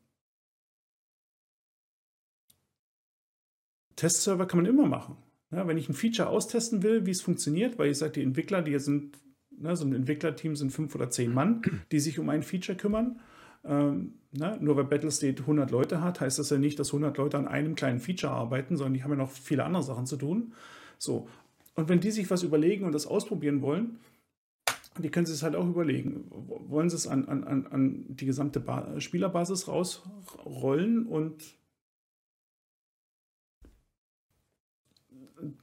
Testserver kann man immer machen. Ja, wenn ich ein Feature austesten will, wie es funktioniert, weil ich sage, die Entwickler, die sind Ne, so ein Entwicklerteam sind fünf oder zehn Mann, die sich um ein Feature kümmern. Ähm, ne, nur weil Battlestate 100 Leute hat, heißt das ja nicht, dass 100 Leute an einem kleinen Feature arbeiten, sondern die haben ja noch viele andere Sachen zu tun. So. Und wenn die sich was überlegen und das ausprobieren wollen, die können sich es halt auch überlegen. Wollen sie es an, an, an die gesamte ba Spielerbasis rausrollen und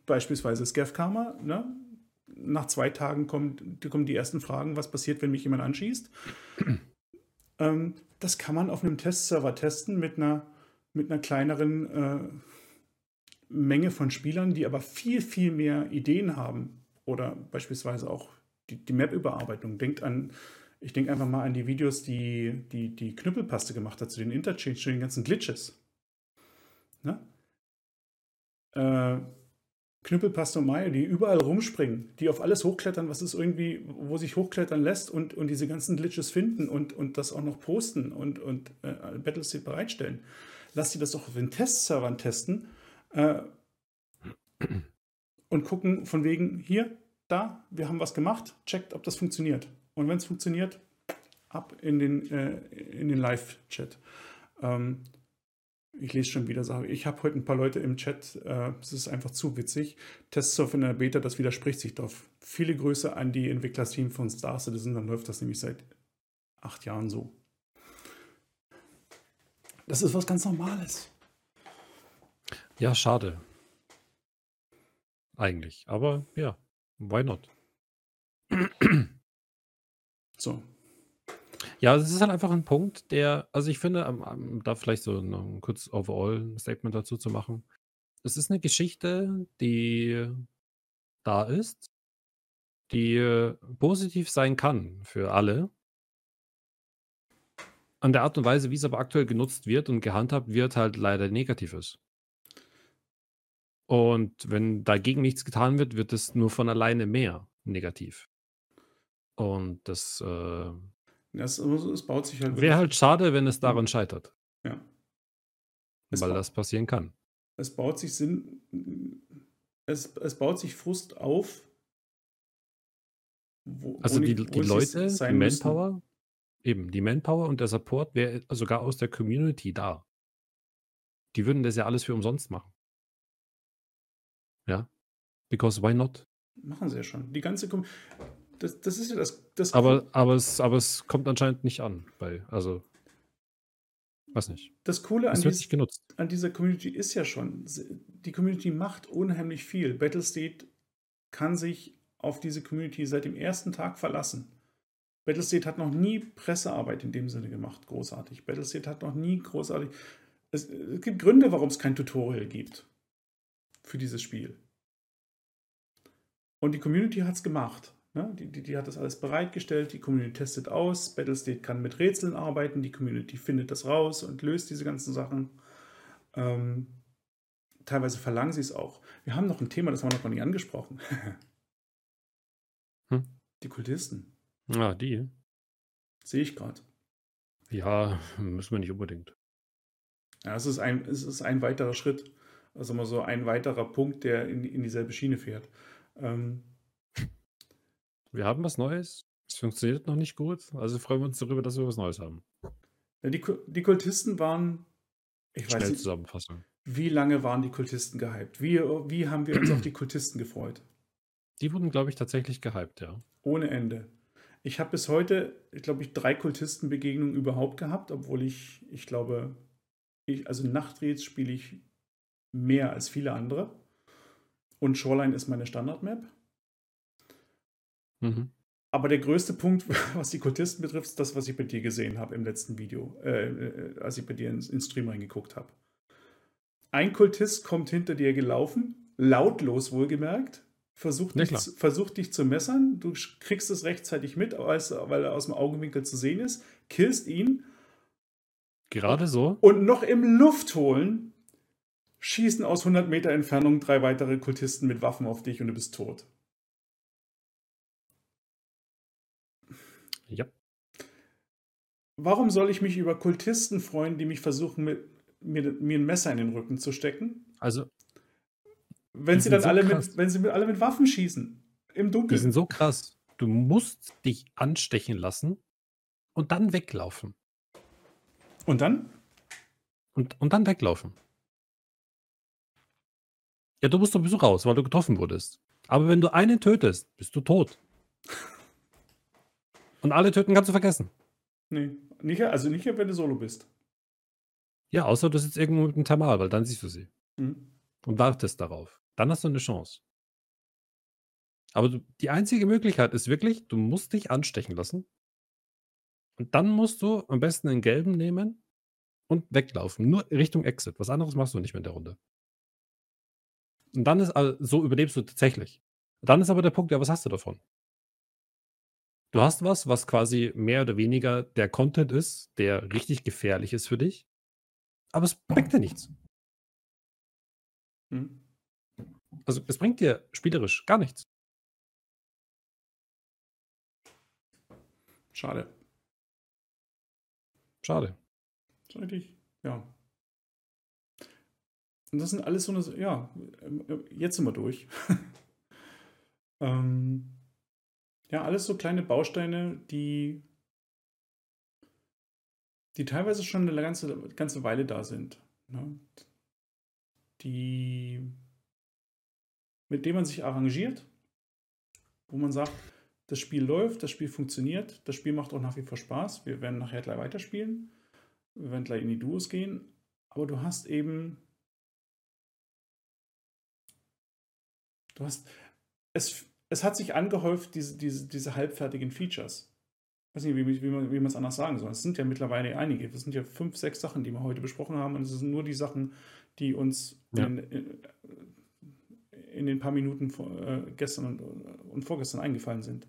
beispielsweise Scav Karma, ne? nach zwei Tagen kommen, kommen die ersten Fragen, was passiert, wenn mich jemand anschießt. ähm, das kann man auf einem Testserver testen mit einer, mit einer kleineren äh, Menge von Spielern, die aber viel, viel mehr Ideen haben. Oder beispielsweise auch die, die Map-Überarbeitung. Denkt an, ich denke einfach mal an die Videos, die, die die Knüppelpaste gemacht hat zu den Interchange, zu den ganzen Glitches. Ne? Äh, Mayo, die überall rumspringen, die auf alles hochklettern, was es irgendwie, wo sich hochklettern lässt und, und diese ganzen Glitches finden und, und das auch noch posten und, und äh, Battlestate bereitstellen. Lass die das doch auf den Testservern testen äh, und gucken von wegen, hier, da, wir haben was gemacht, checkt, ob das funktioniert. Und wenn es funktioniert, ab in den, äh, den Live-Chat. Ähm, Ich lese schon wieder Sachen. Ich habe heute ein paar Leute im Chat, äh, es ist einfach zu witzig. Testsurf in der Beta, das widerspricht sich doch. Viele Grüße an die Entwicklerteam von Star Citizen, dann läuft das nämlich seit acht Jahren so. Das ist was ganz Normales. Ja, schade. Eigentlich. Aber ja, why not? So. Ja, es ist halt einfach ein Punkt, der, also ich finde, um, um, da vielleicht so ein kurz Overall-Statement dazu zu machen. Es ist eine Geschichte, die da ist, die positiv sein kann für alle. An der Art und Weise, wie es aber aktuell genutzt wird und gehandhabt wird, halt leider negativ ist. Und wenn dagegen nichts getan wird, wird es nur von alleine mehr negativ. Und das, äh, das, es baut sich halt. Wäre halt schade, wenn es daran scheitert. Ja. Es weil das passieren kann. Es baut sich Sinn. Es, es baut sich Frust auf. Wo, also die, die Leute, die Manpower, müssen. eben, die Manpower und der Support wäre sogar aus der Community da. Die würden das ja alles für umsonst machen. Ja. Because why not? Machen sie ja schon. Die ganze Com das, das ist ja das. das aber, aber, es, aber es kommt anscheinend nicht an. Bei, also, weiß nicht. Das Coole an, dies, an, dieser Community ist ja schon, die Community macht unheimlich viel. Battlestate kann sich auf diese Community seit dem ersten Tag verlassen. Battlestate hat noch nie Pressearbeit in dem Sinne gemacht, großartig. Battlestate hat noch nie großartig. Es, es gibt Gründe, warum es kein Tutorial gibt für dieses Spiel. Und die Community hat es gemacht. Ne? Die, die, die, hat das alles bereitgestellt, die Community testet aus, Battlestate kann mit Rätseln arbeiten, die Community findet das raus und löst diese ganzen Sachen. Ähm, teilweise verlangen sie es auch. Wir haben noch ein Thema, das haben wir noch gar nicht angesprochen. hm? Die Kultisten. Ja, die. Sehe ich gerade. Ja, müssen wir nicht unbedingt. Ja, es ist ein, es ist ein weiterer Schritt. Also mal so ein weiterer Punkt, der in, in dieselbe Schiene fährt. Ähm, wir haben was Neues. Es funktioniert noch nicht gut. Also freuen wir uns darüber, dass wir was Neues haben. Die, die Kultisten waren. Ich weiß nicht, Zusammenfassung. Wie lange waren die Kultisten gehypt? Wie, wie haben wir uns auf die Kultisten gefreut? Die wurden, glaube ich, tatsächlich gehypt, ja. Ohne Ende. Ich habe bis heute, ich glaube ich, drei Kultistenbegegnungen überhaupt gehabt, obwohl ich, ich glaube, ich, also Nachtreds spiele ich mehr als viele andere. Und Shoreline ist meine Standardmap. Mhm. Aber der größte Punkt, was die Kultisten betrifft, ist das, was ich bei dir gesehen habe im letzten Video, äh, äh als ich bei dir ins, ins Stream reingeguckt habe. Ein Kultist kommt hinter dir gelaufen, lautlos wohlgemerkt, versucht, dich, versucht dich zu messern. Du kriegst es rechtzeitig mit, weil er aus dem Augenwinkel zu sehen ist, killst ihn. Gerade so. Und noch im Luft holen schießen aus 100 Meter Entfernung drei weitere Kultisten mit Waffen auf dich und du bist tot. Ja. Warum soll ich mich über Kultisten freuen, die mich versuchen, mit, mir, mir ein Messer in den Rücken zu stecken? Also. Wenn sie dann so alle mit, wenn sie mit, alle mit Waffen schießen. Im Dunkeln. Die sind so krass. Du musst dich anstechen lassen und dann weglaufen. Und dann? Und, und dann weglaufen. Ja, du musst sowieso raus, weil du getroffen wurdest. Aber wenn du einen tötest, bist du tot. Und alle töten kannst du vergessen. Nee, nicht, also nicht, wenn du solo bist. Ja, außer du sitzt irgendwo mit einem Thermal, weil dann siehst du sie. Mhm. Und wartest darauf. Dann hast du eine Chance. Aber du, die einzige Möglichkeit ist wirklich, du musst dich anstechen lassen. Und dann musst du am besten den gelben nehmen und weglaufen. Nur Richtung Exit. Was anderes machst du nicht mehr in der Runde. Und dann ist, also, so überlebst du tatsächlich. Dann ist aber der Punkt, ja, was hast du davon? Du hast was, was quasi mehr oder weniger der Content ist, der richtig gefährlich ist für dich, aber es bringt dir nichts. Hm. Also es bringt dir spielerisch gar nichts. Schade. Schade. Schade, ja. Und das sind alles so eine, ja, jetzt sind wir durch. ähm, ja, alles so kleine Bausteine, die, die teilweise schon eine ganze, ganze Weile da sind. ne, die, mit dem man sich arrangiert, wo man sagt, das Spiel läuft, das Spiel funktioniert, das Spiel macht auch nach wie vor Spaß. Wir werden nachher gleich weiterspielen. Wir werden gleich in die Duos gehen. Aber du hast eben. Du hast. Es, es hat sich angehäuft, diese, diese, diese halbfertigen Features. Ich weiß nicht, wie, wie man es anders sagen soll. Es sind ja mittlerweile einige. Es sind ja fünf, sechs Sachen, die wir heute besprochen haben. Und es sind nur die Sachen, die uns ja. in, in, in, den paar Minuten vor, äh, gestern und, und, vorgestern eingefallen sind.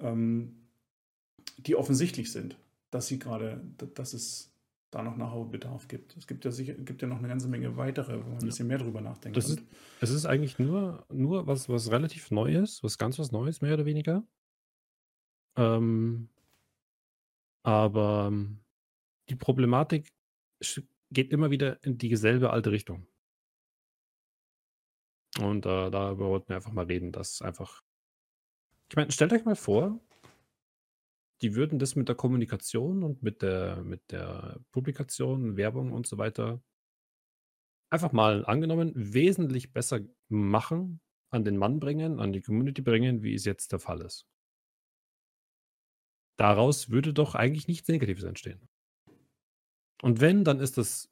Ähm, die offensichtlich sind, dass sie gerade, dass es da noch Nachholbedarf gibt. Es gibt ja, sicher, gibt ja noch eine ganze Menge weitere, wo man ein bisschen mehr drüber nachdenkt. Das ist, es ist eigentlich nur, nur was, was relativ Neues, was ganz was Neues, mehr oder weniger. Ähm, aber ähm, die Problematik geht immer wieder in dieselbe alte Richtung. Und äh, darüber wollten wir einfach mal reden, dass einfach. Ich meine, stellt euch mal vor, die würden das mit der Kommunikation und mit der, mit der Publikation, Werbung und so weiter einfach mal angenommen wesentlich besser machen, an den Mann bringen, an die Community bringen, wie es jetzt der Fall ist. Daraus würde doch eigentlich nichts Negatives entstehen. Und wenn, dann ist das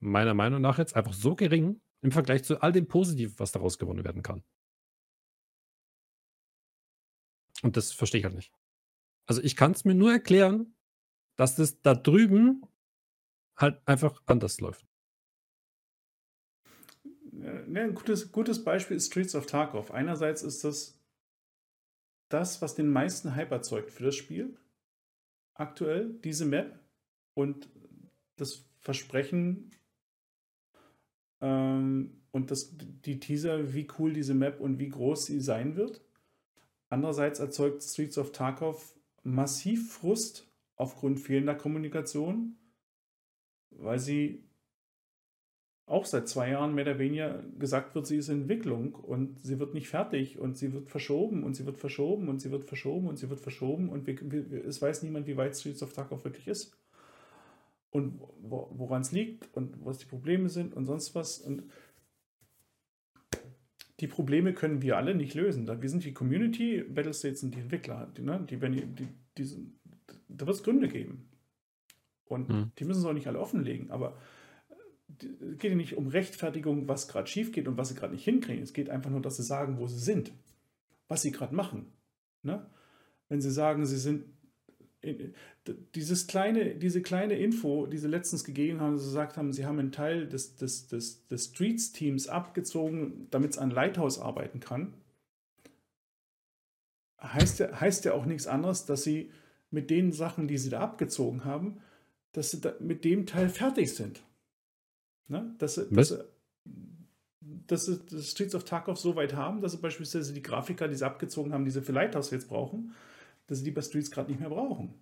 meiner Meinung nach jetzt einfach so gering im Vergleich zu all dem Positiven, was daraus gewonnen werden kann. Und das verstehe ich halt nicht. Also ich kann es mir nur erklären, dass das da drüben halt einfach anders läuft. Ja, ein gutes, gutes Beispiel ist Streets of Tarkov. Einerseits ist das das, was den meisten Hype erzeugt für das Spiel. Aktuell, diese Map und das Versprechen ähm, und das, die Teaser, wie cool diese Map und wie groß sie sein wird. Andererseits erzeugt Streets of Tarkov massiv Frust aufgrund fehlender Kommunikation, weil sie auch seit zwei Jahren mehr oder weniger gesagt wird, sie ist Entwicklung und sie wird nicht fertig und sie wird verschoben und sie wird verschoben und sie wird verschoben und sie wird verschoben und wir, wir, es weiß niemand, wie weit Streets of Tarkov wirklich ist und woran es liegt und was die Probleme sind und sonst was. Und die Probleme können wir alle nicht lösen. Wir sind die Community, Battlestates sind die Entwickler. Die, ne? die, die, die, die, da wird es Gründe geben. Und mhm. die müssen es auch nicht alle offenlegen. Aber es geht ja nicht um Rechtfertigung, was gerade schief geht und was sie gerade nicht hinkriegen. Es geht einfach nur, dass sie sagen, wo sie sind, was sie gerade machen. Ne? Wenn sie sagen, sie sind dieses kleine, diese kleine Info, die sie letztens gegeben haben, sie gesagt haben, sie haben einen Teil des, des, des, des Streets-Teams abgezogen, damit es an Lighthouse arbeiten kann, heißt ja, heißt ja auch nichts anderes, dass sie mit den Sachen, die sie da abgezogen haben, dass sie da mit dem Teil fertig sind. Ne? Dass, sie, dass, sie, dass sie das Streets of Tarkov so weit haben, dass sie beispielsweise die Grafiker, die sie abgezogen haben, die sie für Lighthouse jetzt brauchen, dass sie die bei Streets gerade nicht mehr brauchen.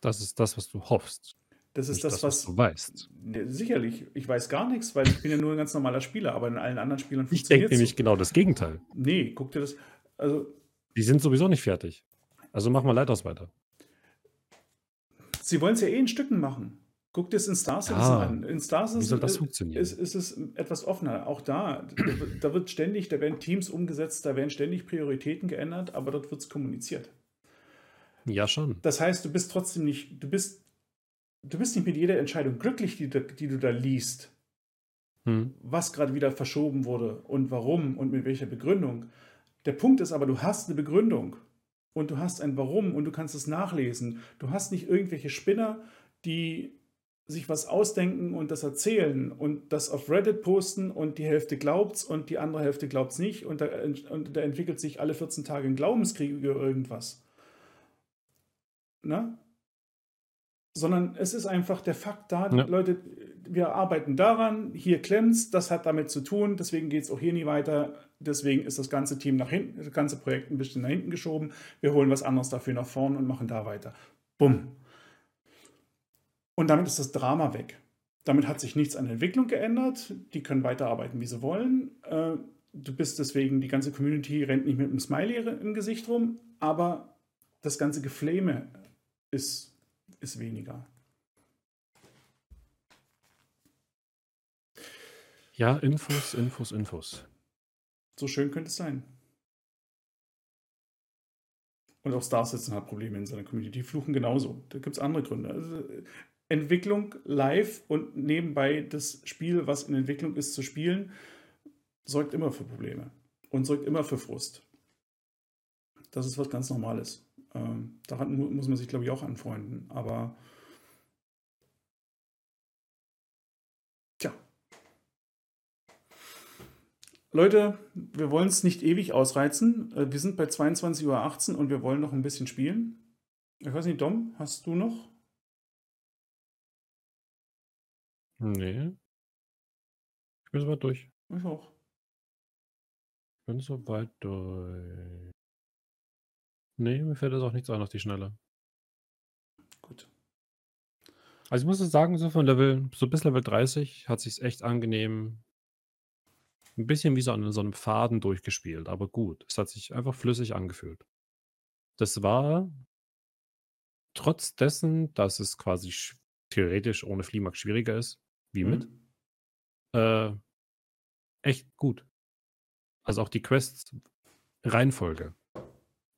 Das ist das, was du hoffst. Das ist das, das, was, was, du weißt. Sicherlich. Ich weiß gar nichts, weil ich bin ja nur ein ganz normaler Spieler, aber in allen anderen Spielern funktioniert es. Ich denke nämlich genau das Gegenteil. Nee, guck dir das. Also, die sind sowieso nicht fertig. Also mach mal Lighthouse weiter. Sie wollen es ja eh in Stücken machen. Guck dir es in Star Citizen ja, an. In Star Citizen wie soll das funktionieren? Ist, ist, es etwas offener. Auch da, da wird ständig, da werden Teams umgesetzt, da werden ständig Prioritäten geändert, aber dort wird es kommuniziert. Ja, schon. Das heißt, du bist trotzdem nicht, du bist, du bist nicht mit jeder Entscheidung glücklich, die, die du da liest. Hm. Was gerade wieder verschoben wurde und warum und mit welcher Begründung. Der Punkt ist aber, du hast eine Begründung und du hast ein Warum und du kannst es nachlesen. Du hast nicht irgendwelche Spinner, die sich was ausdenken und das erzählen und das auf Reddit posten und die Hälfte glaubt's und die andere Hälfte glaubt's nicht und da, und da entwickelt sich alle 14 Tage ein Glaubenskrieg über irgendwas ne? Sondern es ist einfach der Fakt da, ja. Leute, wir arbeiten daran, hier klemmt's, das hat damit zu tun, deswegen geht es auch hier nie weiter, deswegen ist das ganze Team nach hinten, das ganze Projekt ein bisschen nach hinten geschoben, wir holen was anderes dafür nach vorne und machen da weiter. Bumm. Und damit ist das Drama weg. Damit hat sich nichts an der Entwicklung geändert. Die können weiterarbeiten, wie sie wollen. Äh, du bist deswegen, die ganze Community rennt nicht mit einem Smiley im Gesicht rum, aber das ganze Geflame ist, ist weniger. Ja, Infos, Infos, Infos. So schön könnte es sein. Und auch Star Citizen hat Probleme in seiner Community. Die fluchen genauso. Da gibt es andere Gründe. Also, Entwicklung live und nebenbei das Spiel, was in Entwicklung ist, zu spielen, sorgt immer für Probleme und sorgt immer für Frust. Das ist was ganz Normales. Ähm, daran muss man sich, glaube ich, auch anfreunden. Aber tja. Leute, wir wollen es nicht ewig ausreizen. Äh, wir sind bei 22.18 Uhr und wir wollen noch ein bisschen spielen. Ich weiß nicht, Dom, hast du noch? Nee. Ich bin soweit durch. Ich auch. Ich bin soweit durch. Nee, mir fällt das auch nichts ein auf die Schnelle. Gut. Also ich muss sagen, so von Level, so bis Level 30 hat sich's echt angenehm ein bisschen wie so an so einem Faden durchgespielt, aber gut. Es hat sich einfach flüssig angefühlt. Das war trotz dessen, dass es quasi theoretisch ohne Fliehmarkt schwieriger ist, wie mit, Mhm. äh, echt gut. Also auch die Quests-Reihenfolge.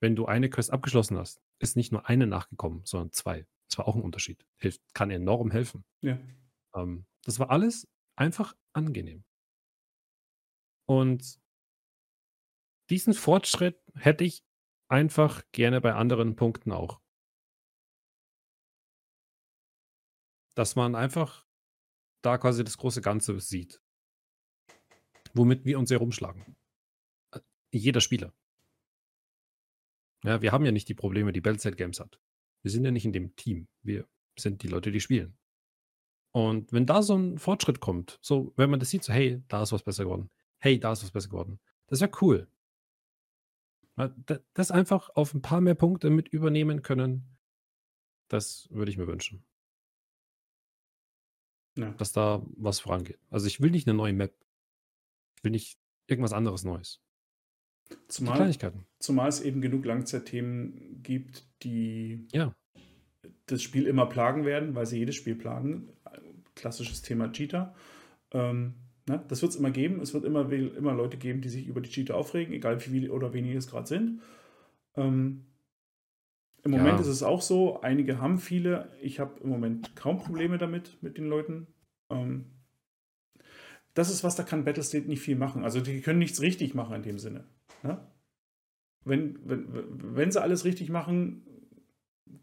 Wenn du eine Quest abgeschlossen hast, ist nicht nur eine nachgekommen, sondern zwei. Das war auch ein Unterschied. Hilft, kann enorm helfen. Ja. Ähm, das war alles einfach angenehm. Und diesen Fortschritt hätte ich einfach gerne bei anderen Punkten auch. Dass man einfach da quasi das große Ganze sieht. Womit wir uns herumschlagen. Äh, Jeder Spieler. Ja, wir haben ja nicht die Probleme, die Bellside Games hat. Wir sind ja nicht in dem Team. Wir sind die Leute, die spielen. Und wenn da so ein Fortschritt kommt, so, wenn man das sieht, so, hey, da ist was besser geworden. Hey, da ist was besser geworden. Das wäre cool. Das einfach auf ein paar mehr Punkte mit übernehmen können, das würde ich mir wünschen. Ja. Dass da was vorangeht. Also ich will nicht eine neue Map. Ich will nicht irgendwas anderes Neues. Zumal, Kleinigkeiten. zumal es eben genug Langzeitthemen gibt, die Ja. das Spiel immer plagen werden, weil sie jedes Spiel plagen. Klassisches Thema Cheater. Ähm, ne? Das wird es immer geben. Es wird immer, immer Leute geben, die sich über die Cheater aufregen, egal wie viele oder wenige es gerade sind. Ähm, Im Moment Ja. ist es auch so, einige haben viele. Ich habe im Moment kaum Probleme damit, mit den Leuten. Ähm, das ist was, da kann Battlestate nicht viel machen. Also die können nichts richtig machen in dem Sinne. Ne? Wenn, wenn, wenn sie alles richtig machen,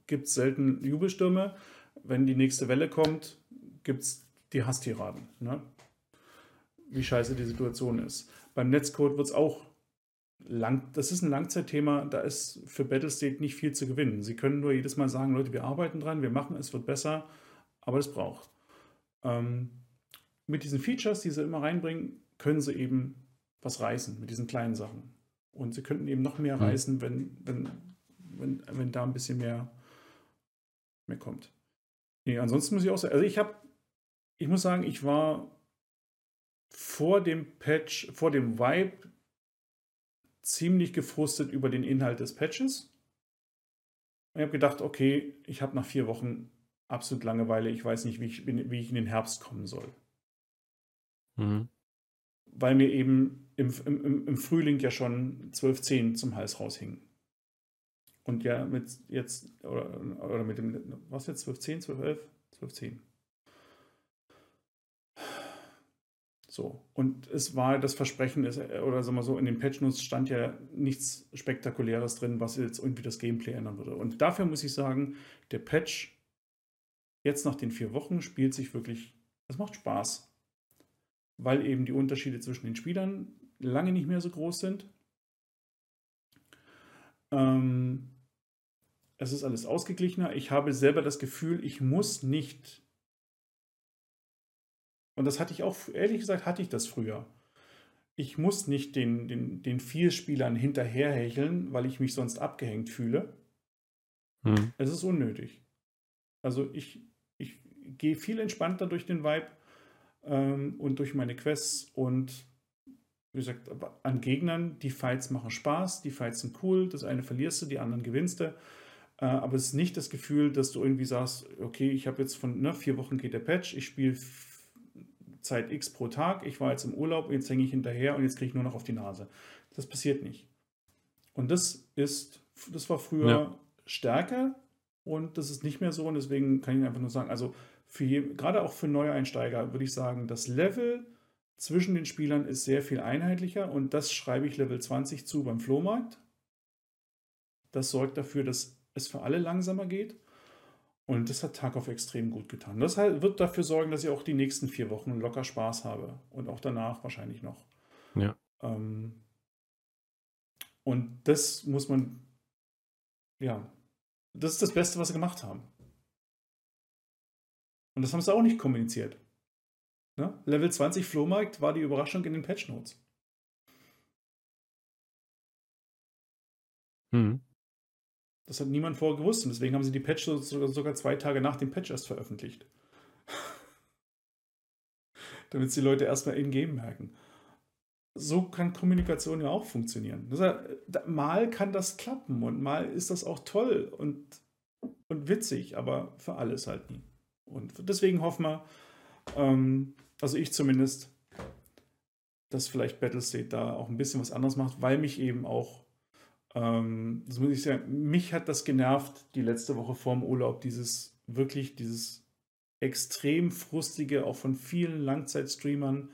gibt es selten Jubelstürme. Wenn die nächste Welle kommt, gibt es die Hasstiraden. Ne? Wie scheiße die Situation ist. Beim Netzcode wird es auch lang, das ist ein Langzeitthema, da ist für Battlestate nicht viel zu gewinnen. Sie können nur jedes Mal sagen, Leute, wir arbeiten dran, wir machen es, wird besser, aber es braucht. Ähm, mit diesen Features, die sie immer reinbringen, können sie eben was reißen mit diesen kleinen Sachen. Und sie könnten eben noch mehr Mhm. reißen, wenn, wenn, wenn, wenn da ein bisschen mehr, mehr kommt. Nee, ansonsten muss ich auch sagen, also ich habe, ich muss sagen, ich war vor dem Patch, vor dem Vibe ziemlich gefrustet über den Inhalt des Patches. Ich habe gedacht, okay, ich habe nach vier Wochen absolut Langeweile, ich weiß nicht, wie ich, wie ich in den Herbst kommen soll. Mhm. Weil mir eben im, im, im- Frühling ja schon 12.10 zum Hals raushing. Und ja, mit jetzt, oder, oder mit dem, was jetzt, 12.10, 12.11? 12.10. So, und es war das Versprechen, ist, oder sagen wir so, in den Patch Notes stand ja nichts Spektakuläres drin, was jetzt irgendwie das Gameplay ändern würde. Und dafür muss ich sagen, der Patch jetzt nach den vier Wochen spielt sich wirklich, es macht Spaß. Weil eben die Unterschiede zwischen den Spielern lange nicht mehr so groß sind. Ähm, es ist alles ausgeglichener. Ich habe selber das Gefühl, ich muss nicht und das hatte ich auch, ehrlich gesagt, hatte ich das früher. Ich muss nicht den, den, den Vielspielern hinterherhecheln, weil ich mich sonst abgehängt fühle. Mhm. Es ist unnötig. Also ich, ich gehe viel entspannter durch den Vibe ähm, und durch meine Quests und wie gesagt, an Gegnern, die Fights machen Spaß, die Fights sind cool, das eine verlierst du, die anderen gewinnst du. Äh, aber es ist nicht das Gefühl, dass du irgendwie sagst, okay, ich habe jetzt von ne, vier Wochen geht der Patch, ich spiele Zeit X pro Tag, ich war jetzt im Urlaub, und jetzt hänge ich hinterher und jetzt kriege ich nur noch auf die Nase. Das passiert nicht. Und das ist, das war früher ja. stärker und das ist nicht mehr so und deswegen kann ich einfach nur sagen, also für gerade auch für Neueinsteiger würde ich sagen, das Level zwischen den Spielern ist sehr viel einheitlicher und das schreibe ich Level 20 zu beim Flohmarkt. Das sorgt dafür, dass es für alle langsamer geht. Und das hat Tarkov extrem gut getan. Das wird dafür sorgen, dass ich auch die nächsten vier Wochen locker Spaß habe. Und auch danach wahrscheinlich noch. Ja. Ähm, und das muss man, ja, das ist das Beste, was sie gemacht haben. Und das haben sie auch nicht kommuniziert. Ne? Level 20 Flohmarkt war die Überraschung in den Patch Notes. Mhm. Das hat niemand vorher gewusst und deswegen haben sie die Patch sogar zwei Tage nach dem Patch erst veröffentlicht. Damit es die Leute erstmal in-game merken. So kann Kommunikation ja auch funktionieren. Heißt, mal kann das klappen und mal ist das auch toll und, und witzig, aber für alles halt nie. Und deswegen hoffen wir, ähm, also ich zumindest, dass vielleicht Battlestate da auch ein bisschen was anderes macht, weil mich eben auch ähm, das muss ich sagen, mich hat das genervt, die letzte Woche vorm Urlaub, dieses wirklich, dieses extrem frustige, auch von vielen Langzeitstreamern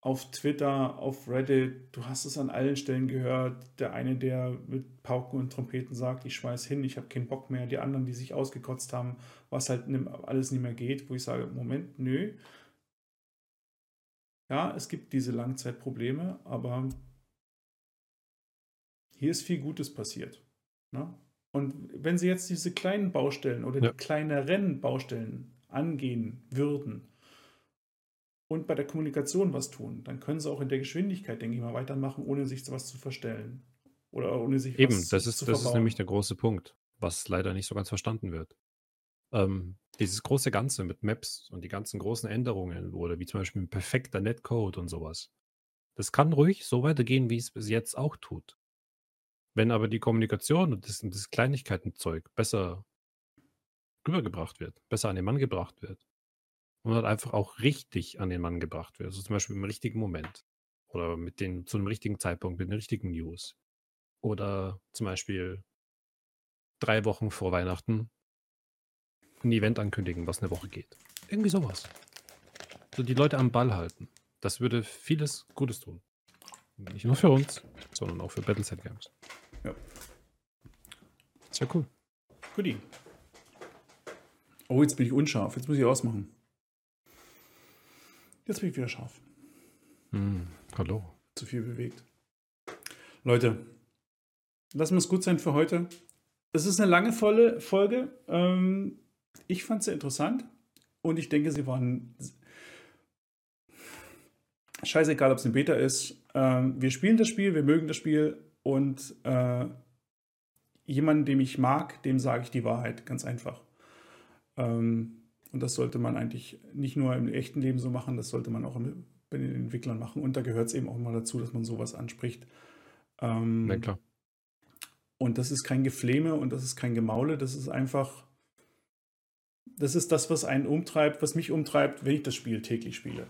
auf Twitter, auf Reddit, du hast es an allen Stellen gehört. Der eine, der mit Pauken und Trompeten sagt, ich schmeiß hin, ich habe keinen Bock mehr. Die anderen, die sich ausgekotzt haben, was halt alles nicht mehr geht, wo ich sage, Moment, nö. Ja, es gibt diese Langzeitprobleme, aber hier ist viel Gutes passiert. Ne? Und wenn Sie jetzt diese kleinen Baustellen oder ja. die kleineren Baustellen angehen würden und bei der Kommunikation was tun, dann können Sie auch in der Geschwindigkeit, denke ich mal, weitermachen, ohne sich was zu verstellen. Oder ohne sich Eben, was das ist, zu das ist nämlich der große Punkt, was leider nicht so ganz verstanden wird. Ähm, dieses große Ganze mit Maps und die ganzen großen Änderungen oder wie zum Beispiel ein perfekter Netcode und sowas. Das kann ruhig so weitergehen, wie es bis jetzt auch tut. Wenn aber die Kommunikation und das, das Kleinigkeitenzeug besser rübergebracht wird, besser an den Mann gebracht wird und halt einfach auch richtig an den Mann gebracht wird, also zum Beispiel im richtigen Moment oder mit den, zu einem richtigen Zeitpunkt, mit den richtigen News oder zum Beispiel drei Wochen vor Weihnachten ein Event ankündigen, was eine Woche geht. Irgendwie sowas. So die Leute am Ball halten. Das würde vieles Gutes tun. Nicht nur für uns, sondern auch für Battleset Games. Ja. Sehr cool. Guti. Oh, jetzt bin ich unscharf. Jetzt muss ich ausmachen. Jetzt bin ich wieder scharf. Mm, hallo. Zu viel bewegt. Leute, lassen wir es gut sein für heute. Es ist eine lange volle Folge. Ähm, ich fand sie interessant und ich denke, sie waren scheißegal, ob es eine Beta ist. Ähm, wir spielen das Spiel, wir mögen das Spiel und äh, jemanden, den ich mag, dem sage ich die Wahrheit, ganz einfach. Ähm, und das sollte man eigentlich nicht nur im echten Leben so machen, das sollte man auch bei den Entwicklern machen. Und da gehört es eben auch mal dazu, dass man sowas anspricht. Ähm, ja, klar. Und das ist kein Gefleme und das ist kein Gemaule, das ist einfach, das ist das, was einen umtreibt, was mich umtreibt, wenn ich das Spiel täglich spiele.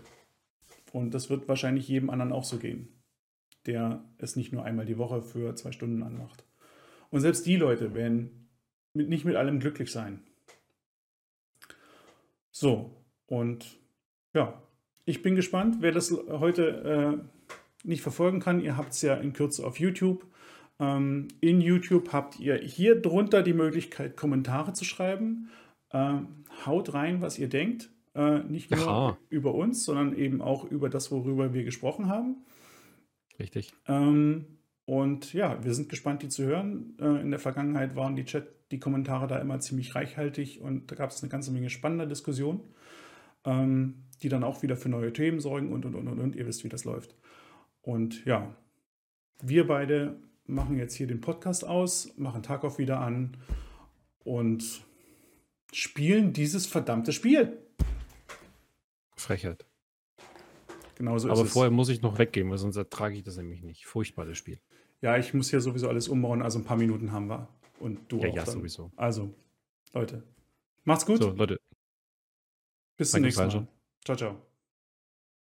Und das wird wahrscheinlich jedem anderen auch so gehen der es nicht nur einmal die Woche für zwei Stunden anmacht. Und selbst die Leute werden mit, nicht mit allem glücklich sein. So, und ja, ich bin gespannt, wer das heute äh, nicht verfolgen kann. Ihr habt es ja in Kürze auf YouTube. Ähm, in YouTube habt ihr hier drunter die Möglichkeit, Kommentare zu schreiben. Ähm, haut rein, was ihr denkt. Äh, nicht nur Aha. über uns, sondern eben auch über das, worüber wir gesprochen haben. Richtig. Ähm, und ja, wir sind gespannt, die zu hören. Äh, in der Vergangenheit waren die Chat, die Kommentare da immer ziemlich reichhaltig und da gab es eine ganze Menge spannender Diskussionen, ähm, die dann auch wieder für neue Themen sorgen und und und und und. Ihr wisst, wie das läuft. Und ja, wir beide machen jetzt hier den Podcast aus, machen Tarkov wieder an und spielen dieses verdammte Spiel. Frechheit. Genau so Aber vorher muss ich noch weggehen, weil sonst ertrage ich das nämlich nicht. Furchtbares Spiel. Ja, ich muss hier sowieso alles umbauen, also ein paar Minuten haben wir. Und du ja, auch. Ja, dann. sowieso. Also, Leute, macht's gut. So, Leute. Bis zum nächsten Mal. Ciao, ciao.